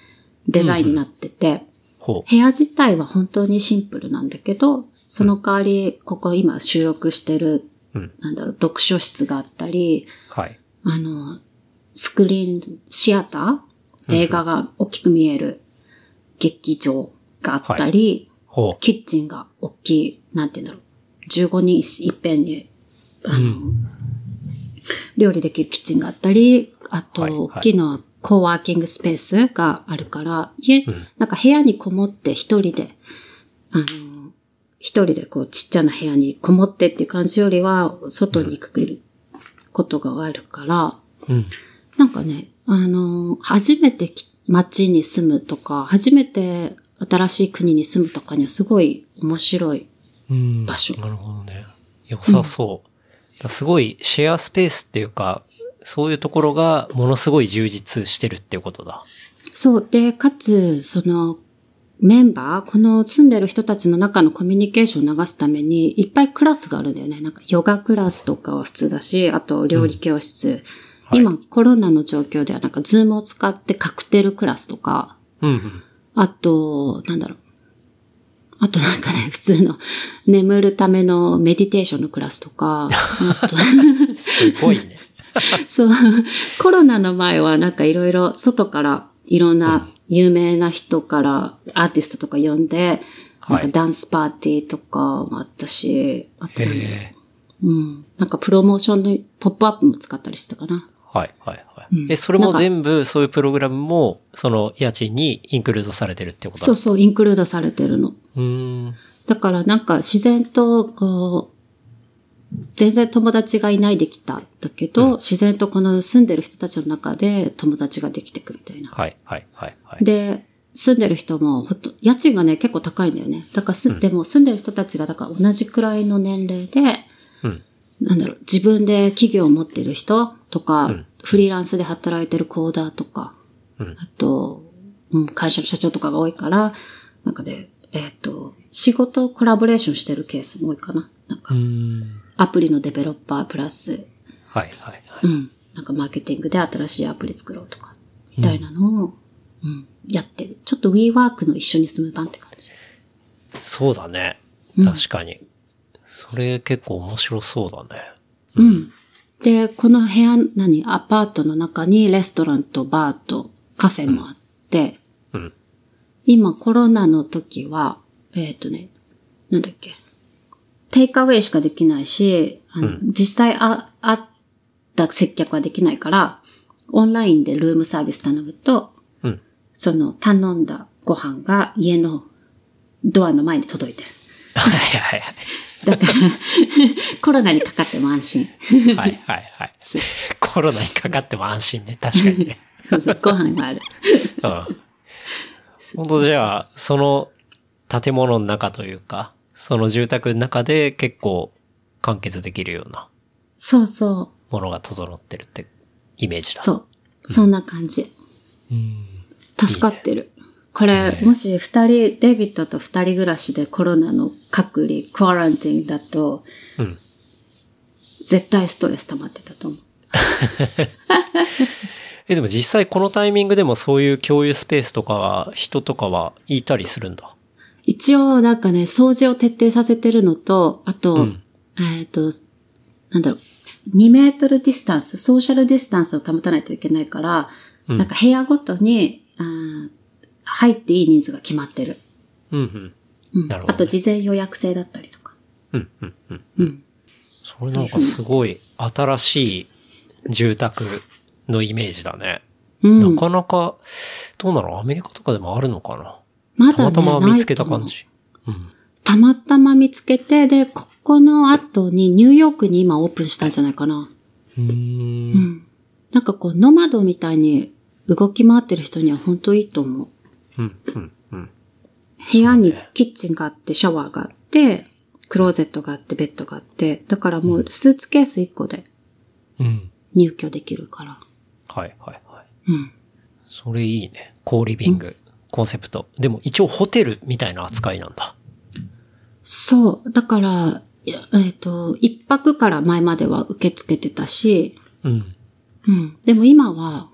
Speaker 2: デザインになってて、
Speaker 3: ほ
Speaker 2: 部屋自体は本当にシンプルなんだけど、その代わり、ここ今収録してる、
Speaker 3: う。うん。
Speaker 2: なんだろう、読書室があったり、
Speaker 3: はい。
Speaker 2: あの、スクリーン、シアター映画が大きく見える劇場があったり、
Speaker 3: ほう。
Speaker 2: キッチンが大きい、なんて言うんだろう。15人いっぺんに、あの、料理できるキッチンがあったり、あと、
Speaker 3: はいはい
Speaker 2: 大きなコーワーキングスペースがあるから、家、
Speaker 3: ん
Speaker 2: なんか部屋にこもって一人で、あの、一人でこうちっちゃな部屋にこもってっていう感じよりは、外に行くことがあるから、
Speaker 3: うん。
Speaker 2: なんかね、あの、初めてき街に住むとか、初めて新しい国に住むとかにはすごい面白い。
Speaker 3: うん。
Speaker 2: 場所
Speaker 3: なるほどね。良さそう。すごいシェアスペースっていうか、そういうところがものすごい充実してるっていうことだ。
Speaker 2: そう。で、かつ、その、メンバー、この住んでる人たちの中のコミュニケーションを流すために、いっぱいクラスがあるんだよね。なんか、ヨガクラスとかは普通だし、あと、料理教室。
Speaker 3: はい
Speaker 2: 今、コロナの状況では、なんか、ズームを使ってカクテルクラスとか、
Speaker 3: うんうん。
Speaker 2: あと、なんだろう。あとなんかね、普通の眠るためのメディテーションのクラスとか、あと
Speaker 3: すごいね。
Speaker 2: そう、コロナの前はなんかいろいろ外からいろんな有名な人からアーティストとか呼んで、
Speaker 3: はい
Speaker 2: なんかダンスパーティーとかもあったし、あとなんだろうん。なんかプロモーションのポップアップも使ったりしてたかな。
Speaker 3: ーはいはいはい。
Speaker 2: うん
Speaker 3: え、それも全部そういうプログラムも、その家賃にインクルードされてるってこと？だ
Speaker 2: そうそう、インクルードされてるの。
Speaker 3: うーん。
Speaker 2: だからなんか自然とこう、全然友達がいないできた。だけど、
Speaker 3: うん
Speaker 2: 自然とこの住んでる人たちの中で友達ができてくみたいな。
Speaker 3: はいはいはいはい。
Speaker 2: で、住んでる人も、ほんと、家賃がね、結構高いんだよね。だからす、
Speaker 3: うん
Speaker 2: でも住んでる人たちが、だから同じくらいの年齢で、
Speaker 3: うん。
Speaker 2: なんだろう、自分で企業を持ってる人とか、
Speaker 3: うん
Speaker 2: フリーランスで働いてるコーダーとか、
Speaker 3: うん。
Speaker 2: あと、うん、会社の社長とかが多いから、なんかで、えっ、と、仕事コラボレーションしてるケースも多いかな。なんか
Speaker 3: う、ーん。
Speaker 2: アプリのデベロッパープラス、
Speaker 3: はいはいはい。
Speaker 2: うん、なんかマーケティングで新しいアプリ作ろうとか、みたいなのを、うん、やってる。ちょっと WeWork の一緒に住む版って感じ。
Speaker 3: そうだね。
Speaker 2: うん
Speaker 3: 確かに。それ結構面白そうだね。
Speaker 2: うん。で、この部屋、何？アパートの中にレストランとバーとカフェもあって、
Speaker 3: うん。
Speaker 2: 今コロナの時は、えっ、とね、なんだっけ？テイクアウェイしかできないし、
Speaker 3: うん
Speaker 2: 実際あ、あった接客はできないから、オンラインでルームサービス頼むと、
Speaker 3: うん。
Speaker 2: その頼んだご飯が家のドアの前に届いてる。
Speaker 3: はいはいはい。
Speaker 2: だから、コロナにかかっても安心。
Speaker 3: はいはいはい。コロナにかかっても安心ね。確かにね。
Speaker 2: そうそうご飯がある。
Speaker 3: うん。本当じゃあ、その建物の中というか、その住宅の中で結構完結できるような
Speaker 2: そうそ
Speaker 3: ものが整ってるってイメージ
Speaker 2: う。
Speaker 3: だ。
Speaker 2: そう。そんな感じ。
Speaker 3: うん。
Speaker 2: 助かってる。これ、もし二人、デイビッドと二人暮らしでコロナの隔離、クアランティンだと、
Speaker 3: うん。
Speaker 2: 絶対ストレス溜まってたと思う。
Speaker 3: え、でも実際このタイミングでもそういう共有スペースとかは、人とかはいたりするんだ？
Speaker 2: 一応、なんかね、掃除を徹底させてるのと、あと、
Speaker 3: うん
Speaker 2: えっ、と、なんだろう、2メートルディスタンス、ソーシャルディスタンスを保たないといけないから、
Speaker 3: うん
Speaker 2: なんか部屋ごとに、入っていい人数が決まってる。
Speaker 3: うんうん。
Speaker 2: うん。
Speaker 3: なるほどね
Speaker 2: あと事前予約制だったりとか。
Speaker 3: うんうんうん。
Speaker 2: うん。
Speaker 3: それなんかすごい新しい住宅のイメージだね。
Speaker 2: うん。
Speaker 3: なかなか、どうなのアメリカとかでもあるのかな
Speaker 2: まだね、
Speaker 3: たまたま見つけた感じ。うん。
Speaker 2: たまたま見つけて、で、ここの後にニューヨークに今オープンしたんじゃないかな。
Speaker 3: うー。
Speaker 2: うんん。なんかこう、ノマドみたいに動き回ってる人には本当いいと思う。
Speaker 3: うん。うん。うん。
Speaker 2: 部屋にキッチンがあって、シャワーがあって、クローゼットがあって、ベッドがあって、だからもうスーツケース1個で
Speaker 3: うん。
Speaker 2: 入居できるから。
Speaker 3: はいはいはい。
Speaker 2: うん。
Speaker 3: それいいね。コーリビング、コンセプト。でも一応ホテルみたいな扱いなんだ。
Speaker 2: そう。だから、えっ、と、一泊から前までは受け付けてたし、
Speaker 3: うん。
Speaker 2: うん。でも今は、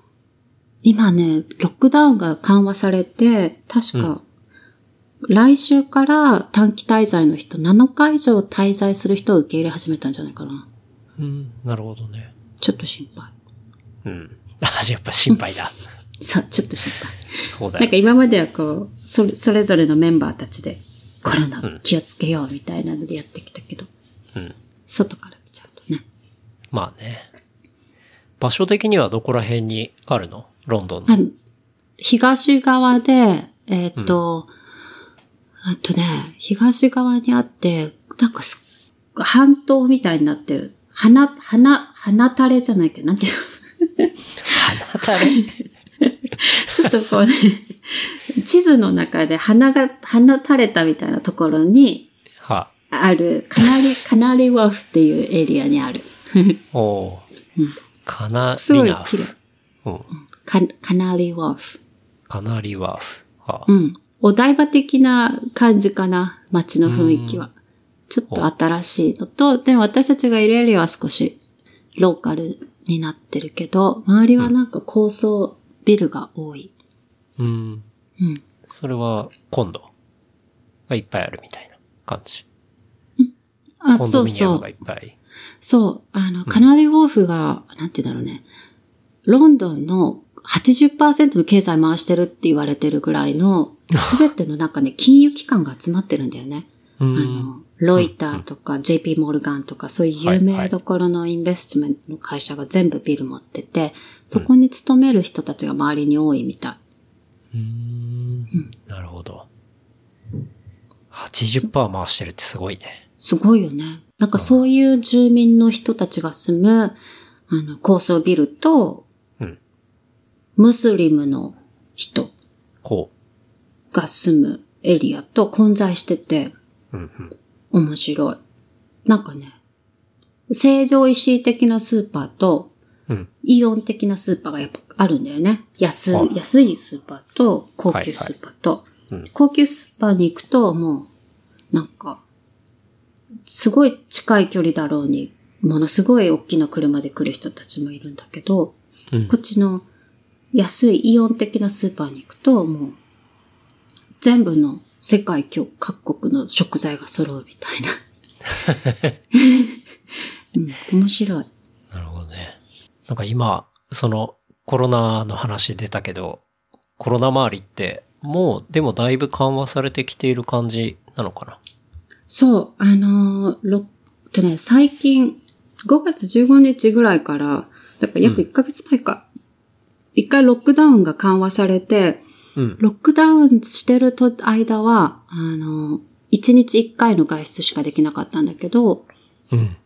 Speaker 2: 今ね、ロックダウンが緩和されて、確か、来週から短期滞在の人、7日以上滞在する人を受け入れ始めたんじゃないかな。
Speaker 3: うん。なるほどね。
Speaker 2: ちょっと心配。
Speaker 3: うん。あ、やっぱ心配だ。
Speaker 2: さ、ちょっと心配。
Speaker 3: そうだよ
Speaker 2: なんか。今まではこう、それ、それぞれのメンバーたちで、コロナ
Speaker 3: うん
Speaker 2: 気をつけようみたいなのでやってきたけど、
Speaker 3: うん。
Speaker 2: 外から来ちゃうとね。
Speaker 3: まあね。場所的にはどこら辺にあるの？ロンドンの。
Speaker 2: あ東側で、えっ、と、あとね、東側にあって、なんかす半島みたいになってる。花、花、花垂れじゃないけど、なんていうの？
Speaker 3: 花垂れ？
Speaker 2: ちょっとこうね、地図の中で花が、花垂れたみたいなところに、
Speaker 3: は。
Speaker 2: ある、カナリ、カナリワフっていうエリアにある。
Speaker 3: おー
Speaker 2: うん
Speaker 3: カナリナフ。うん。
Speaker 2: カカナリーワーフ。
Speaker 3: カナリワーフ。あ
Speaker 2: うん。お台場的な感じかな。街の雰囲気は。ちょっと新しいのと、でも私たちがいるエリアは少しローカルになってるけど、周りはなんか高層ビルが多い。
Speaker 3: うん。
Speaker 2: うん。
Speaker 3: それは今度がいっぱいあるみたいな感じ。
Speaker 2: あ、
Speaker 3: コン
Speaker 2: そうそう。そう。あの、カナディウォーフが、なんて言うんだろうね。ロンドンの80%の経済回してるって言われてるぐらいの、すべての中ね、金融機関が集まってるんだよね。
Speaker 3: う
Speaker 2: あの、ロイターとか JP モルガンとかそういう有名どころのインベストメントの会社が全部ビル持ってて、そこに勤める人たちが周りに多いみたい。
Speaker 3: うーん。なるほど。80%回してるってすごいね。
Speaker 2: すごいよね。なんかそういう住民の人たちが住む、あの、高層ビルと、
Speaker 3: うん。
Speaker 2: ムスリムの人
Speaker 3: ほ
Speaker 2: が住むエリアと混在してて、
Speaker 3: う。うんうん。
Speaker 2: 面白い。なんかね、成城石井的なスーパーと、
Speaker 3: うん。
Speaker 2: イオン的なスーパーがやっぱあるんだよね。安安いスーパーと高級スーパーと。
Speaker 3: はいはいうん
Speaker 2: 高級スーパーに行くともう、なんか、すごい近い距離だろうに、ものすごい大きな車で来る人たちもいるんだけど、
Speaker 3: うん
Speaker 2: こっちの安いイオン的なスーパーに行くと、もう、全部の世界各国の食材が揃うみたいな。うん、面白い。
Speaker 3: なんか今、そのコロナの話出たけど、コロナ周りって、もうでもだいぶ緩和されてきている感じなのかな？
Speaker 2: そう、あのーろとね、最近、5月15日ぐらいから、だから約1ヶ月前か、一、回ロックダウンが緩和されて、
Speaker 3: うん。
Speaker 2: ロックダウンしてると間は、あのー、1日1回の外出しかできなかったんだけど、
Speaker 3: うん。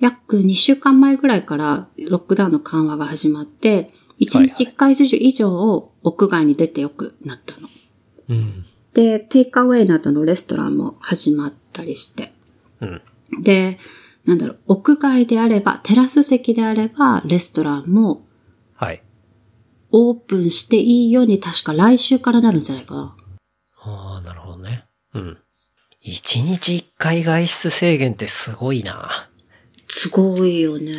Speaker 2: 約2週間前ぐらいからロックダウンの緩和が始まって、1日1回以上を屋外に出てよくなったの。
Speaker 3: うん。
Speaker 2: で、テイクアウェイなどのレストランも始まったりして。
Speaker 3: うん。
Speaker 2: で、なんだろう、屋外であれば、テラス席であれば、レストランも
Speaker 3: はい。
Speaker 2: オープンしていいように確か来週からなるんじゃないかな。
Speaker 3: ああ、なるほどね。うん。一日一回外出制限ってすごいな。
Speaker 2: すごいよね。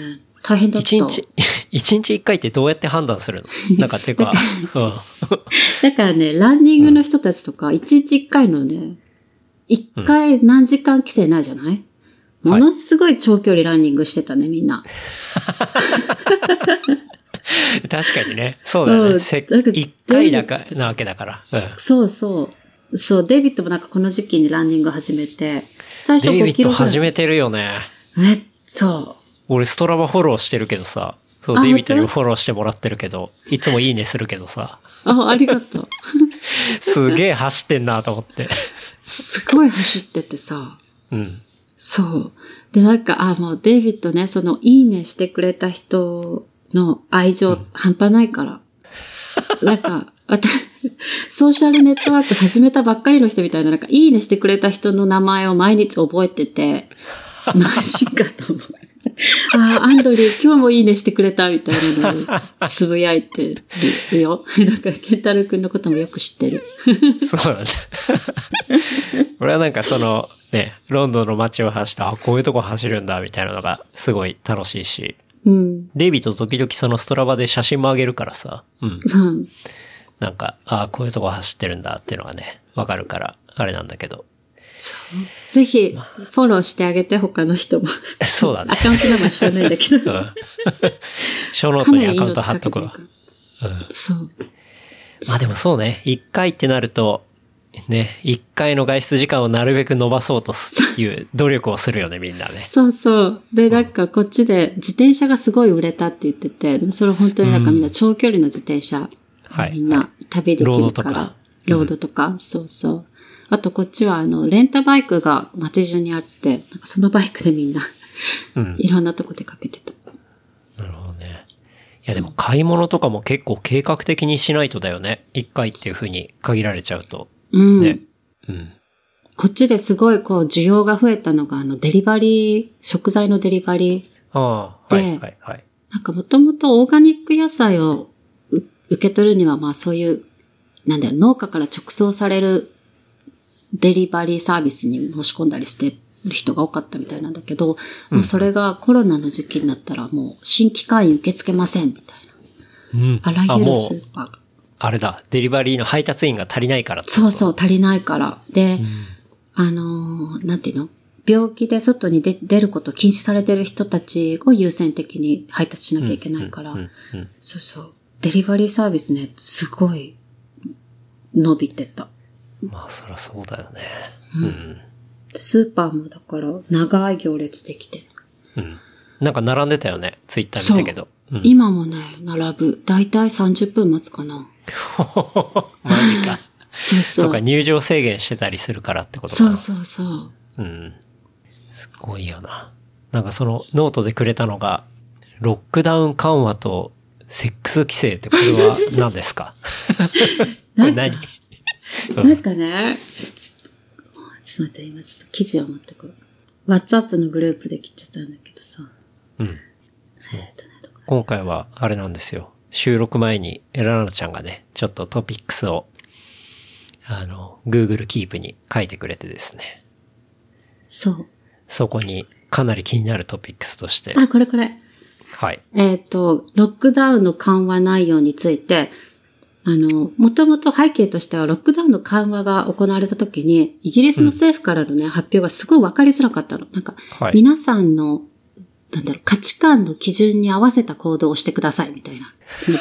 Speaker 2: 大変だった。
Speaker 3: 一日、一日一回ってどうやって判断するの？なんかていうか、うん。
Speaker 2: だからね、ランニングの人たちとか、一日一回のね、一回何時間規制ないじゃない、ものすごい長距離ランニングしてたね、みんな。
Speaker 3: 確かにね。そうだよね。一回だか、なわけだから。うん。
Speaker 2: そうそう。そう、デイビッドもなんかこの時期にランニング始めて、最初5
Speaker 3: デイビッド。始めてるよね。
Speaker 2: めっそ
Speaker 3: 俺ストラバフォローしてるけどさ。そう、
Speaker 2: あ
Speaker 3: デイビッドにも
Speaker 2: 本
Speaker 3: フォローしてもらってるけど、いつもいいねするけどさ、
Speaker 2: う。あ、ありがとう。
Speaker 3: すげえ走ってんなと思って。
Speaker 2: すごい走っててさ。
Speaker 3: うん。
Speaker 2: そう。で、なんか、あ、もうデイビッドね、その、いいねしてくれた人の愛情、半端ないから。なんか、わたソーシャルネットワーク始めたばっかりの人みたいな、なんか、いいねしてくれた人の名前を毎日覚えてて、マジかと思う。ああ、アンドリュー、今日もいいねしてくれたみたいなのをつぶやいてるよ。だから、ケンタロウ君のこともよく知ってる。
Speaker 3: そうなんだ。俺はなんかその、ね、ロンドンの街を走って、あ、こういうとこ走るんだ、みたいなのがすごい楽しいし。
Speaker 2: うん。
Speaker 3: デイビッド時々そのストラバで写真も上げるからさ、うん。
Speaker 2: うん。
Speaker 3: なんか、あこういうとこ走ってるんだっていうのがね、わかるから、あれなんだけど。
Speaker 2: そう。ぜひ、フォローしてあげて、他の人も。
Speaker 3: そうだね
Speaker 2: ア。カウントナンバー知らないんだけど。
Speaker 3: うん。ショーノートにアカウント貼っとくわうん。
Speaker 2: そう。
Speaker 3: まあでもそうね、一回ってなると、ね、一回の外出時間をなるべく伸ばそうとすいう努力をするよね、みんなね。
Speaker 2: そうそう。で、なんかこっちで自転車がすごい売れたって言ってて、それ本当になんかみんな長距離の自転車、
Speaker 3: はい
Speaker 2: みんな旅できるから。
Speaker 3: ロードとか
Speaker 2: ロードとか、そうそう。あとこっちはあの、レンタバイクが街中にあって、なんかそのバイクでみんな、
Speaker 3: うん。
Speaker 2: いろんなとこ出かけてた。
Speaker 3: なるほどね。いやでも買い物とかも結構計画的にしないとだよね。一回っていう風に限られちゃうと。
Speaker 2: うん。
Speaker 3: ね。うん。
Speaker 2: こっちですごいこう需要が増えたのがあのデリバリー、食材のデリバリ
Speaker 3: ああ、はい、
Speaker 2: で
Speaker 3: はい、はい。
Speaker 2: なんかもともとオーガニック野菜をう受け取るには、まあそういう、なんだろう、農家から直送されるデリバリーサービスに申し込んだりしてる人が多かったみたいなんだけど、もうそれがコロナの時期になったらもう新規会員受け付けませんみたい
Speaker 3: うん
Speaker 2: な。あらゆるスーパーが。
Speaker 3: あれだ、デリバリーの配達員が足りないから
Speaker 2: そうそう、足りないから。で、あのーなんていうの？病気で外に出出ることを禁止されてる人たちを優先的に配達しなきゃいけないから、
Speaker 3: うんうん
Speaker 2: そうそう。デリバリーサービスね、すごい伸びてた。
Speaker 3: まあ、そりゃそうだよね。うん。
Speaker 2: スーパーもだから長い行列できて。
Speaker 3: うん。なんか並んでたよね。ツイッター見たけど。うん、
Speaker 2: 今もね、並ぶ。だいたい30分待つかな。
Speaker 3: マジか。
Speaker 2: そうそう。
Speaker 3: そうか、入場制限してたりするからってことかな。
Speaker 2: そうそうそう。
Speaker 3: うん。すごいよな。なんかそのノートでくれたのが、ロックダウン緩和とセックス規制ってこれは何ですか これ何？
Speaker 2: なんかね、ちょっと、ちょっと待って、今ちょっと記事を持ってくる。WhatsApp のグループで来てたんだけどさ。
Speaker 3: うん。
Speaker 2: えっとね、
Speaker 3: 今回はあれなんですよ。収録前にエララナちゃんがね、ちょっとトピックスを、あの、Google Keep に書いてくれてですね。
Speaker 2: そう。
Speaker 3: そこにかなり気になるトピックスとして。
Speaker 2: あ、これこれ。
Speaker 3: はい。
Speaker 2: えっ、と、ロックダウンの緩和内容について、あの、もともと背景としては、ロックダウンの緩和が行われた時に、イギリスの政府からのね、発表がすごい分かりづらかったの。なんか、
Speaker 3: はい
Speaker 2: 皆さんの、なんだろう、価値観の基準に合わせた行動をしてください、みたいな。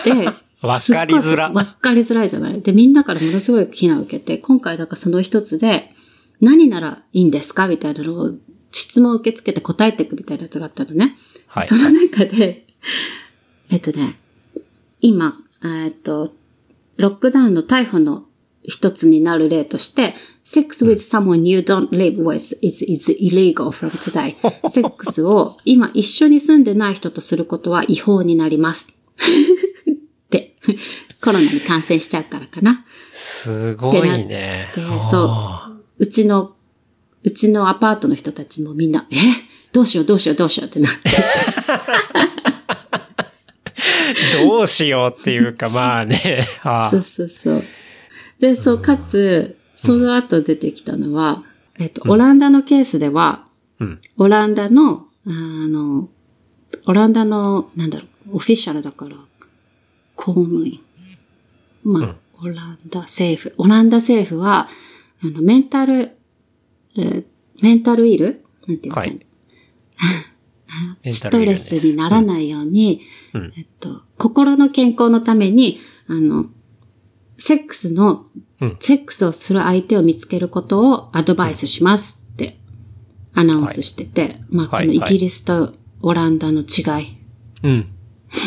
Speaker 2: で、
Speaker 3: わかりづら
Speaker 2: わかりづらいじゃないで、みんなからものすごい非難を受けて、今回なんかその一つで、何ならいいんですかみたいなのを、質問を受け付けて答えていくみたいなやつがあったのね。
Speaker 3: はい
Speaker 2: その中で、えっとね、今、えっと、ロックダウンの逮捕の一つになる例として、sex with someone you don't live with is, is illegal from today. セックスを今一緒に住んでない人とすることは違法になります。で、コロナに感染しちゃうからかな。
Speaker 3: すごいね。
Speaker 2: で、そう。うちの、うちのアパートの人たちもみんな、え？どうしようどうしようどうしようってなって。
Speaker 3: どうしようっていうか、まあね。あ
Speaker 2: そうそうそう。で、そう、かつ、その後出てきたのは、えっと、オランダのケースでは、
Speaker 3: うん。
Speaker 2: オランダの、あの、オランダの、なんだろう、オフィシャルだから、公務員。まあ、オランダ政府。オランダ政府は、あの、メンタル、えーメンタルイル？なんていうんですかね。
Speaker 3: はい
Speaker 2: ストレスにならないように、
Speaker 3: うん
Speaker 2: えっと、心の健康のために、あの、セックスの、
Speaker 3: うん
Speaker 2: セックスをする相手を見つけることをアドバイスしますってアナウンスしてて、まあ、こ
Speaker 3: はいはい
Speaker 2: のイギリスとオランダの違い。
Speaker 3: うん。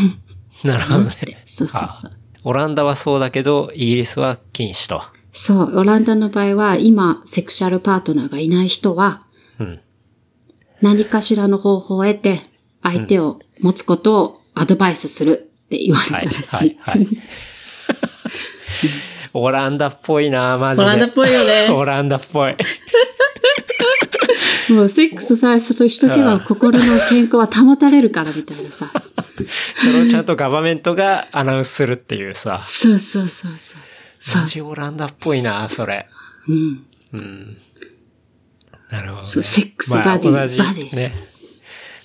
Speaker 3: なるほどね。
Speaker 2: そうそうそう
Speaker 3: あ。オランダはそうだけど、イギリスは禁止と。
Speaker 2: そう、オランダの場合は、今、セクシャルパートナーがいない人は、
Speaker 3: うん。
Speaker 2: 何かしらの方法を得て、相手を持つことをアドバイスするって言われた
Speaker 3: はい、
Speaker 2: らしい。
Speaker 3: はい、はい。オランダっぽいな、マジで。
Speaker 2: オランダっぽいよね
Speaker 3: オランダっぽい。
Speaker 2: もうセックスさえしとけば心の健康は保たれるからみたいなさ。
Speaker 3: それをちゃんとガバメントがアナウンスするっていうさ。
Speaker 2: そうそうそうそう。そう
Speaker 3: マ。ジオランダっぽいな、それ。
Speaker 2: うん。
Speaker 3: うん。なるほど、ね。
Speaker 2: そうセックスバディ
Speaker 3: まあ同じ
Speaker 2: バディ
Speaker 3: ね。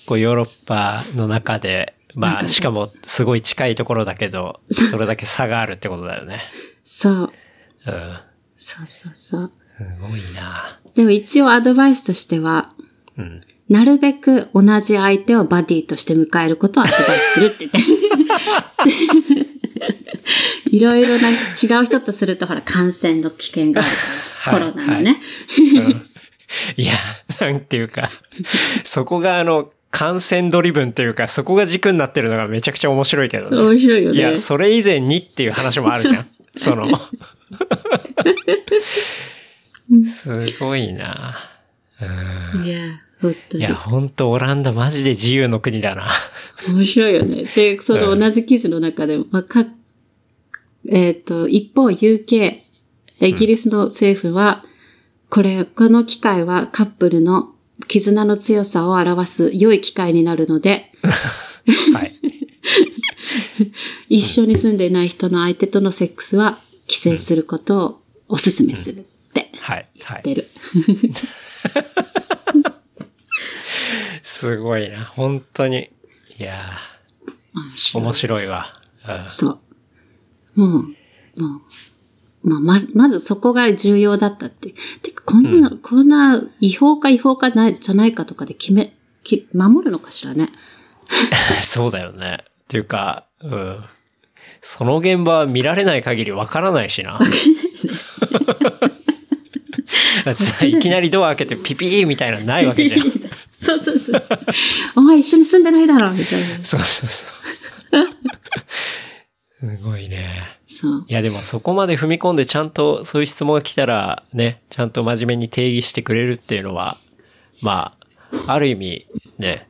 Speaker 3: こうヨーロッパの中で、まあ、しかもすごい近いところだけど、それだけ差があるってことだよね。
Speaker 2: そう。
Speaker 3: うん。
Speaker 2: そうそうそう。
Speaker 3: すごいな。
Speaker 2: でも一応アドバイスとしては、
Speaker 3: うん。
Speaker 2: なるべく同じ相手をバディとして迎えることをアドバイスするって言って。いろいろな違う人とするとほら感染の危険があるから、
Speaker 3: はい
Speaker 2: コロナのね。
Speaker 3: うんいや、なんていうか、そこがあの、感染ドリブンっていうか、そこが軸になってるのがめちゃくちゃ面白いけどね。
Speaker 2: 面白いよね。
Speaker 3: いや、それ以前にっていう話もあるじゃん。その。すごいな。うん
Speaker 2: いや、本当に。
Speaker 3: いや、ほんとオランダマジで自由の国だな。
Speaker 2: 面白いよね。で、その同じ記事の中でも、まあ、か、えっ、と、一方 UK、イギリスの政府は、これ、この機会はカップルの絆の強さを表す良い機会になるので、
Speaker 3: はい。
Speaker 2: 一緒に住んでいない人の相手とのセックスは規制することをお勧めするって。言ってる。
Speaker 3: すごいな。本当に。いやー、面白いわ。うん
Speaker 2: そう。もう、もう、まあ、まず、まずそこが重要だったって。てか、こんな、こんな違法か違法かない、じゃないかとかで決め、き守るのかしらね。
Speaker 3: そうだよね。っていうか、うん。その現場は見られない限りわからないしな。だってさいきなりドア開けてピピーみたいなのないわけじゃん。
Speaker 2: そうそうそう。お前一緒に住んでないだろみたいな。
Speaker 3: そうそうそう。すごいね。
Speaker 2: そう。
Speaker 3: いやでもそこまで踏み込んでちゃんとそういう質問が来たらね、ちゃんと真面目に定義してくれるっていうのは、まあ、ある意味ね、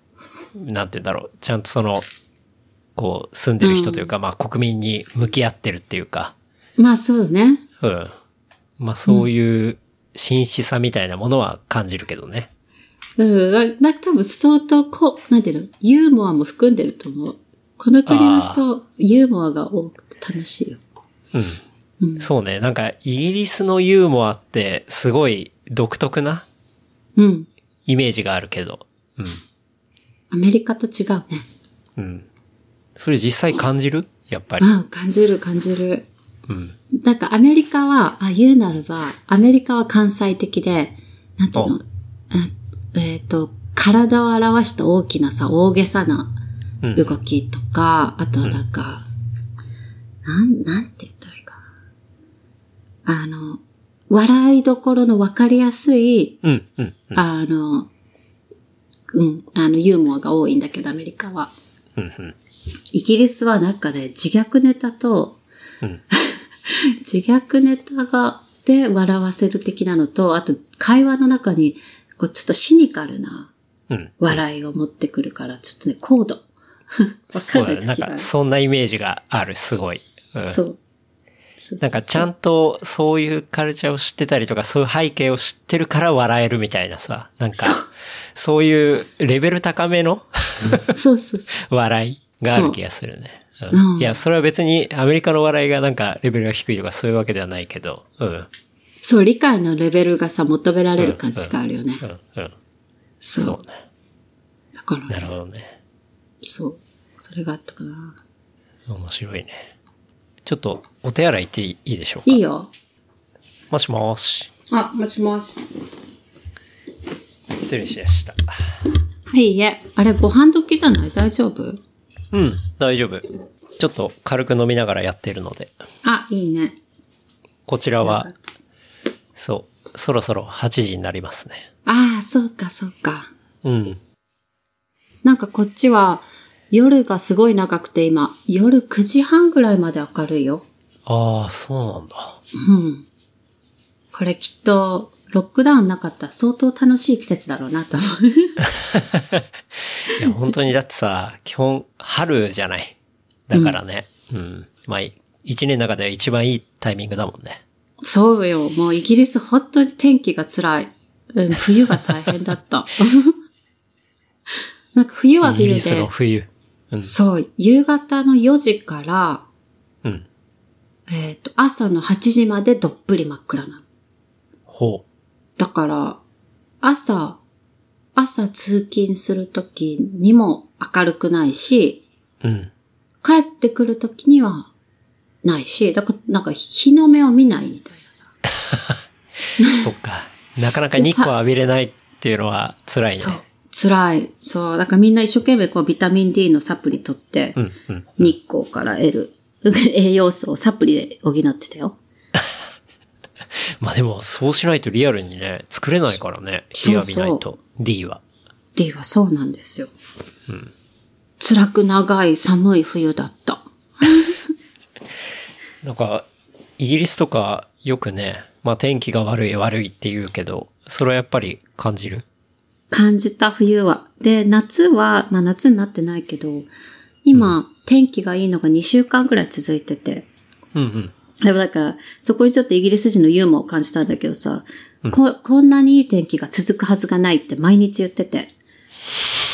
Speaker 3: なんて言うんだろう、ちゃんとその、こう住んでる人というか、まあ国民に向き合ってるっていうか、
Speaker 2: まあそうね。
Speaker 3: うん。まあそういう真摯さみたいなものは感じるけどね。
Speaker 2: うん。な多分相当こう、なんていうの、ユーモアも含んでると思う。この国の人、ユーモアが多くて楽しいよ。
Speaker 3: うん。
Speaker 2: うん。
Speaker 3: そうね。なんかイギリスのユーモアってすごい独特な
Speaker 2: うん。
Speaker 3: イメージがあるけど。うん。
Speaker 2: アメリカと違うね。
Speaker 3: うん。それ実際感じる？やっぱり。
Speaker 2: うん、感じる感じる。
Speaker 3: うん。
Speaker 2: なんかアメリカは、あ、言うならば、アメリカは関西的で、なんていうの、あえっ、と、体を表した大きなさ、大げさな
Speaker 3: うん。
Speaker 2: 動きとか、あとはなんか、なん、なんて言ったらいいかな。あの、笑いどころのわかりやすい、
Speaker 3: うん。うん。うん。
Speaker 2: あの、うん、あの、ユーモアが多いんだけど、アメリカは。
Speaker 3: うん。うん。
Speaker 2: イギリスはなんかね、自虐ネタと、
Speaker 3: うん。
Speaker 2: 自虐ネタが、で笑わせる的なのと、あと会話の中に、こうちょっとシニカルな
Speaker 3: うん。
Speaker 2: 笑いを持ってくるから、ちょっとね、高度。わか
Speaker 3: そうだね。なん
Speaker 2: んない時がある。
Speaker 3: か、そんなイメージがある、すごい。うん。
Speaker 2: そう。
Speaker 3: なんか、ちゃんと、そういうカルチャーを知ってたりとか、そういう背景を知ってるから笑えるみたいなさ、なんか、そういうレベル高めの
Speaker 2: そうそう。
Speaker 3: 笑いがある気がするね。
Speaker 2: う
Speaker 3: うんんいや、それは別にアメリカの笑いがなんかレベルが低いとかそういうわけではないけど、うん。
Speaker 2: そう、理解のレベルがさ、求められる感じがあるよね
Speaker 3: う。ん、うん。
Speaker 2: そう。
Speaker 3: そうね。
Speaker 2: だから、
Speaker 3: なるほどね。
Speaker 2: そう。それがあったかな。
Speaker 3: 面白いね。ちょっと、お手洗い行っていいでしょうか？
Speaker 2: いいよ。
Speaker 3: もしもし。
Speaker 2: あ、もしもし。
Speaker 3: 失礼しました。
Speaker 2: はい、いえ。あれ、ご飯時じゃない？大丈夫？
Speaker 3: うん、大丈夫。ちょっと軽く飲みながらやってるので。
Speaker 2: あ、いいね。
Speaker 3: こちらは、そう、そろそろ8時になりますね。
Speaker 2: ああ、そうか、そうか。
Speaker 3: うん。
Speaker 2: なんかこっちは、夜がすごい長くて今、夜9時半ぐらいまで明るいよ。
Speaker 3: ああ、そうなんだ。
Speaker 2: うん。これきっと、ロックダウンなかったら相当楽しい季節だろうなと思う。
Speaker 3: いや、本当にだってさ、基本、春じゃない。だからね。うん。まあ、一年の中では一番いいタイミングだもんね。
Speaker 2: そうよ。もうイギリス本当に天気が辛い。うん冬が大変だった。なんか冬は冬
Speaker 3: イギリスの
Speaker 2: で、
Speaker 3: 冬。うん。
Speaker 2: そう、夕方の4時から、
Speaker 3: うん。
Speaker 2: えっ、と、朝の8時までどっぷり真っ暗なの。
Speaker 3: ほ
Speaker 2: だから、朝、朝通勤するときにも明るくないし、
Speaker 3: う。うん。
Speaker 2: 帰ってくるときにはないし、だからなんか日の目を見ないみたいなさ。
Speaker 3: そっか。なかなか日光浴びれないっていうのは辛い
Speaker 2: そう
Speaker 3: ね。。
Speaker 2: 辛い。そう。だからみんな一生懸命こうビタミン D のサプリ取って、
Speaker 3: うん、うん。
Speaker 2: 日光から得る 栄養素をサプリで補ってたよ。
Speaker 3: まあでも、そうしないとリアルにね、作れないからね。日浴びないと。D は。
Speaker 2: D はそうなんですよ。
Speaker 3: うん。
Speaker 2: 辛く長い寒い冬だった。
Speaker 3: なんか、イギリスとかよくね、まあ天気が悪い悪いって言うけど、それはやっぱり感じる？
Speaker 2: 感じた冬は。で、夏は、まあ夏になってないけど、今、天気がいいのが2週間ぐらい続いてて。
Speaker 3: うんうん。
Speaker 2: でもだから、そこにちょっとイギリス人のユーモアを感じたんだけどさ、こ、こんなにいい天気が続くはずがないって毎日言ってて、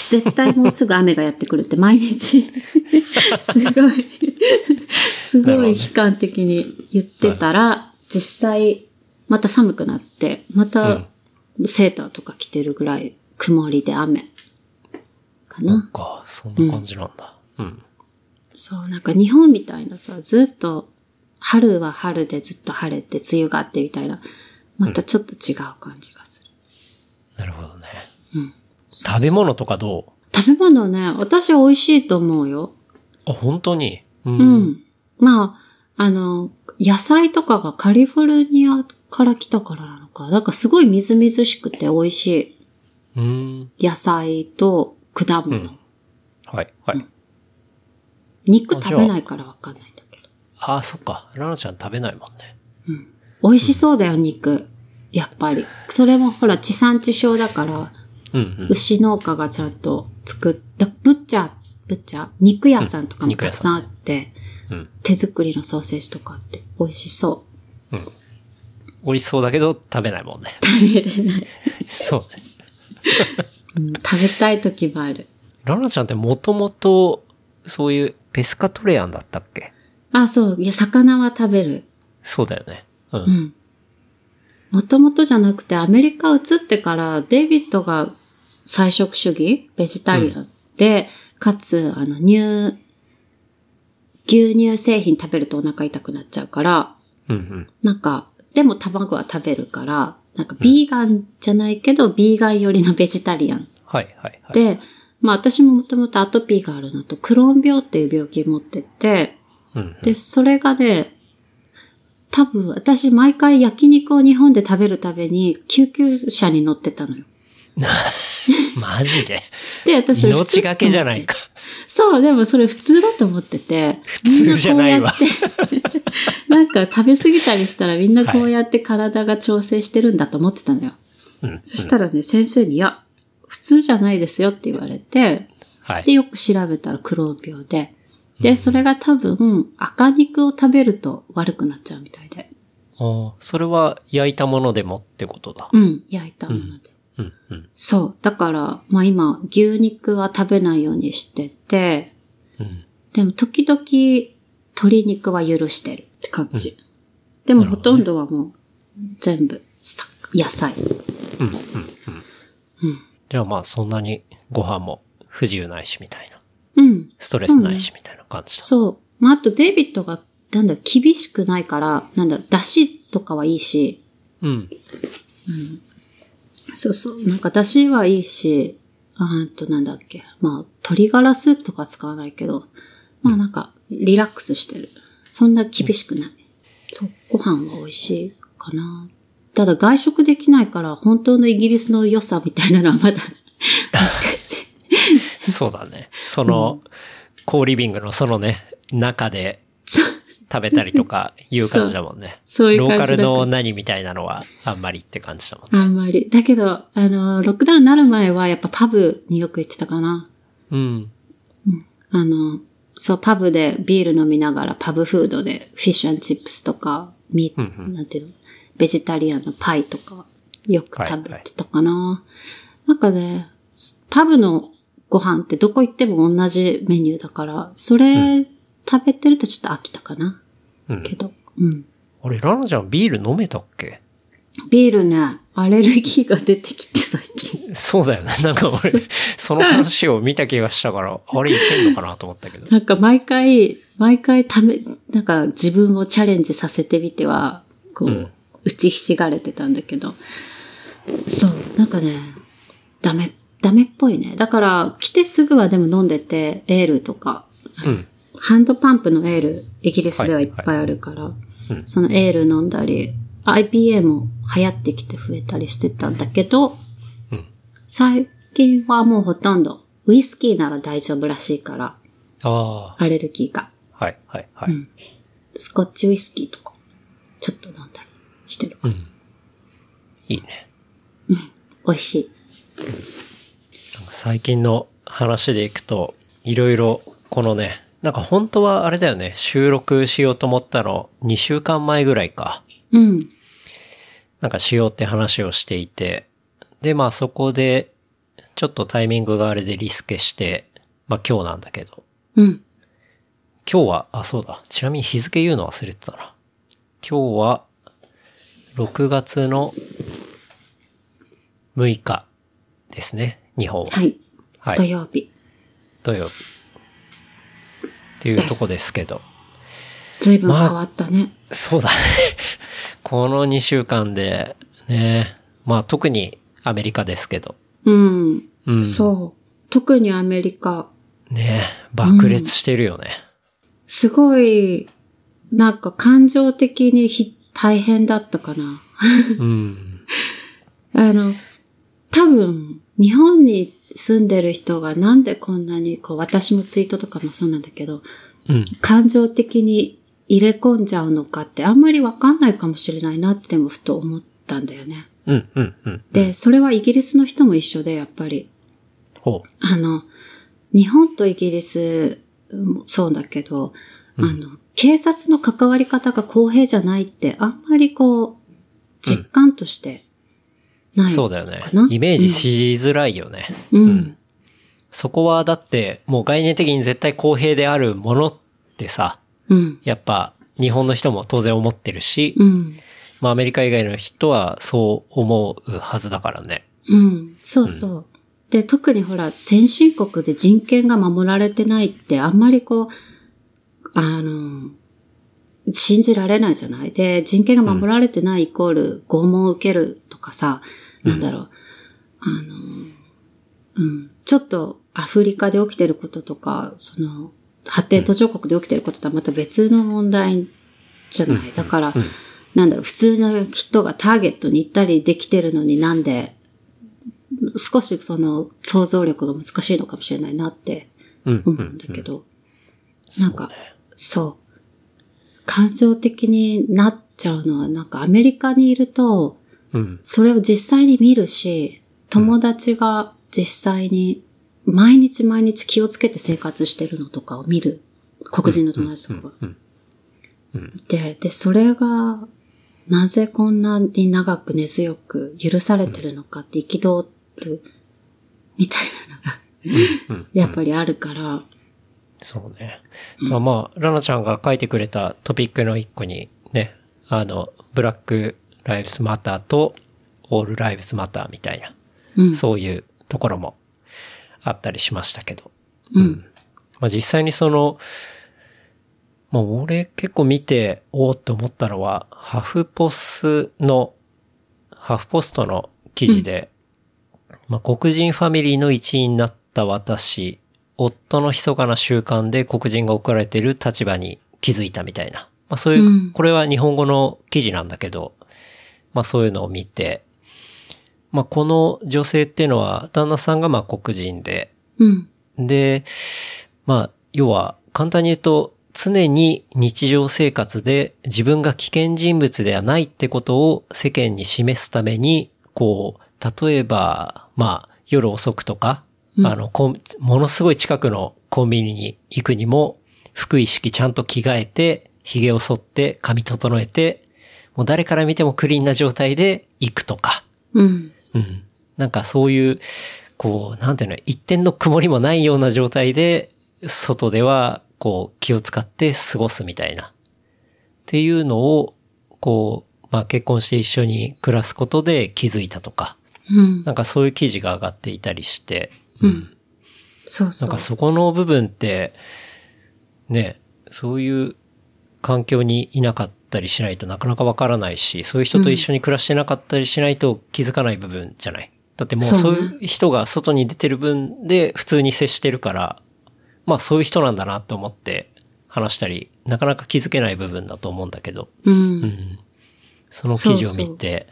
Speaker 2: 絶対もうすぐ雨がやってくるって毎日、すごい、すごい悲観的に言ってたら、実際、また寒くなって、またセーターとか着てるぐらい曇りで雨。か
Speaker 3: そっ
Speaker 2: な。
Speaker 3: か、そんな感じなんだ。うん。
Speaker 2: そう、なんか日本みたいなさ、ずっと、春は春でずっと晴れて、梅雨があってみたいな、またちょっと違う感じがする。
Speaker 3: なるほどね。
Speaker 2: うん。
Speaker 3: 食べ物とかど
Speaker 2: 食べ物ね、私は美味しいと思うよ。
Speaker 3: うあ、本当に？う。
Speaker 2: うんん。まあ、あの、野菜とかがカリフォルニアから来たからなのか。なんかすごいみずみずしくて美味しい
Speaker 3: うん。
Speaker 2: 野菜と果物。
Speaker 3: うんはい、はい。
Speaker 2: 肉食べないからわかんないんだけど。
Speaker 3: ああ、そっか。ラナちゃん食べないもんね。
Speaker 2: 美味しそうだよ、肉。やっぱり。それもほら、地産地消だから、
Speaker 3: うん、うん。
Speaker 2: 牛農家がちゃんと作った、ブッチャー、ブッチャー？肉屋さんとかもたくさんあって、
Speaker 3: うん。
Speaker 2: 手作りのソーセージとかあって美味しそう。
Speaker 3: 美味しそうだけど食べないもんね。
Speaker 2: 食べれない。
Speaker 3: そうね。
Speaker 2: うん食べたい時もある。
Speaker 3: ラナちゃんってもともと、そういうペスカトレアンだったっけ？
Speaker 2: あ、そう。いや、魚は食べる。
Speaker 3: そうだよね。う。
Speaker 2: うんん。もともとじゃなくて、アメリカ移ってから、デイビッドが菜食主義？ベジタリアンで、かつ、あの、乳、牛乳製品食べるとお腹痛くなっちゃうから、
Speaker 3: うん、うん。
Speaker 2: なんか、でも卵は食べるから、なんか、ビーガンじゃないけど、ビーガン寄りのベジタリアン。
Speaker 3: はい、はい、はい。
Speaker 2: で、まあ私ももともとアトピーがあるのと、クローン病っていう病気持ってて、
Speaker 3: うん。
Speaker 2: で、それがね、多分私毎回焼肉を日本で食べるたびに救急車に乗ってたのよ。
Speaker 3: マジで？
Speaker 2: で、私
Speaker 3: 命がけじゃないか。
Speaker 2: そう、でもそれ普通だと思ってて。
Speaker 3: 普通じゃないわ
Speaker 2: みんなこうやって なんか食べ過ぎたりしたらみんなこうやって体が調整してるんだと思ってたのよ。
Speaker 3: うん。
Speaker 2: そしたらね、先生に、いや、普通じゃないですよって言われて、で、
Speaker 3: はい。
Speaker 2: よく調べたらクローン病で。で、それが多分、赤肉を食べると悪くなっちゃうみたいで。
Speaker 3: あーそれは焼いたものでもってことだ。
Speaker 2: うん、焼いたもので。
Speaker 3: うん、うん。
Speaker 2: そう。だから、まあ今、牛肉は食べないようにしてて、
Speaker 3: うん。
Speaker 2: でも時々、鶏肉は許してるって感じ。でもほとんどはもう、全部、スタ野菜。
Speaker 3: うん、うん、うん。じゃあまあそんなにご飯も不自由ないしみたいな。
Speaker 2: うん。
Speaker 3: ストレスないしみたいな感じだ。
Speaker 2: そう。まああとデイビッドが、なんだ厳しくないから、なんだ出汁とかはいいし、
Speaker 3: うん。
Speaker 2: そうそう。なんか、出汁はいいし、あーと、なんだっけ。まあ、鶏ガラスープとか使わないけど、まあなんか、リラックスしてる。そんな厳しくない。そう、ご飯は美味しいかな。ただ、外食できないから、本当のイギリスの良さみたいなのはまだ、もしかして。
Speaker 3: そうだね。その、コーリビングのそのね、中で
Speaker 2: そう、
Speaker 3: 食べたりとかいう感じだもんね。
Speaker 2: そういう
Speaker 3: ローカ
Speaker 2: 感じだから
Speaker 3: ルの何みたいなのはあんまりって感じだもんね。
Speaker 2: あんまり。だけど、あの、ロックダウンになる前は、やっぱパブによく行ってたかな。
Speaker 3: うん。
Speaker 2: あの、そう、パブでビール飲みながら、パブフードで、フィッシュチップスとか、ミ
Speaker 3: うんうん
Speaker 2: なんていうの、ベジタリアンのパイとか、よく食べてたかな。なんかね、パブのご飯ってどこ行っても同じメニューだから、それ食べてるとちょっと飽きたかな。
Speaker 3: うん
Speaker 2: け。ど、うん。
Speaker 3: あれ、ラナちゃんビール飲めたっけ？
Speaker 2: ビールね、アレルギーが出てきて最近。
Speaker 3: そうだよね。なんか俺、その話を見た気がしたから、あれいけんのかなと思ったけど。
Speaker 2: なんか毎回、毎回ため、なんか自分をチャレンジさせてみては、こう、
Speaker 3: うん
Speaker 2: 打ちひしがれてたんだけど、そう、なんかね、ダメ、ダメっぽいね。だから、来てすぐはでも飲んでて、エールとか、
Speaker 3: うん。
Speaker 2: ハンドパンプのエール、イギリスではいっぱいあるから、
Speaker 3: うん
Speaker 2: そのエール飲んだり、IPA も流行ってきて増えたりしてたんだけど、
Speaker 3: うん
Speaker 2: 最近はもうほとんど、ウイスキーなら大丈夫らしいから、
Speaker 3: あ
Speaker 2: アレルギーが。
Speaker 3: あ、はい、はい、はい。
Speaker 2: うんスコッチウイスキーとか、ちょっと飲んだりしてる。
Speaker 3: うん。いいね。
Speaker 2: 美味しい。
Speaker 3: なんか最近の話でいくと、いろいろ、このね、なんか本当はあれだよね、収録しようと思ったの2週間前ぐらいか。
Speaker 2: うん。
Speaker 3: なんかしようって話をしていて、で、まあそこで、ちょっとタイミングがあれでリスケして、まあ今日なんだけど、
Speaker 2: うん。
Speaker 3: 今日は、あ、そうだ。ちなみに日付言うの忘れてたな。今日は、6月の6日ですね。日本は。
Speaker 2: はい。
Speaker 3: はい
Speaker 2: 土曜日。
Speaker 3: 土曜日。っていうとこですけど。
Speaker 2: ずいぶん変わったね。
Speaker 3: そうだね。この2週間で、ね。まあ特にアメリカですけど。
Speaker 2: うん。
Speaker 3: うん。
Speaker 2: そう。特にアメリカ。
Speaker 3: ね爆裂してるよね。
Speaker 2: すごい、なんか感情的にひ大変だったかな。
Speaker 3: うん。
Speaker 2: あの、多分、日本に住んでる人がなんでこんなに、こう、私もツイートとかもそうなんだけど、
Speaker 3: うん。
Speaker 2: 感情的に入れ込んじゃうのかってあんまりわかんないかもしれないなってもふと思ったんだよね。
Speaker 3: うん、うん、うん。
Speaker 2: で、それはイギリスの人も一緒で、やっぱり。
Speaker 3: ほ
Speaker 2: あの、日本とイギリスもそうだけど、
Speaker 3: うん
Speaker 2: あの、警察の関わり方が公平じゃないって、あんまりこう、実感としてな
Speaker 3: う。
Speaker 2: い。
Speaker 3: そうだよね。イメージしづらいよね。
Speaker 2: うん。
Speaker 3: うんそこはだって、もう概念的に絶対公平であるものってさ、
Speaker 2: うん。
Speaker 3: やっぱ日本の人も当然思ってるし、
Speaker 2: うん。
Speaker 3: まあアメリカ以外の人はそう思うはずだからね。
Speaker 2: うん。そうそう。で、特にほら、先進国で人権が守られてないって、あんまりこう、あの、信じられないじゃない？で、人権が守られてないイコール拷問を受けるとかさ、なんだろう。あの、うん。ちょっとアフリカで起きてることとか、その、発展途上国で起きてることとはまた別の問題じゃない。だから、
Speaker 3: うん
Speaker 2: なんだろう、普通の人がターゲットに行ったりできてるのになんで、少しその想像力が難しいのかもしれないなって
Speaker 3: うん。
Speaker 2: 思うんだけど、なんか、そう。感情的になっちゃうのは、なんかアメリカにいると、
Speaker 3: うん。
Speaker 2: それを実際に見るし、友達が実際に毎日毎日気をつけて生活してるのとかを見る。黒人の友達とか。で、で、それが、なぜこんなに長く根強く許されてるのかって憤る、みたいなのが、
Speaker 3: うん。
Speaker 2: やっぱりあるから、
Speaker 3: そうね。まあまあ、ラナちゃんが書いてくれたトピックの一個にね、あの、ブラックライブスマターとオールライブスマターみたいな、
Speaker 2: うん。
Speaker 3: そういうところもあったりしましたけど。
Speaker 2: うん。
Speaker 3: まあ実際にその、まあ俺結構見て、おーって思ったのは、ハフポスの、ハフポストの記事で、まあ黒人ファミリーの一員になった私、夫の密かな習慣で黒人が置かれている立場に気づいたみたいな。まあそういう、
Speaker 2: うん
Speaker 3: これは日本語の記事なんだけど、まあそういうのを見て、まあこの女性っていうのは、旦那さんがまあ黒人で、
Speaker 2: うん。
Speaker 3: で、まあ、要は、簡単に言うと、常に日常生活で自分が危険人物ではないってことを世間に示すために、こう、例えば、まあ、夜遅くとか、
Speaker 2: うん
Speaker 3: あの、ものすごい近くのコンビニに行くにも、服意識ちゃんと着替えて、髭を剃って、髪整えて、もう誰から見てもクリーンな状態で行くとか、
Speaker 2: うん。
Speaker 3: うん。なんかそういう、こう、なんていうの、一点の曇りもないような状態で、外では、こう、気を使って過ごすみたいな。っていうのを、こう、まあ結婚して一緒に暮らすことで気づいたとか、
Speaker 2: うん。
Speaker 3: なんかそういう記事が上がっていたりして、
Speaker 2: うん。そうそう。
Speaker 3: なんかそこの部分って、ね、そういう環境にいなかったりしないとなかなかわからないし、そういう人と一緒に暮らしてなかったりしないと気づかない部分じゃない？だってもう
Speaker 2: そ
Speaker 3: そういう人が外に出てる分で普通に接してるから、まあそういう人なんだなと思って話したり、なかなか気づけない部分だと思うんだけど、
Speaker 2: う。
Speaker 3: うんん。その記事を見て、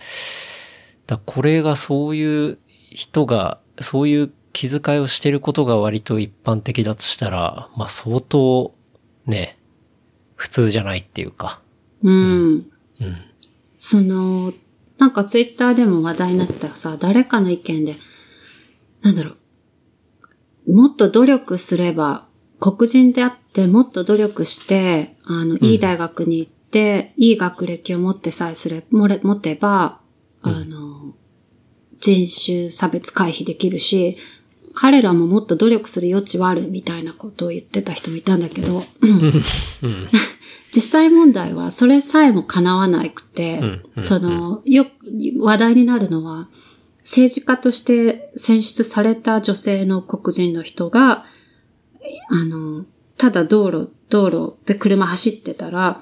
Speaker 3: だこれがそういう人が、そういう気遣いをしてることが割と一般的だとしたら、まあ相当、ね、普通じゃないっていうか、
Speaker 2: うん。
Speaker 3: うん。
Speaker 2: その、なんかツイッターでも話題になったさ、誰かの意見で、なんだろう、もっと努力すれば、黒人であってもっと努力して、あの、いい大学に行って、いい学歴を持ってさえすれ、もれ持てば、あの、人種差別回避できるし、彼らももっと努力する余地はあるみたいなことを言ってた人もいたんだけど、
Speaker 3: うん。
Speaker 2: 実際問題はそれさえも叶わなくて、
Speaker 3: うんうん
Speaker 2: その、よく話題になるのは、政治家として選出された女性の黒人の人が、あの、ただ道路、道路で車走ってたら、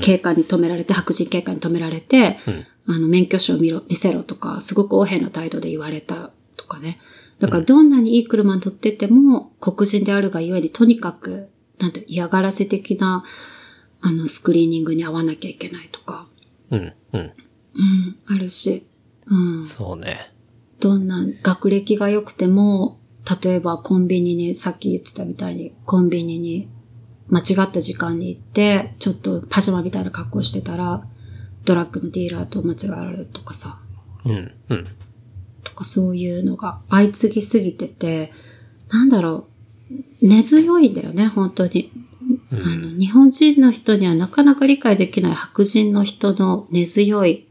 Speaker 2: 警官に止められて、白人警官に止められて、
Speaker 3: うん。
Speaker 2: あの、免許証を見ろ、見せろとか、すごく横柄な態度で言われたとかね。だから、どんなにいい車に乗ってても、黒人であるがゆえに、とにかく、なんて、嫌がらせ的な、あの、スクリーニングに合わなきゃいけないとか、
Speaker 3: うん。うん。
Speaker 2: うん、あるし、うん。
Speaker 3: そうね。
Speaker 2: どんな学歴が良くても、例えばコンビニに、さっき言ってたみたいに、コンビニに間違った時間に行って、ちょっとパジャマみたいな格好してたら、ドラッグのディーラーと間違われるとかさ、
Speaker 3: うん。うん。
Speaker 2: とかそういうのが相次ぎすぎてて、なんだろう、根強いんだよね、本当に。あの、日本人の人にはなかなか理解できない白人の人の根強い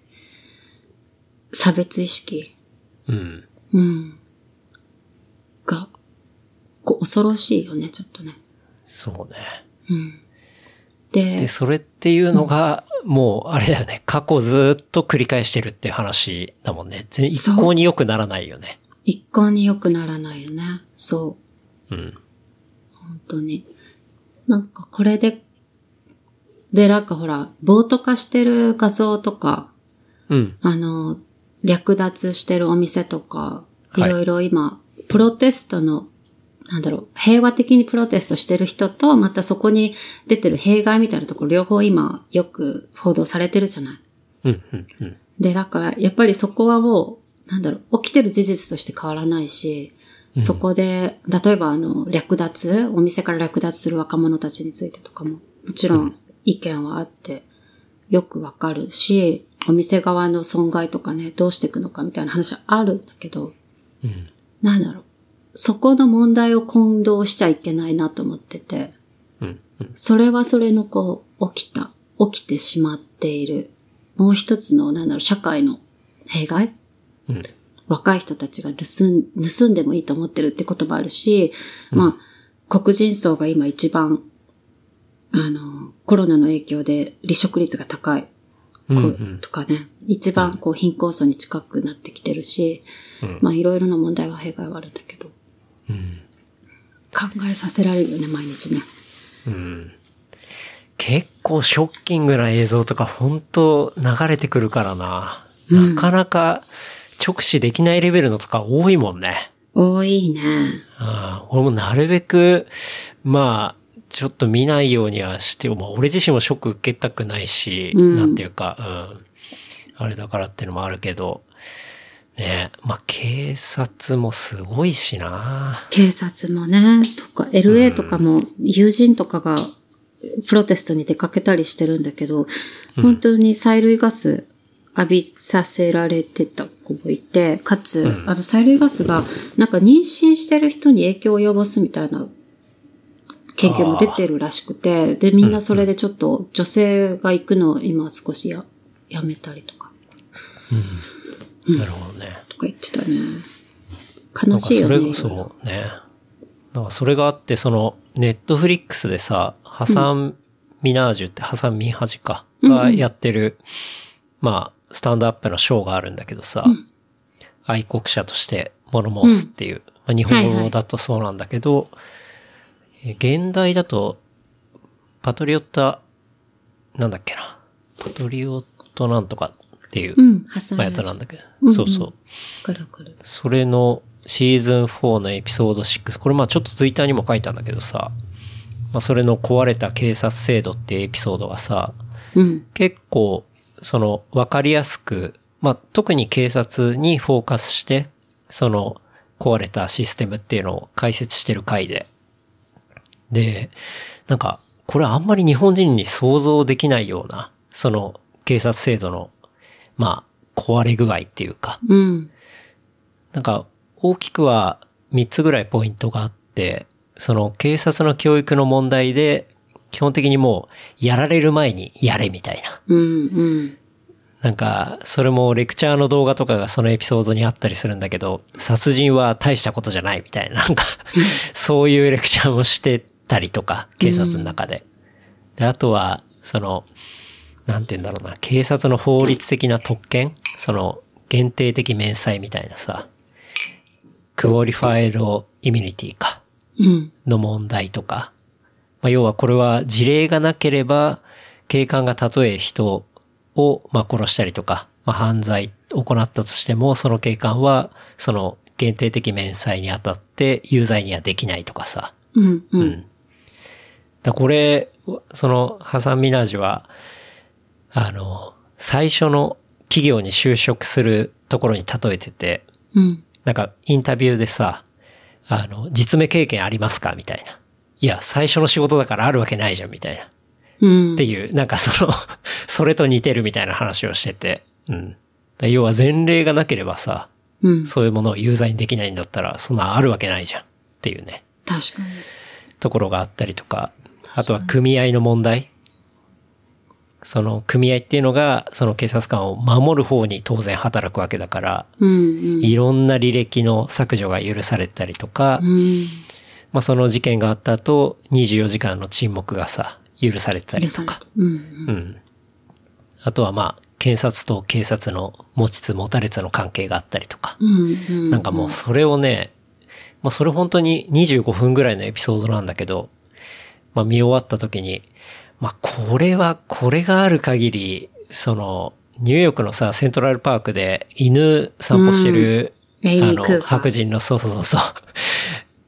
Speaker 2: 差別意識。
Speaker 3: うん。
Speaker 2: うん。が、こう恐ろしいよね、ちょっとね。
Speaker 3: そうね。
Speaker 2: うん。で、
Speaker 3: で、それっていうのが、もう、あれだよね。過去ずっと繰り返してるっていう話だもんね。全一向に良くならないよね。
Speaker 2: 一向に良くならないよね。そう。
Speaker 3: うん。
Speaker 2: 本当に。なんかこれで、で、なんかほら、暴徒化してる画像とか、
Speaker 3: うん。
Speaker 2: あの、略奪してるお店とか、い
Speaker 3: はい
Speaker 2: ろいろ今、プロテストの、なんだろう、平和的にプロテストしてる人と、またそこに出てる弊害みたいなところ、両方今、よく報道されてるじゃない？
Speaker 3: うん。うん。うん。
Speaker 2: で、だから、やっぱりそこはもう、なんだろう、起きてる事実として変わらないし、そこで、例えばあの、略奪、お店から略奪する若者たちについてとかも、もちろん意見はあって、よくわかるし、お店側の損害とかね、どうしていくのかみたいな話はあるんだけど、
Speaker 3: うん。
Speaker 2: なんだろう、そこの問題を混同しちゃいけないなと思ってて、
Speaker 3: うん。うん。
Speaker 2: それはそれのこう、起きた、起きてしまっている、もう一つの、なんだろう、社会の弊害
Speaker 3: うん。
Speaker 2: 若い人たちが盗ん盗んでもいいと思ってるってこともあるし、まあ、黒人層が今一番、あの、コロナの影響で離職率が高い、こ
Speaker 3: うんう
Speaker 2: うんとかね、一番こう貧困層に近くなってきてるし、
Speaker 3: うん
Speaker 2: まあいろいろな問題は弊害はあるんだけど、
Speaker 3: うん。
Speaker 2: 考えさせられるよね、毎日ね。
Speaker 3: うん。結構ショッキングな映像とか本当流れてくるからな。
Speaker 2: うん
Speaker 3: なかなか直視できないレベルのとか多いもんね。
Speaker 2: 多いね。
Speaker 3: ああ俺もなるべく、まあ、ちょっと見ないようにはして、まあ、俺自身もショック受けたくないし、
Speaker 2: うん
Speaker 3: なんていうか、うん。あれだからっていうのもあるけど、ねまあ、警察もすごいしな。
Speaker 2: 警察もね、とか、LA とかも友人とかがプロテストに出かけたりしてるんだけど、本当に催涙ガス浴びさせられてた子もいて、かつ、
Speaker 3: うん
Speaker 2: あの催涙ガスがなんか妊娠してる人に影響を及ぼすみたいな研究も出てるらしくて、で、みんなそれでちょっと女性が行くのを今少しや、やめたりとか、
Speaker 3: なるほどね。
Speaker 2: とか言ってたね。
Speaker 3: なんか
Speaker 2: 悲しいよね。
Speaker 3: それ、そうね。なんかそれがあって、その、ネットフリックスでさ、ハサン・ミナージュって、ハサン・ミンハジか、がやってる、まあ、スタンドアップのショーがあるんだけどさ、愛国者として物申すっていう、まあ、日本語だとそうなんだけど、え現代だと、パトリオッタ、なんだっけな、パトリオットなんとかっていう、まあ、
Speaker 2: む
Speaker 3: やつなんだけど、
Speaker 2: うんうん。
Speaker 3: そうそう。それのシーズン4のエピソード6。これまあちょっとツイッターにも書いたんだけどさ、まあそれの壊れた警察制度っていうエピソードがさ、
Speaker 2: うん。
Speaker 3: 結構、その、わかりやすく、まあ特に警察にフォーカスして、その、壊れたシステムっていうのを解説してる回で。で、なんか、これあんまり日本人に想像できないような、その、警察制度の、まあ、壊れ具合っていうか、
Speaker 2: うん。
Speaker 3: なんか、大きくは3つぐらいポイントがあって、その警察の教育の問題で、基本的にもう、やられる前にやれみたいな。
Speaker 2: うん。うん。
Speaker 3: なんか、それもレクチャーの動画とかがそのエピソードにあったりするんだけど、殺人は大したことじゃないみたいな、なんか、そういうレクチャーもしてたりとか、警察の中で。で、あとは、その、なんて言うんだろうな、警察の法律的な特権その、限定的免罪みたいなさ、 qualified immunity か。
Speaker 2: うん。
Speaker 3: の問題とか、まあ、要はこれは事例がなければ、警官がたとえ人を、まあ、殺したりとか、まあ、犯罪を行ったとしても、その警官は、その限定的免罪にあたって有罪にはできないとかさ。
Speaker 2: うん。う。
Speaker 3: うんだこれ、その、ハサン・ミナージュは、あの、最初の企業に就職するところに例えてて、
Speaker 2: うん。
Speaker 3: なんかインタビューでさ、あの、実務経験ありますか？みたいな。いや、最初の仕事だからあるわけないじゃん、みたいな。っ
Speaker 2: うん。
Speaker 3: ていう、なんかその、それと似てるみたいな話をしてて。うん。だ要は前例がなければさ、
Speaker 2: うん。
Speaker 3: そういうものを有罪にできないんだったら、そんなあるわけないじゃん。っていうね、
Speaker 2: 確かに。
Speaker 3: ところがあったりとか、あとは組合の問題。その組合っていうのが、その警察官を守る方に当然働くわけだから、
Speaker 2: うん。うん。
Speaker 3: いろんな履歴の削除が許されたりとか、
Speaker 2: うん。
Speaker 3: まあその事件があった後、24時間の沈黙がさ、許されたりとか。
Speaker 2: うん。
Speaker 3: うん。あとはまあ、検察と警察の持ちつ持たれつの関係があったりとか。
Speaker 2: うん。うん。
Speaker 3: なんかもうそれをね、まあそれ本当に25分ぐらいのエピソードなんだけど、まあ見終わった時に、まあこれは、これがある限り、その、ニューヨークのさ、セントラルパークで犬散歩してる、
Speaker 2: うん
Speaker 3: あの、白人の、そうそうそうそう、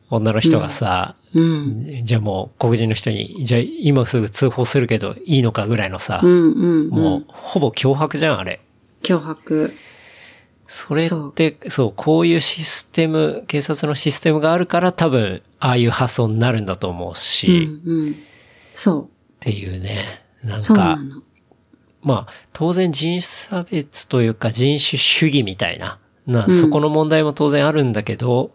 Speaker 3: 女の人がさ、
Speaker 2: うん。
Speaker 3: じゃあもう黒人の人に、じゃあ今すぐ通報するけどいいのかぐらいのさ、
Speaker 2: うん。うん。
Speaker 3: もうほぼ脅迫じゃん、あれ。
Speaker 2: 脅迫。
Speaker 3: それって、そうこういうシステム、警察のシステムがあるから多分、ああいう発想になるんだと思う
Speaker 2: う
Speaker 3: し、
Speaker 2: ん。うん。そ
Speaker 3: っていうね、な
Speaker 2: う。
Speaker 3: んか。まあ、当然人種差別というか人種主義みたいな、な、
Speaker 2: うん
Speaker 3: そこの問題も当然あるんだけど、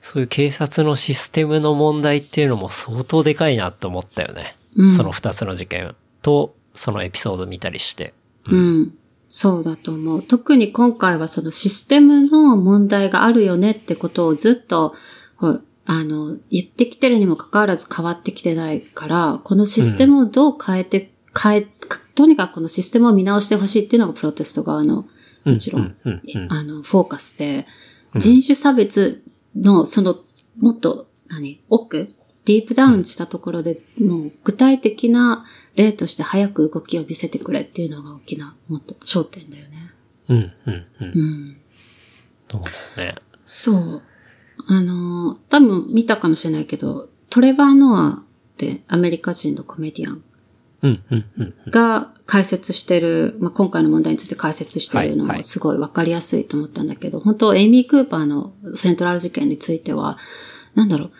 Speaker 3: そういう警察のシステムの問題っていうのも相当でかいなと思ったよね。
Speaker 2: うん
Speaker 3: その二つの事件と、そのエピソード見たりして。
Speaker 2: うん。そうだと思う。特に今回はそのシステムの問題があるよねってことをずっと、ほあの、言ってきてるにもかかわらず変わってきてないから、このシステムをどう変えて、変え、とにかくこのシステムを見直してほしいっていうのがプロテスト側の、もちろん、
Speaker 3: うんうんうん
Speaker 2: あの、フォーカスで、人種差別の、その、もっと、何？奥？ディープダウンしたところで、もう具体的な例として早く動きを見せてくれっていうのが大きな、もっと焦点だよね。
Speaker 3: うん、うん、うん。
Speaker 2: うん。
Speaker 3: そうだよね。
Speaker 2: そう。あの、多分見たかもしれないけど、トレバー・ノアってアメリカ人のコメディアン。が解説してる、まあ、今回の問題について解説してるの
Speaker 3: はいはい
Speaker 2: もすごいわかりやすいと思ったんだけど、本当エイミー・クーパーのセントラル事件については、なんだろう。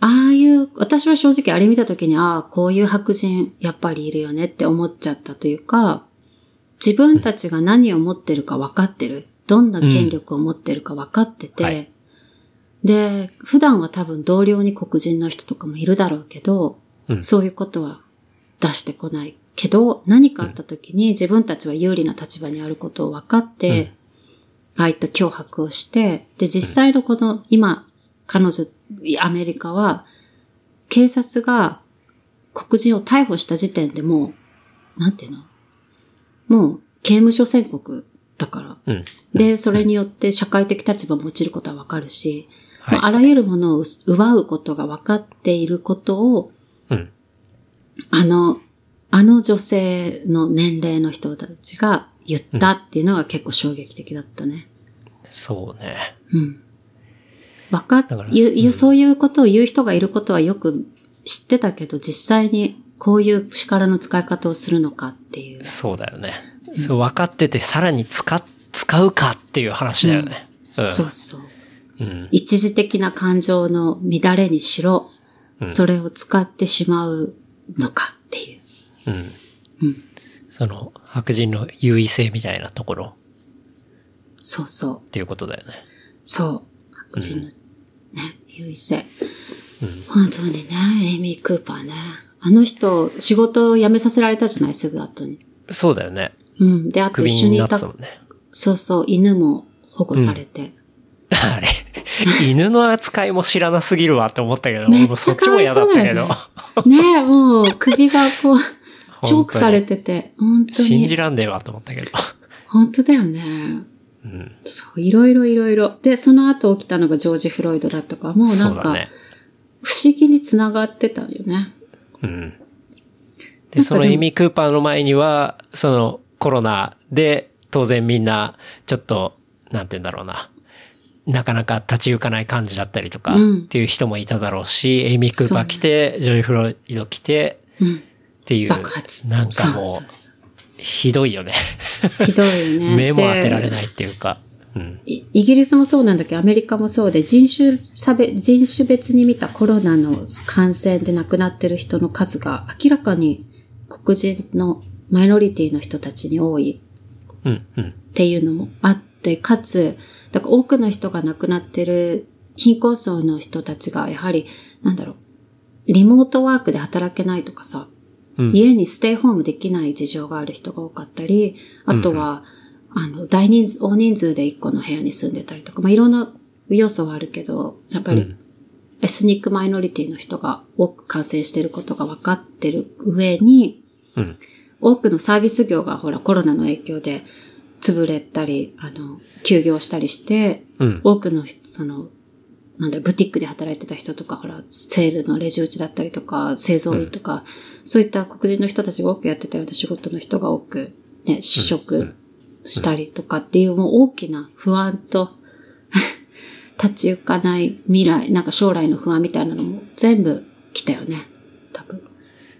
Speaker 2: ああいう、私は正直あれ見たときに、ああ、こういう白人やっぱりいるよねって思っちゃったというか、自分たちが何を持ってるか分かってる。どんな権力を持ってるか分かってて、
Speaker 3: はい
Speaker 2: で、普段は多分同僚に黒人の人とかもいるだろうけど、
Speaker 3: うん
Speaker 2: そういうことは出してこないけど、何かあった時に自分たちは有利な立場にあることを分かって、ああいった脅迫をして、で、実際のこの、今、彼女、アメリカは、警察が黒人を逮捕した時点でもう、なんていうの？もう、刑務所宣告だから。
Speaker 3: うん。
Speaker 2: で、それによって社会的立場も落ちることはわかるし、
Speaker 3: はい
Speaker 2: まああらゆるものを奪うことが分かっていることを、
Speaker 3: うん。
Speaker 2: あの、あの女性の年齢の人たちが言ったっていうのが結構衝撃的だったね。
Speaker 3: そうね。
Speaker 2: うん。わかっ
Speaker 3: だから、
Speaker 2: 言う言う
Speaker 3: うん
Speaker 2: そういうことを言う人がいることはよく知ってたけど、実際にこういう力の使い方をするのかっていう。
Speaker 3: そうだよね。そう、分かっててさらに使っ、使うかっていう話だよね。うん。
Speaker 2: そうそう。
Speaker 3: うん。
Speaker 2: 一時的な感情の乱れにしろ、
Speaker 3: うん
Speaker 2: それを使ってしまうのかっていう。
Speaker 3: うん。
Speaker 2: うん。
Speaker 3: その、白人の優位性みたいなところ
Speaker 2: そうそう。
Speaker 3: っていうことだよね。
Speaker 2: そう。白人のね、優位性。
Speaker 3: うん。
Speaker 2: 本当にね、エイミー・クーパーね。あの人、仕事を辞めさせられたじゃない、すぐ後に。
Speaker 3: そうだよね。
Speaker 2: うん。で、あと一緒にいた
Speaker 3: た、ね。
Speaker 2: そうそう、犬も保護されて。
Speaker 3: あれ、犬の扱いも知らなすぎるわって思ったけど、そっちも嫌だったけど、
Speaker 2: ねえ、もう首がこう、チョークされてて、本当
Speaker 3: 信じ
Speaker 2: に。
Speaker 3: らんねえわと思ったけど。
Speaker 2: 本当だよね。
Speaker 3: うん。
Speaker 2: そう、いろいろいろいろ。で、その後起きたのがジョージ・フロイドだとか、もうなんか、
Speaker 3: ね。
Speaker 2: 不思議に繋がってたよね。
Speaker 3: うん。で、
Speaker 2: か
Speaker 3: そのエイミー・クーパーの前には、そのコロナで当然みんな、ちょっと、なんて言うんだろうな。なかなか立ち行かない感じだったりとか、
Speaker 2: うん
Speaker 3: っていう人もいただろうし、エイミー・クーパー来て、ジョイ・フロイド来て、
Speaker 2: うん。
Speaker 3: っていう、
Speaker 2: 爆発。
Speaker 3: なんかも
Speaker 2: そう
Speaker 3: ひどいよね。
Speaker 2: うひどいよね。
Speaker 3: 目も当てられ
Speaker 2: い。
Speaker 3: ないっていうか。うん。
Speaker 2: イイギリスもそうなんだけ？ど、アメリカもそうで、人種差別、人種別に見たコロナの感染で亡くなってる人の数が明らかに黒人のマイノリティの人たちに多い
Speaker 3: うん、うん。
Speaker 2: っていうのもあって、かつ、だから多くの人が亡くなってる貧困層の人たちが、やはり、なんだろう、リモートワークで働けないとかさ、
Speaker 3: うん。
Speaker 2: 家にステイホームできない事情がある人が多かったり、あとは、あの、大人数、大人数で一個の部屋に住んでたりとか、まあ、いろんな要素はあるけど、やっぱり
Speaker 3: うん、
Speaker 2: エスニックマイノリティの人が多く感染していることが分かってる上に、
Speaker 3: うん。
Speaker 2: 多くのサービス業がほらコロナの影響で潰れたり、あの、休業したりして、
Speaker 3: うん。
Speaker 2: 多くの人、その、なんだブティックで働いてた人とか、ほら、セールのレジ打ちだったりとか、製造員とか、そういった黒人の人たちが多くやってたような仕事の人が多く、ね、失職したりとかっていう、もう大きな不安と、立ち行かない未来、なんか将来の不安みたいなのも全部来たよね。多分。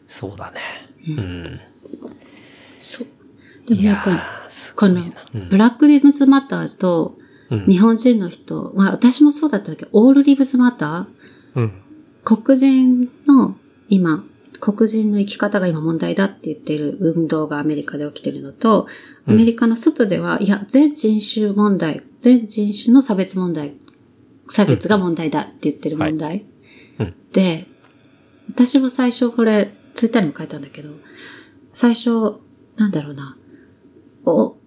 Speaker 3: そうだね。うん。
Speaker 2: そう。でもなんか、このブラックリブズマターと、
Speaker 3: うん。
Speaker 2: 日本人の人、まあ私もそうだったけ。ど、オールリブズマタ
Speaker 3: うん。
Speaker 2: ー黒人の今、黒人の生き方が今問題だって言っている運動がアメリカで起きてるのと、アメリカの外では、いや、全人種問題、全人種の差別問題、差別が問題だって言ってる問題。
Speaker 3: うん。
Speaker 2: で、私も最初これ、ツイッターにも書いたんだけど、最初、なんだろうな、お、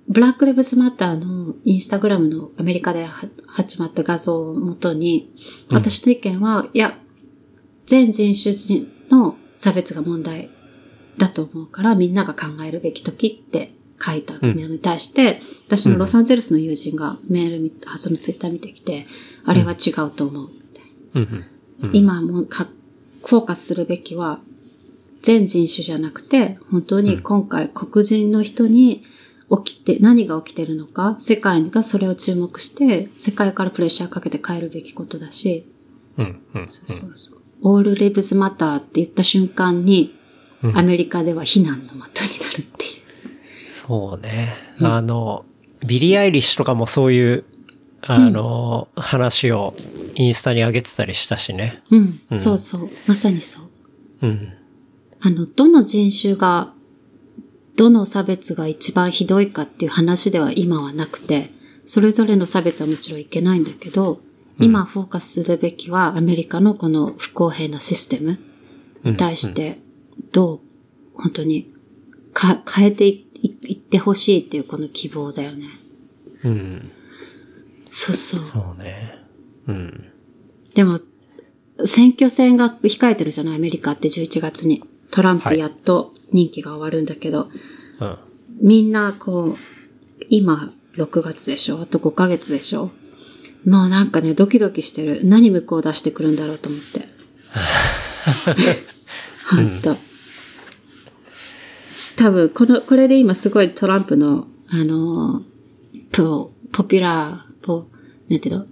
Speaker 2: ブラックレブスマッターのインスタグラムのアメリカでは始まった画像をもとに、
Speaker 3: うん
Speaker 2: 私の意見は、いや、全人種人の差別が問題だと思うから、みんなが考えるべき時って書いたのに対して、私のロサンゼルスの友人がメール見、あ、そのツイッター見てきて、あれは違うと思う。
Speaker 3: うん。うん。うん、
Speaker 2: 今もうかフォーカスするべきは、全人種じゃなくて、本当に今回黒人の人に起きて、何が起きてるのか、世界がそれを注目して、世界からプレッシャーかけて変えるべきことだし、
Speaker 3: うん。うん。
Speaker 2: そうそうそう。 All Lives Matter って言った瞬間に、
Speaker 3: うん
Speaker 2: アメリカでは非難の的になるっていう。
Speaker 3: そうね。あの、ビリー・アイリッシュとかもそういう、あの、話をインスタに上げてたりしたしね。
Speaker 2: うん、
Speaker 3: うん
Speaker 2: そうそう。まさにそう。
Speaker 3: うん。
Speaker 2: あの、どの人種が、どの差別が一番ひどいかっていう話では今はなくて、それぞれの差別はもちろんいけないんだけど、今フォーカスするべきはアメリカのこの不公平なシステムに対して、どう、本当に、か、変えていいいってほしいっていうこの希望だよね。
Speaker 3: うん。
Speaker 2: そうそう。
Speaker 3: そうね。うん。
Speaker 2: でも、選挙戦が控えてるじゃない？アメリカって11月に。トランプやっと任期が終わるんだけど、
Speaker 3: うん。
Speaker 2: みんなこう、今6月でしょ？あと5ヶ月でしょ？もうなんかね、ドキドキしてる。何向こう出してくるんだろうと思って。ほんと。多分、この、これで今すごいトランプの、あの、ポ、ポピュラー、ポ、なんていうの？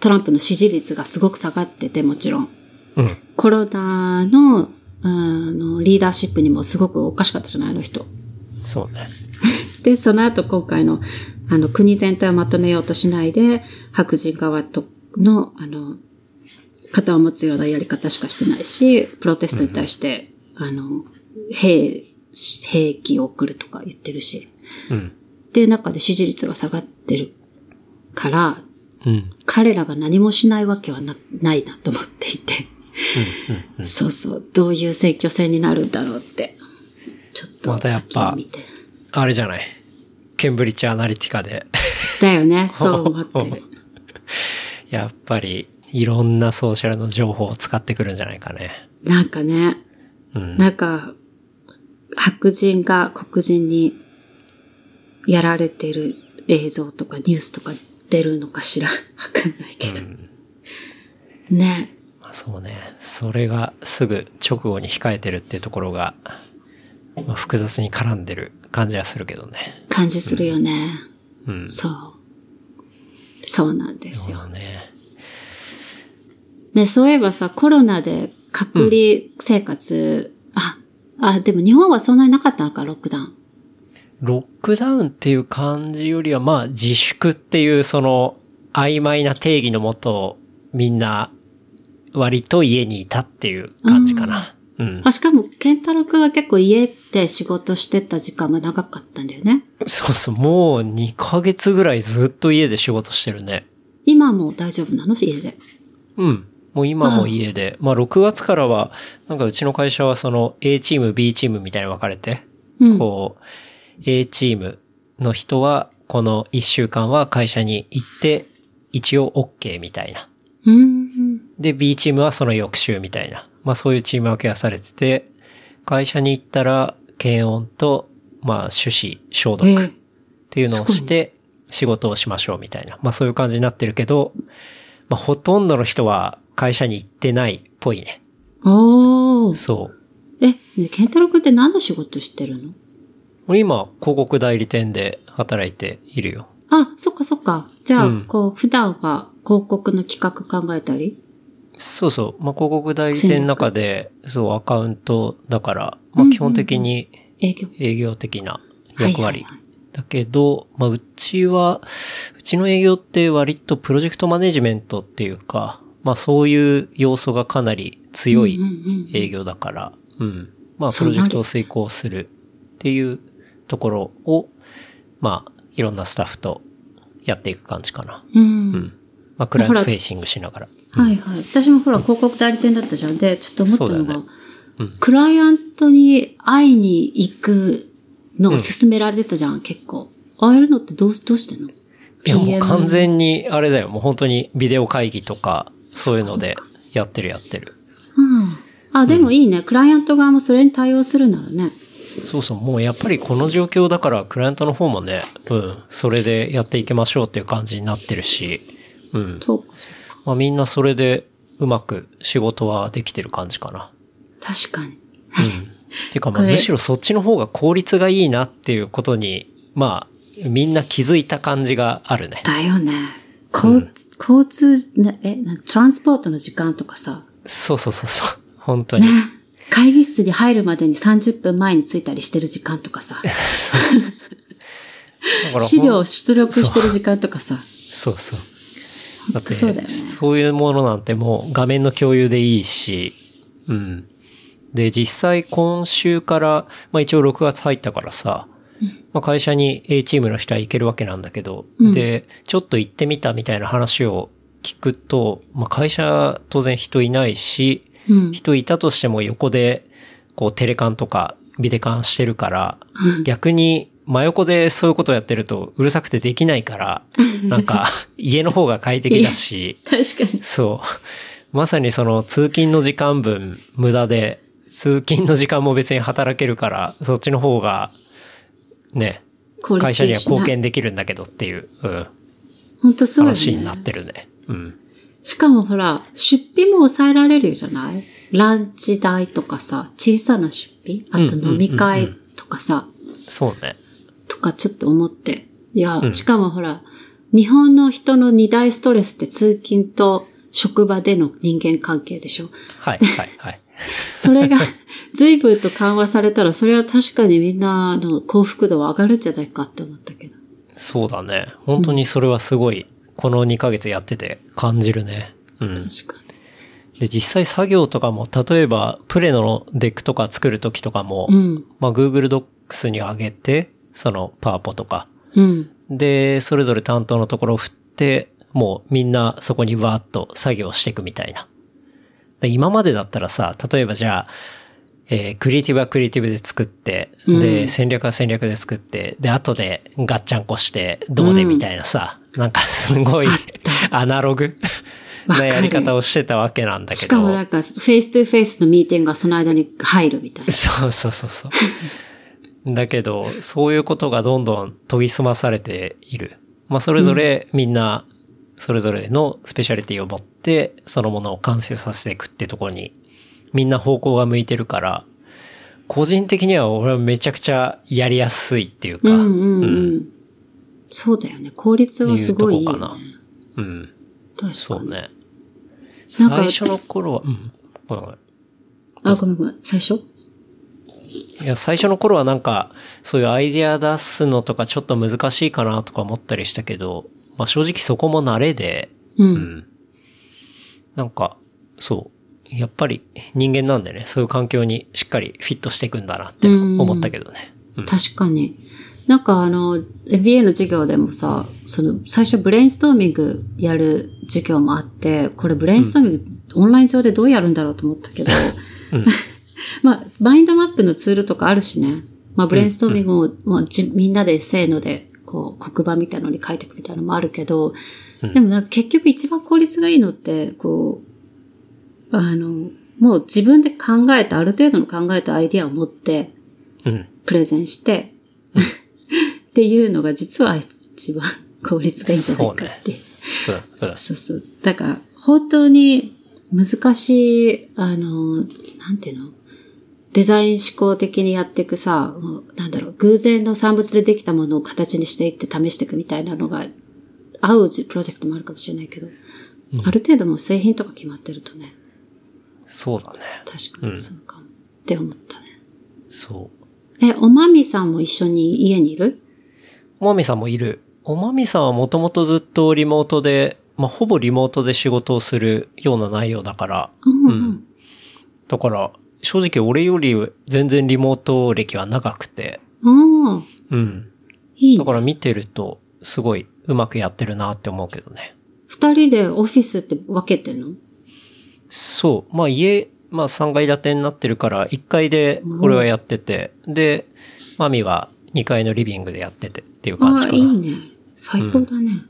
Speaker 2: トランプの支持率がすごく下がってて、もちろん。
Speaker 3: うん。
Speaker 2: コロナの、あの、リーダーシップにもすごくおかしかったじゃないあの人。
Speaker 3: そうね。
Speaker 2: で、その後今回の、あの、国全体をまとめようとしないで、白人側との、あの、肩を持つようなやり方しかしてないし、プロテストに対して、あの、兵、兵器を送るとか言ってるし。
Speaker 3: うん。
Speaker 2: っていう中で支持率が下がってるから、
Speaker 3: うん。
Speaker 2: 彼らが何もしないわけはなないなと思っていて。
Speaker 3: うん。うん。
Speaker 2: そうそう、どういう選挙戦になるんだろうって、ちょっとと
Speaker 3: またやっぱ。あれじゃない？ケンブリッジアナリティカで。
Speaker 2: だよね。そう思ってる。
Speaker 3: やっぱり、いろんなソーシャルの情報を使ってくるんじゃないかね。
Speaker 2: なんかね、
Speaker 3: うん。
Speaker 2: なんか、白人が黒人にやられてる映像とかニュースとか出るのかしら？わかんないけど。ね。
Speaker 3: まあそうね。それがすぐ直後に控えてるっていうところが、まあ、複雑に絡んでる感じはするけどね。
Speaker 2: 感じするよね。
Speaker 3: うん。
Speaker 2: そう。そうなんですよ。
Speaker 3: ね。
Speaker 2: ね、そういえばさ、コロナで隔離生活、あ、あ、でも日本はそんなになかったのか、ロックダウン。
Speaker 3: ロックダウンっていう感じよりは、まあ自粛っていうその曖昧な定義のもと、みんな割と家にいたっていう感じかな。うん。
Speaker 2: あ、しかも、ケンタロウ君は結構家で仕事してた時間が長かったんだよね。
Speaker 3: そうそう、もう2ヶ月ぐらいずっと家で仕事してるね。
Speaker 2: 今も大丈夫なの？家で。
Speaker 3: うん。もう今も家で。まあ6月からは、なんかうちの会社はその A チーム、B チームみたいに分かれて、
Speaker 2: うん。
Speaker 3: こう、A チームの人は、この1週間は会社に行って、一応 OK みたいな。
Speaker 2: うん。
Speaker 3: で、B チームはその翌週みたいな。まあそういうチーム分けがされてて、会社に行ったら、検温と、まあ手指消毒っ
Speaker 2: ええ
Speaker 3: ていうのをして、仕事をしましょうみたいな。まあそういう感じになってるけど、まあほとんどの人は会社に行ってないっぽいね。
Speaker 2: おー。
Speaker 3: そう。
Speaker 2: え、ね、ケンタロウ君って何の仕事してるの？
Speaker 3: 俺今、広告代理店で働いているよ。
Speaker 2: あ、そっかそっか。じゃあ、
Speaker 3: うん
Speaker 2: こう、普段は広告の企画考えたり？
Speaker 3: そうそう。まあ広告代理店の中で、そう、アカウントだから、まあ基本的に
Speaker 2: 営業
Speaker 3: 的な役割。だけど、まあ、うちは、うちの営業って割とプロジェクトマネジメントっていうか、まあそういう要素がかなり強い
Speaker 2: うんうんうん
Speaker 3: 営業だから、うん。まあプ
Speaker 2: そうなる
Speaker 3: ロジェクトを遂行するっていうところを、まあいろんなスタッフとやっていく感じかな。
Speaker 2: うん。
Speaker 3: うん。まあクライアントフェイシングしながら。
Speaker 2: はいはい。私もほら、広告代理店だったじゃん。で、ちょっと思ったのが、
Speaker 3: ねうん
Speaker 2: クライアントに会いに行くのを勧められてたじゃん、結構。会えるのってどうし、どうしてんの？
Speaker 3: いやもう完全にあれだよ。もう本当にビデオ会議とか、そういうのでやってるやってる。
Speaker 2: うん。あ、でもいいね。クライアント側もそれに対応するならね。
Speaker 3: そうそう、もうやっぱりこの状況だから、クライアントの方もね、うん、それでやっていきましょうっていう感じになってるし、うん。
Speaker 2: そうか、そうか。
Speaker 3: まあみんなそれでうまく仕事はできてる感じかな。
Speaker 2: 確かに。
Speaker 3: うん。っ ていうかまあむしろそっちの方が効率がいいなっていうことに、まあ、みんな気づいた感じがあるね。
Speaker 2: だよね。交通、交通、なえ、なトランスポートの時間とかさ、
Speaker 3: そうそうそうそう。本当に。
Speaker 2: ね。会議室に入るまでに30分前に着いたりしてる時間とかさ、資料を出力してる時間とかさ、
Speaker 3: そうそう。だって、
Speaker 2: そうね
Speaker 3: そういうものなんてもう画面の共有でいいし、うん。で、実際今週から、まあ一応6月入ったからさ、まあ会社に A チームの人は行けるわけなんだけど、
Speaker 2: うん
Speaker 3: で、ちょっと行ってみたみたいな話を聞くと、まあ会社当然人いないし、
Speaker 2: うん。
Speaker 3: 人いたとしても横で、こうテレカンとかビデカンしてるから、逆に真横でそういうことをやってるとうるさくてできないから、なんか 家の方が快適だし、
Speaker 2: 確かに。
Speaker 3: そう。まさにその通勤の時間分無駄で、通勤の時間も別に働けるから、そっちの方が、ね、会社には貢献できるんだけどっていう、うん、
Speaker 2: 本当そうよね。
Speaker 3: 話になってるね。うん。
Speaker 2: しかもほら、出費も抑えられるじゃない？ランチ代とかさ、小さな出費？あと飲み会とかさ、
Speaker 3: そうね。
Speaker 2: とかちょっと思って。いや、
Speaker 3: うん
Speaker 2: しかもほら、日本の人の二大ストレスって通勤と職場での人間関係でしょ
Speaker 3: はい、はい、はい。
Speaker 2: それが随分と緩和されたら、それは確かにみんなの幸福度は上がるんじゃないかって思ったけど。
Speaker 3: そうだね。本当にそれはすごい、この2ヶ月やってて感じるね。うん。
Speaker 2: 確か
Speaker 3: で、実際作業とかも、例えば、プレの deck とか作るときとかも、
Speaker 2: に。うん。
Speaker 3: まあ、Google Docs に上げて、その、パワポとか。
Speaker 2: うん。
Speaker 3: で、それぞれ担当のところを振って、もうみんなそこにわーっと作業していくみたいな。で今までだったらさ、例えばじゃあ、えークリエイティブはクリエイティブで作って、
Speaker 2: うん
Speaker 3: で、戦略は戦略で作って、で、後でガッチャンコして、どうでみたいなさ、なんかすごいアナログなやり方をしてたわけなんだけど。
Speaker 2: しかもなんか、 face to face のミーティングがその間に入るみたいな。
Speaker 3: そうそうそうそう。だけど、そういうことがどんどん研ぎ澄まされている。まあ、それぞれみんな、それぞれのスペシャリティを持って、そのものを完成させていくってところに、みんな方向が向いてるから、個人的には俺はめちゃくちゃやりやすいっていうか、
Speaker 2: うんうんうん。そうだよね。効率はすごいいいよ、ね
Speaker 3: いうとこか。うん。
Speaker 2: 確かに。
Speaker 3: そうね。最初の頃は、うん。ごめんごめん
Speaker 2: あ、ごめんごめん。最初？
Speaker 3: いや、最初の頃はなんか、そういうアイデア出すのとかちょっと難しいかなとか思ったりしたけど、まあ正直そこも慣れで、
Speaker 2: う。
Speaker 3: うんん。なんか、そう。やっぱり人間なんでね、そういう環境にしっかりフィットしていくんだなって思ったけどね。うん。
Speaker 2: 確かに。なんかあの、MBA の授業でもさ、その、最初ブレインストーミングやる授業もあって、これブレインストーミング、オンライン上でどうやるんだろうと思ったけど、
Speaker 3: うん
Speaker 2: まあ、マインドマップのツールとかあるしね。まあ、ブレインストーミングを、まあ、じみんなでせーので、こう、黒板みたいなのに書いていくみたいなのもあるけど、
Speaker 3: うん
Speaker 2: でもなんか結局一番効率がいいのって、こう、あの、もう自分で考えた、ある程度の考えたアイディアを持って、
Speaker 3: うん。
Speaker 2: プレゼンして、っていうのが実は一番効率がいいんじゃないかっていう。
Speaker 3: うん。うん
Speaker 2: そうそうそう。だから、本当に難しい、あの、なんていうの？デザイン思考的にやっていくさ、なんだろう、偶然の産物でできたものを形にしていって試していくみたいなのが合うプロジェクトもあるかもしれないけど、ある程度もう製品とか決まってるとね、
Speaker 3: そうだね。
Speaker 2: 確か
Speaker 3: うん
Speaker 2: にそうかも。って思ったね。
Speaker 3: そう。
Speaker 2: え、おまみさんも一緒に家にいる？
Speaker 3: おまみさんもいる。おまみさんはもともとずっとリモートで、まあ、ほぼリモートで仕事をするような内容だから、
Speaker 2: うんう
Speaker 3: うんん。だから、正直俺より全然リモート歴は長くて、
Speaker 2: うん。ああ、
Speaker 3: うん。
Speaker 2: いいね。
Speaker 3: だから見てると、すごいうまくやってるなって思うけどね。
Speaker 2: 二人でオフィスって分けてんの？
Speaker 3: そう。まあ家、まあ3階建てになってるから、1階で俺はやってて、で、マミは2階のリビングでやっててっていう感
Speaker 2: ああ、
Speaker 3: じかな。
Speaker 2: いいね。最高だね。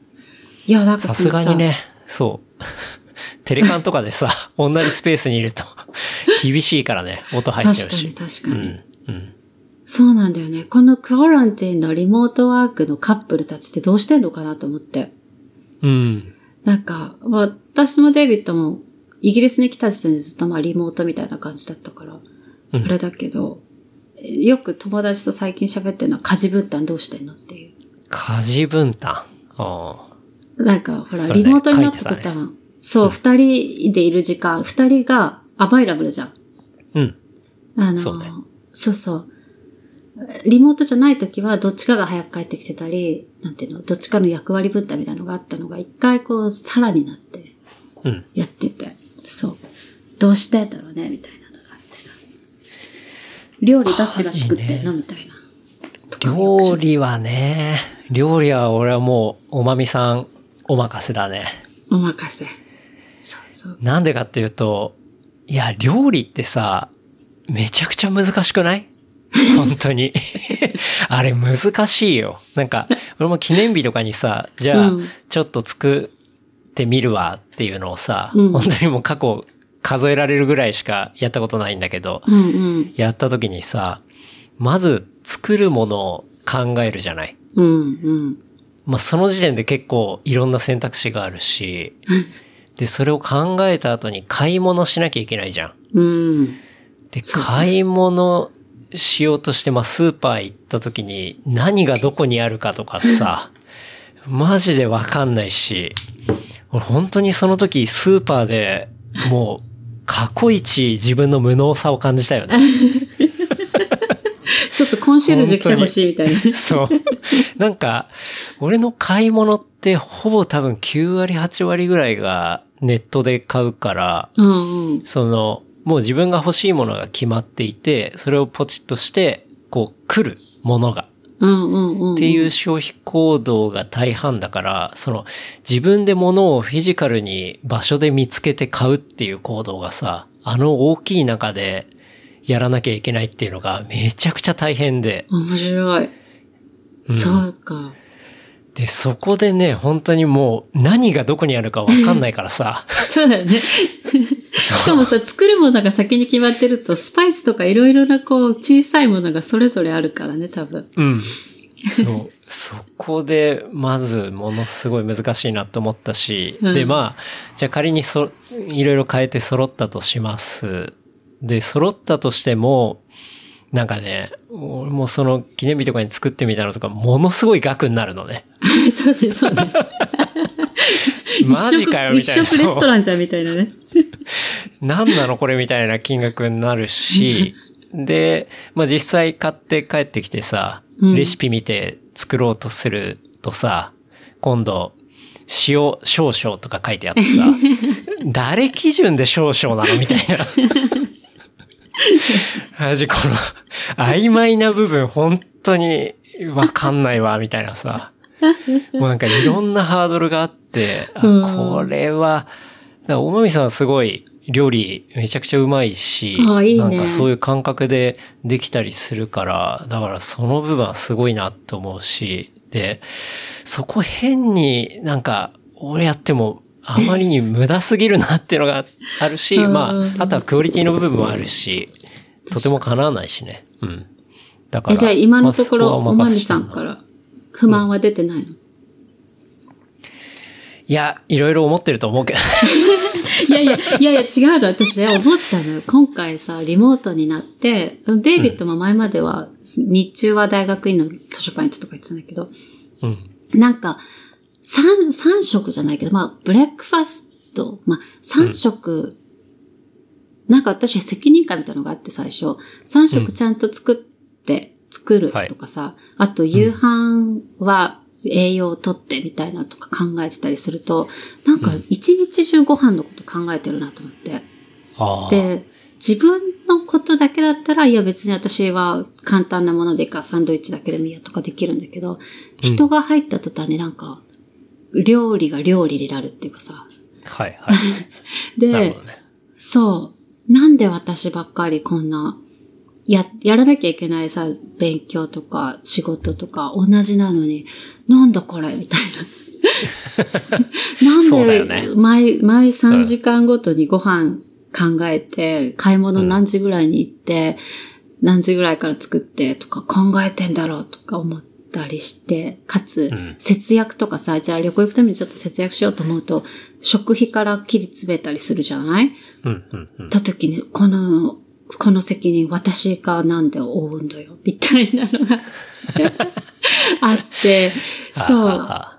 Speaker 2: いや、なんか
Speaker 3: さすがにね、そう。テレカンとかでさ、同じスペースにいると、厳しいからね、音入っちゃうし。
Speaker 2: 確かに確かに
Speaker 3: うん。うん。
Speaker 2: そうなんだよね。このクオランティンのリモートワークのカップルたちってどうしてんのかなと思って。
Speaker 3: うん。
Speaker 2: なんか、まあ、私もデイビッドもイギリスに来た時点でずっとまあリモートみたいな感じだったから、
Speaker 3: うん
Speaker 2: あれだけど、よく友達と最近喋ってるのは家事分担どうしてんのっていう。
Speaker 3: 家事分担。あ
Speaker 2: なんか、ほら、リモートになった途端、そう、二、人でいる時間、二人がアバイラブルじゃん。
Speaker 3: うん。
Speaker 2: あの、
Speaker 3: そうね
Speaker 2: そうそう。リモートじゃない時はどっちかが早く帰ってきてたり、なんていうの、どっちかの役割分担みたいなのがあったのが、一回こう、さらになって
Speaker 3: うん。
Speaker 2: やってて、そう。どうしてんだろうね、みたいなのがあってさ。料理どっちが作ってんの、みたいな。
Speaker 3: 料理はね、料理は俺はもう、おまみさん、お任せだね。
Speaker 2: お任せ。そうそう。
Speaker 3: なんでかっていうと、いや、料理ってさ、めちゃくちゃ難しくない？本当に。あれ難しいよ。なんか、俺も記念日とかにさ、じゃあ
Speaker 2: うん、
Speaker 3: ちょっと作ってみるわっていうのをさ、
Speaker 2: うん
Speaker 3: 本当にもう過去数えられるぐらいしかやったことないんだけど、
Speaker 2: うんうん。
Speaker 3: やった時にさ、まず作るものを考えるじゃない？
Speaker 2: うんうん。
Speaker 3: まあ、その時点で結構いろんな選択肢があるし、で、それを考えた後に買い物しなきゃいけないじゃん。
Speaker 2: うん。
Speaker 3: で、買い物しようとして、まあ、スーパー行った時に何がどこにあるかとかさ、マジでわかんないし、俺本当にその時スーパーでもう過去一自分の無能さを感じたよね。
Speaker 2: ちょっとコンシェルジュ来てほしいみたいなね。
Speaker 3: そう。なんか、俺の買い物ってほぼ多分9割8割ぐらいがネットで買うから、
Speaker 2: うんうん。
Speaker 3: その、もう自分が欲しいものが決まっていて、それをポチッとして、こう来るものが。
Speaker 2: うんうんうん。
Speaker 3: っていう消費行動が大半だから、その自分で物をフィジカルに場所で見つけて買うっていう行動がさ、あの大きい中でやらなきゃいけないっていうのがめちゃくちゃ大変で。
Speaker 2: 面白い。そうか。
Speaker 3: で、そこでね、本当にもう何がどこにあるかわかんないからさ。
Speaker 2: そうだよね。しかもさ、作るものが先に決まってると、スパイスとかいろいろなこう、小さいものがそれぞれあるからね、多分。
Speaker 3: うん。そう。そこで、まず、ものすごい難しいなと思ったし、
Speaker 2: うん
Speaker 3: で、まあ、じゃあ仮にそ、いろいろ変えて揃ったとします。で、揃ったとしても、なんかね、俺もその記念日とかに作ってみたのとか、ものすごい額になるのね。
Speaker 2: そうね、そうね。
Speaker 3: マジかよ、みたいな。
Speaker 2: 一食レストランじゃん、みたいなね。
Speaker 3: 何なのこれみたいな金額になるし、で、まあ実際買って帰ってきてさ、
Speaker 2: うん
Speaker 3: レシピ見て作ろうとするとさ、今度、塩少々とか書いてあってさ、誰基準で少々なのみたいな。マジこの、曖昧な部分本当にわかんないわ、みたいなさ。もうなんかいろんなハードルがあって、あ
Speaker 2: うん
Speaker 3: これは、だからおまみさんはすごい料理めちゃくちゃうまいし、
Speaker 2: あいいね
Speaker 3: なんかそういう感覚でできたりするから、だからその部分はすごいなと思うし、で、そこ変になんか、俺やってもあまりに無駄すぎるなっていうのがあるし、
Speaker 2: うん
Speaker 3: まあ、あとはクオリティの部分もあるし、とても叶わないしね。うん。だから。
Speaker 2: え、じゃあ今のところ、おまみさんから不満は出てないの、
Speaker 3: いや、いろいろ思ってると思うけど。
Speaker 2: いやいや、いやいや、違うの。私ね、思ったのよ。今回さ、リモートになって、デイビッドも前までは、日中は大学院の図書館行ってとか言ってたんだけど、
Speaker 3: うん。
Speaker 2: なんか、三、三食じゃないけど、まあ、ブレックファスト、まあ、三食、なんか私責任感みたいなのがあって最初、三食ちゃんと作って、作るとかさ、あと夕飯は栄養をとってみたいなとか考えてたりすると、なんか一日中ご飯のこと考えてるなと思って。
Speaker 3: ああ。
Speaker 2: で、自分のことだけだったら、いや別に私は簡単なものでいいからサンドイッチだけでもいいやとかできるんだけど、人が入った途端になんか、料理が料理になるっていうかさ。
Speaker 3: はいはい。
Speaker 2: で
Speaker 3: ね。
Speaker 2: そう。なんで私ばっかりこんな、や、やらなきゃいけないさ、勉強とか仕事とか同じなのに、なんだこれみたいな。なんで、毎、毎3時間ごとにご飯考えて、買い物何時ぐらいに行って、何時ぐらいから作ってとか考えてんだろうとか思ったりして、かつ
Speaker 3: うん、
Speaker 2: 節約とかさ、じゃあ旅行行くためにちょっと節約しようと思うと、食費から切り詰めたりするじゃない？
Speaker 3: うんうんうん。
Speaker 2: た時に、この、この責任私がなんで負うんだよ、みたいなのが あって、そう。
Speaker 3: あ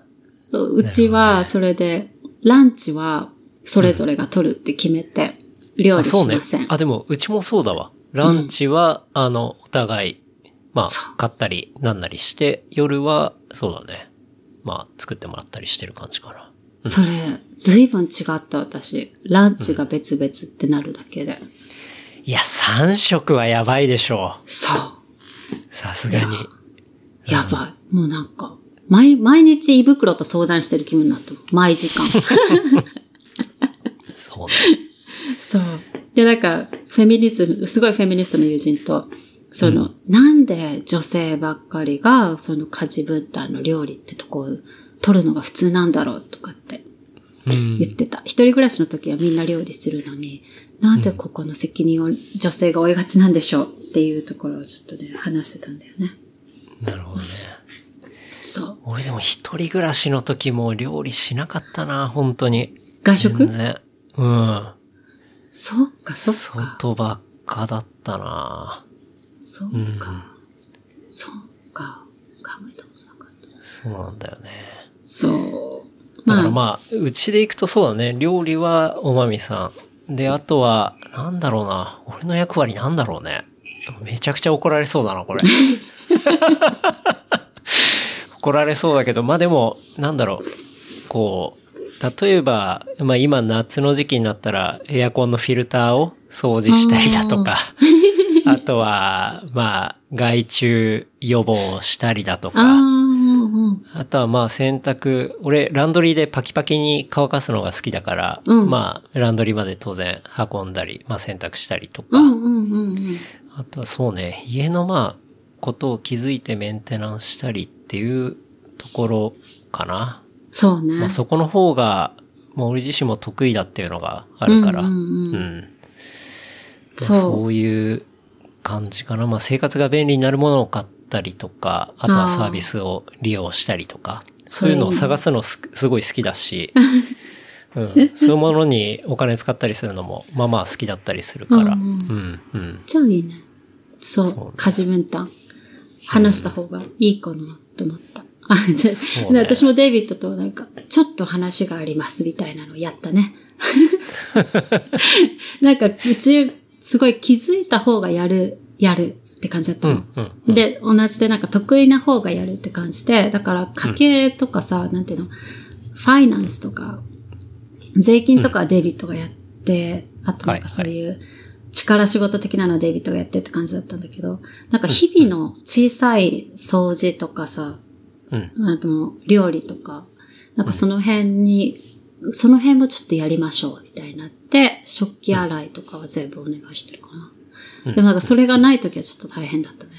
Speaker 2: うちは、それで、ランチは、それぞれが取るって決めて、料理しません。。
Speaker 3: あ、でも、うちもそうだわ。ランチは、あの、お互い、まあ、買ったり、なんなりして、夜は、そうだね。まあ、作ってもらったりしてる感じかな。
Speaker 2: それ、ずいぶん違った私。ランチが別々ってなるだけで。
Speaker 3: いや、3食はやばいでしょ
Speaker 2: そう。
Speaker 3: う。さすがに。
Speaker 2: やばい。もうなんか、毎、毎日胃袋と相談してる気分になったもん。毎時間。
Speaker 3: そうね。
Speaker 2: そう。で、なんか、フェミニズム、すごいフェミニストの友人と、その、なんで女性ばっかりが、その家事分担の料理ってとこを取るのが普通なんだろうとかって
Speaker 3: うん。
Speaker 2: 言ってた。一人暮らしの時はみんな料理するのに、なんでここの責任を女性が負いがちなんでしょうっていうところをちょっとね、話してたんだよね。
Speaker 3: なるほどね。
Speaker 2: そう。
Speaker 3: 俺でも一人暮らしの時も料理しなかったな、本当に。
Speaker 2: 外食？
Speaker 3: 全然。うん。
Speaker 2: そっか、そっか。
Speaker 3: 外ばっかだったな。
Speaker 2: そっ
Speaker 3: うん。
Speaker 2: か。そっか。考えたことなかった。
Speaker 3: そうなんだよね。
Speaker 2: そう。
Speaker 3: だからまあ、うちで行くとそうだね。料理はおまみさん。で、あとは、なんだろうな。俺の役割なんだろうね。めちゃくちゃ怒られそうだな、これ。怒られそうだけど、まあでも、なんだろう。こう、例えば、まあ今夏の時期になったらエアコンのフィルターを掃除したりだとか、あとは、まあ、害虫予防をしたりだと
Speaker 2: あ
Speaker 3: か、
Speaker 2: あ、
Speaker 3: とはまあ洗濯、俺ランドリーでパキパキに乾かすのが好きだから、
Speaker 2: うん。
Speaker 3: まあランドリーまで当然運んだり、まあ洗濯したりとか。あとはそうね、家のまあ、ことを気づいてメンテナンスしたりっていうところかな。
Speaker 2: そうね。
Speaker 3: まあそこの方が、まあ俺自身も得意だっていうのがあるから、
Speaker 2: うんうんうん。
Speaker 3: うん。
Speaker 2: そう。
Speaker 3: まあそういう感じかな。まあ生活が便利になるものを買ったりとか、あとはサービスを利用したりとか、そういうのを探すのすすごい好きだし、うん、そういうものにお金使ったりするのも、まあまあ好きだったりするから、
Speaker 2: うん
Speaker 3: うん、うん。
Speaker 2: じゃあいいね。そう、
Speaker 3: そうね
Speaker 2: 家事分担。話した方がいいかなと思った。あ、じゃ
Speaker 3: そうね
Speaker 2: で私もデイビッドとなんか、ちょっと話がありますみたいなのやったね。なんか、うち、すごい気づいた方がやる、やるって感じだったの。
Speaker 3: うん、うん。うん
Speaker 2: で、同じでなんか得意な方がやるって感じで、だから家計とかさ、なんていうの、ファイナンスとか、税金とかはデイビッドがやって、あとなんかそういう力仕事的なのはデイビッドがやってって感じだったんだけど、なんか日々の小さい掃除とかさ、
Speaker 3: うん。
Speaker 2: あと料理とか、なんかその辺に、その辺もちょっとやりましょうみたいになって、食器洗いとかは全部お願いしてるかな。
Speaker 3: うん
Speaker 2: でもなんかそれがない時はちょっと大変だったね。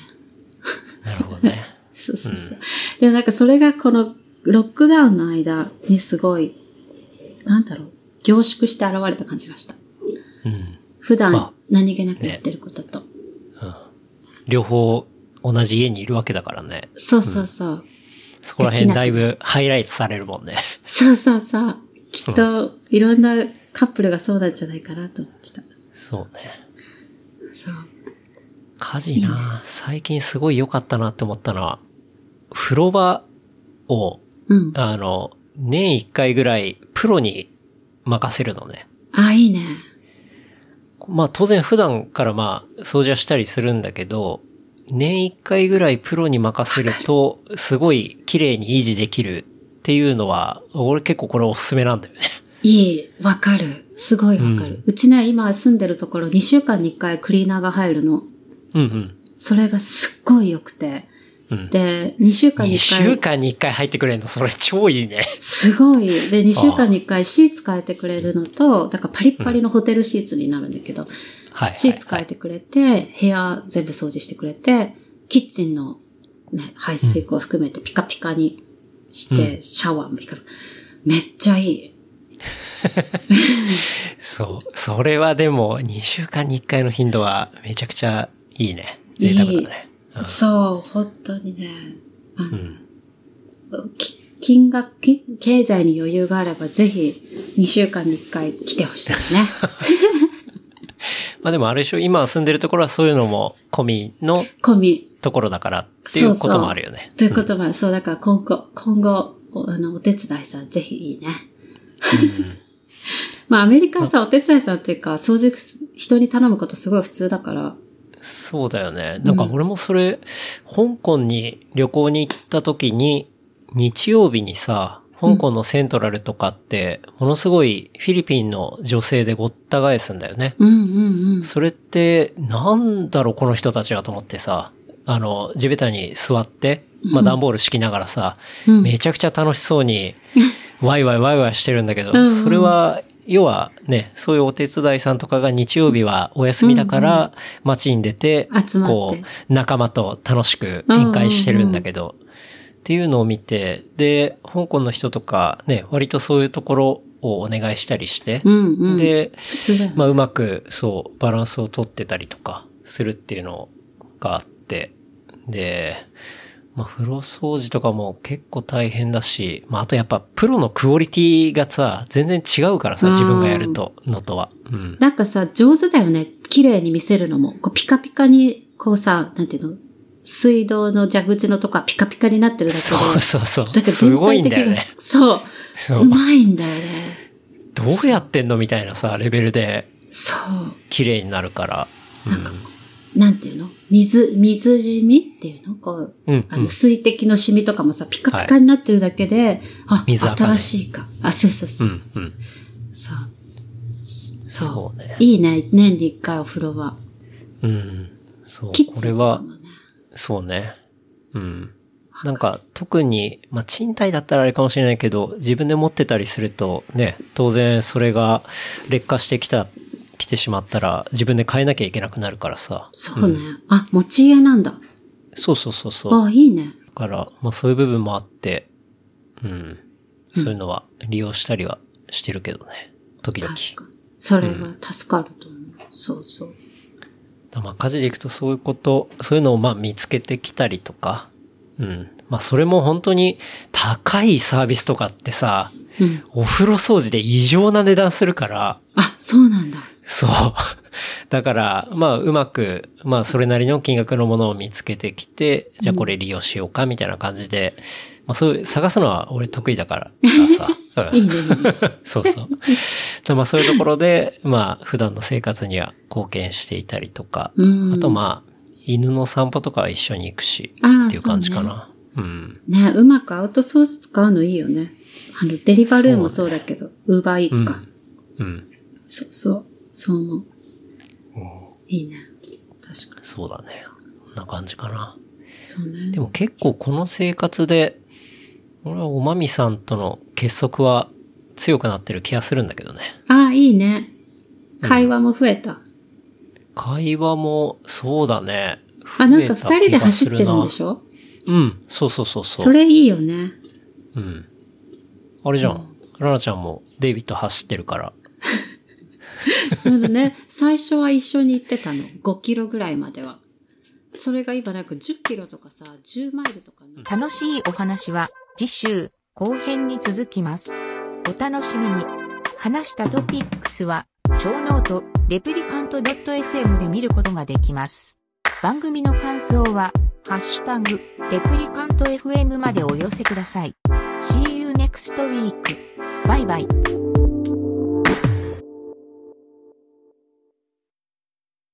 Speaker 3: なるほどね。
Speaker 2: そうそうそう。で、なんかそれがこのロックダウンの間にすごい、なんだろう、凝縮して現れた感じがした。
Speaker 3: うん。
Speaker 2: 普段
Speaker 3: まあ
Speaker 2: 何気なくやってることと。
Speaker 3: 両方同じ家にいるわけだからね。
Speaker 2: そうそうそう。
Speaker 3: そこら辺だいぶハイライトされるもんね。
Speaker 2: そうそうそう。きっと、いろんなカップルがそうなんじゃないかなと思ってた。
Speaker 3: そうね。
Speaker 2: そう。
Speaker 3: 家事な、最近すごい良かったなって思ったのは、風呂場を、
Speaker 2: うん。
Speaker 3: あの、年一回ぐらいプロに任せるのね。
Speaker 2: あ、いいね。
Speaker 3: まあ当然普段からまあ掃除はしたりするんだけど、年一回ぐらいプロに任せると、すごい綺麗に維持できるっていうのは、俺結構これおすすめなんだよね。
Speaker 2: いい、わかる。すごいわかる。うちね、今住んでるところ2週間に1回クリーナーが入るの。
Speaker 3: うんうん。
Speaker 2: それがすっごい良くて。
Speaker 3: うん。
Speaker 2: で、2週間に
Speaker 3: 2
Speaker 2: 1回。
Speaker 3: 週間に1回入ってくれるの、それ超いいね。
Speaker 2: すごい。で、2週間に1回シーツ変えてくれるのと、だからパリッパリのホテルシーツになるんだけど、
Speaker 3: はい。
Speaker 2: シーツ変えてくれて、部屋全部掃除してくれて、キッチンのね、排水口を含めてピカピカにして、
Speaker 3: う
Speaker 2: シャワーもピカピカ。めっちゃいい。
Speaker 3: そう。それはでも、2週間に1回の頻度はめちゃくちゃいいね。贅沢だね。うん
Speaker 2: そう、本当にね。
Speaker 3: うん。
Speaker 2: き金額、き経済に余裕があれば、ぜひ2週間に1回来てほしいね。
Speaker 3: まあでもあれでしょ、今住んでるところはそういうのも込みの？
Speaker 2: 込み。
Speaker 3: ところだからっていうこともあるよね。
Speaker 2: ということもある。そう、だから今後、今後、おあの、お手伝いさん、ぜひいいね。
Speaker 3: うん
Speaker 2: まあ、アメリカさ、お手伝いさんっていうか、掃除、人に頼むことすごい普通だから、
Speaker 3: そうだよね。なんか俺もそれ、香港に旅行に行った時に、日曜日にさ、香港のセントラルとかって、ものすごいフィリピンの女性でごった返すんだよね。
Speaker 2: うんうんうん。
Speaker 3: それって、なんだろう、この人たちはと思ってさ、あの、地べたに座って、まあ段ボール敷きながらさ、
Speaker 2: うん。
Speaker 3: めちゃくちゃ楽しそうに、ワイワイワイワイしてるんだけど、
Speaker 2: うん。うん
Speaker 3: それは、要はね、そういうお手伝いさんとかが日曜日はお休みだから、街に出て、
Speaker 2: 集まって。
Speaker 3: こう、仲間と楽しく宴会してるんだけど、っていうのを見て、で、香港の人とかね、割とそういうところをお願いしたりして、
Speaker 2: うんうん。
Speaker 3: で。まあうまく、そう、バランスを取ってたりとかするっていうのがあって、で、まあ風呂掃除とかも結構大変だし、まああとやっぱプロのクオリティがさ、全然違うからさ、
Speaker 2: うん
Speaker 3: 自分がやると、のとは。うん。
Speaker 2: なんかさ、上手だよね。綺麗に見せるのも。こうピカピカに、こうさ、なんていうの？水道の蛇口のとこはピカピカになってるだけで。
Speaker 3: そうそうそう。
Speaker 2: だから
Speaker 3: すごいんだよね。
Speaker 2: そう。
Speaker 3: そう
Speaker 2: うまいんだよね。
Speaker 3: どうやってんのみたいなさ、レベルで
Speaker 2: そう。
Speaker 3: 綺麗になるから。うん。
Speaker 2: なんていうの？水、水染みっていうの？こう、
Speaker 3: うん、
Speaker 2: あの、
Speaker 3: うん。
Speaker 2: 水滴の染みとかもさ、ピカピカになってるだけで、あ、
Speaker 3: 水垢ね
Speaker 2: 新しいか。あ、そうそうそうう。
Speaker 3: ん、うん。
Speaker 2: そう。そう。
Speaker 3: そうね。
Speaker 2: いいね。年に一回お風呂は。
Speaker 3: うん。そう。
Speaker 2: キッチンとか
Speaker 3: これは。そうね。うん。なんか特に、まあ賃貸だったらあれかもしれないけど、自分で持ってたりするとね、当然それが劣化してきた、来てしまったら自分で買えなきゃいけなくなるからさ。
Speaker 2: そうね。あ、持ち家なんだ。
Speaker 3: そうそうそうそう。
Speaker 2: あ、いいね。
Speaker 3: だから、まあそういう部分もあって、うん。そういうのは利用したりはしてるけどね。時々。
Speaker 2: 確かに。それは助かると思う。そうそう。
Speaker 3: まあ家事でいくとそういうこと、そういうのをまあ見つけてきたりとか、うん。まあそれも本当に高いサービスとかってさ、
Speaker 2: うん。
Speaker 3: お風呂掃除で異常な値段するから、
Speaker 2: あ、そうなんだ。
Speaker 3: そう。だから、まあ、うまく、まあ、それなりの金額のものを見つけてきて、じゃあこれ利用しようか、みたいな感じで、まあ、そういう、探すのは俺得意だから
Speaker 2: いいね。
Speaker 3: そうそう。でまあ、そういうところで、まあ、普段の生活には貢献していたりとか、
Speaker 2: うん
Speaker 3: あとまあ、犬の散歩とかは一緒に行くし、っていう感じかな。うん。
Speaker 2: ね、うまくアウトソース使うのいいよね。あの、デリバルーもそうだけど、ウーバーイーツか。
Speaker 3: うん。
Speaker 2: そうそう。そう思う。いいね。確かに。
Speaker 3: そうだね。こんな感じかな。
Speaker 2: そうね
Speaker 3: で。も結構この生活で、俺はおまみさんとの結束は強くなってる気がするんだけどね。
Speaker 2: ああ、いいね。会話も増えた。
Speaker 3: 会話も、そうだね。
Speaker 2: あ、なんか二人で走ってるんでし
Speaker 3: ょ？
Speaker 2: ょ
Speaker 3: うん、そうそうそうそう。
Speaker 2: それいいよね。
Speaker 3: うん。あれじゃん。ラナちゃんもデイビッド走ってるから。
Speaker 2: なんだね、最初は一緒に行ってたの。5キロぐらいまでは。それが今なんか10キロとかさ、10マイルとかな。
Speaker 4: 楽しいお話は次週後編に続きます。お楽しみに。話したトピックスは、 show note、レプリカント .fm で見ることができます。番組の感想は、ハッシュタグ、レプリカント FM までお寄せください。See you next week. バイバイ。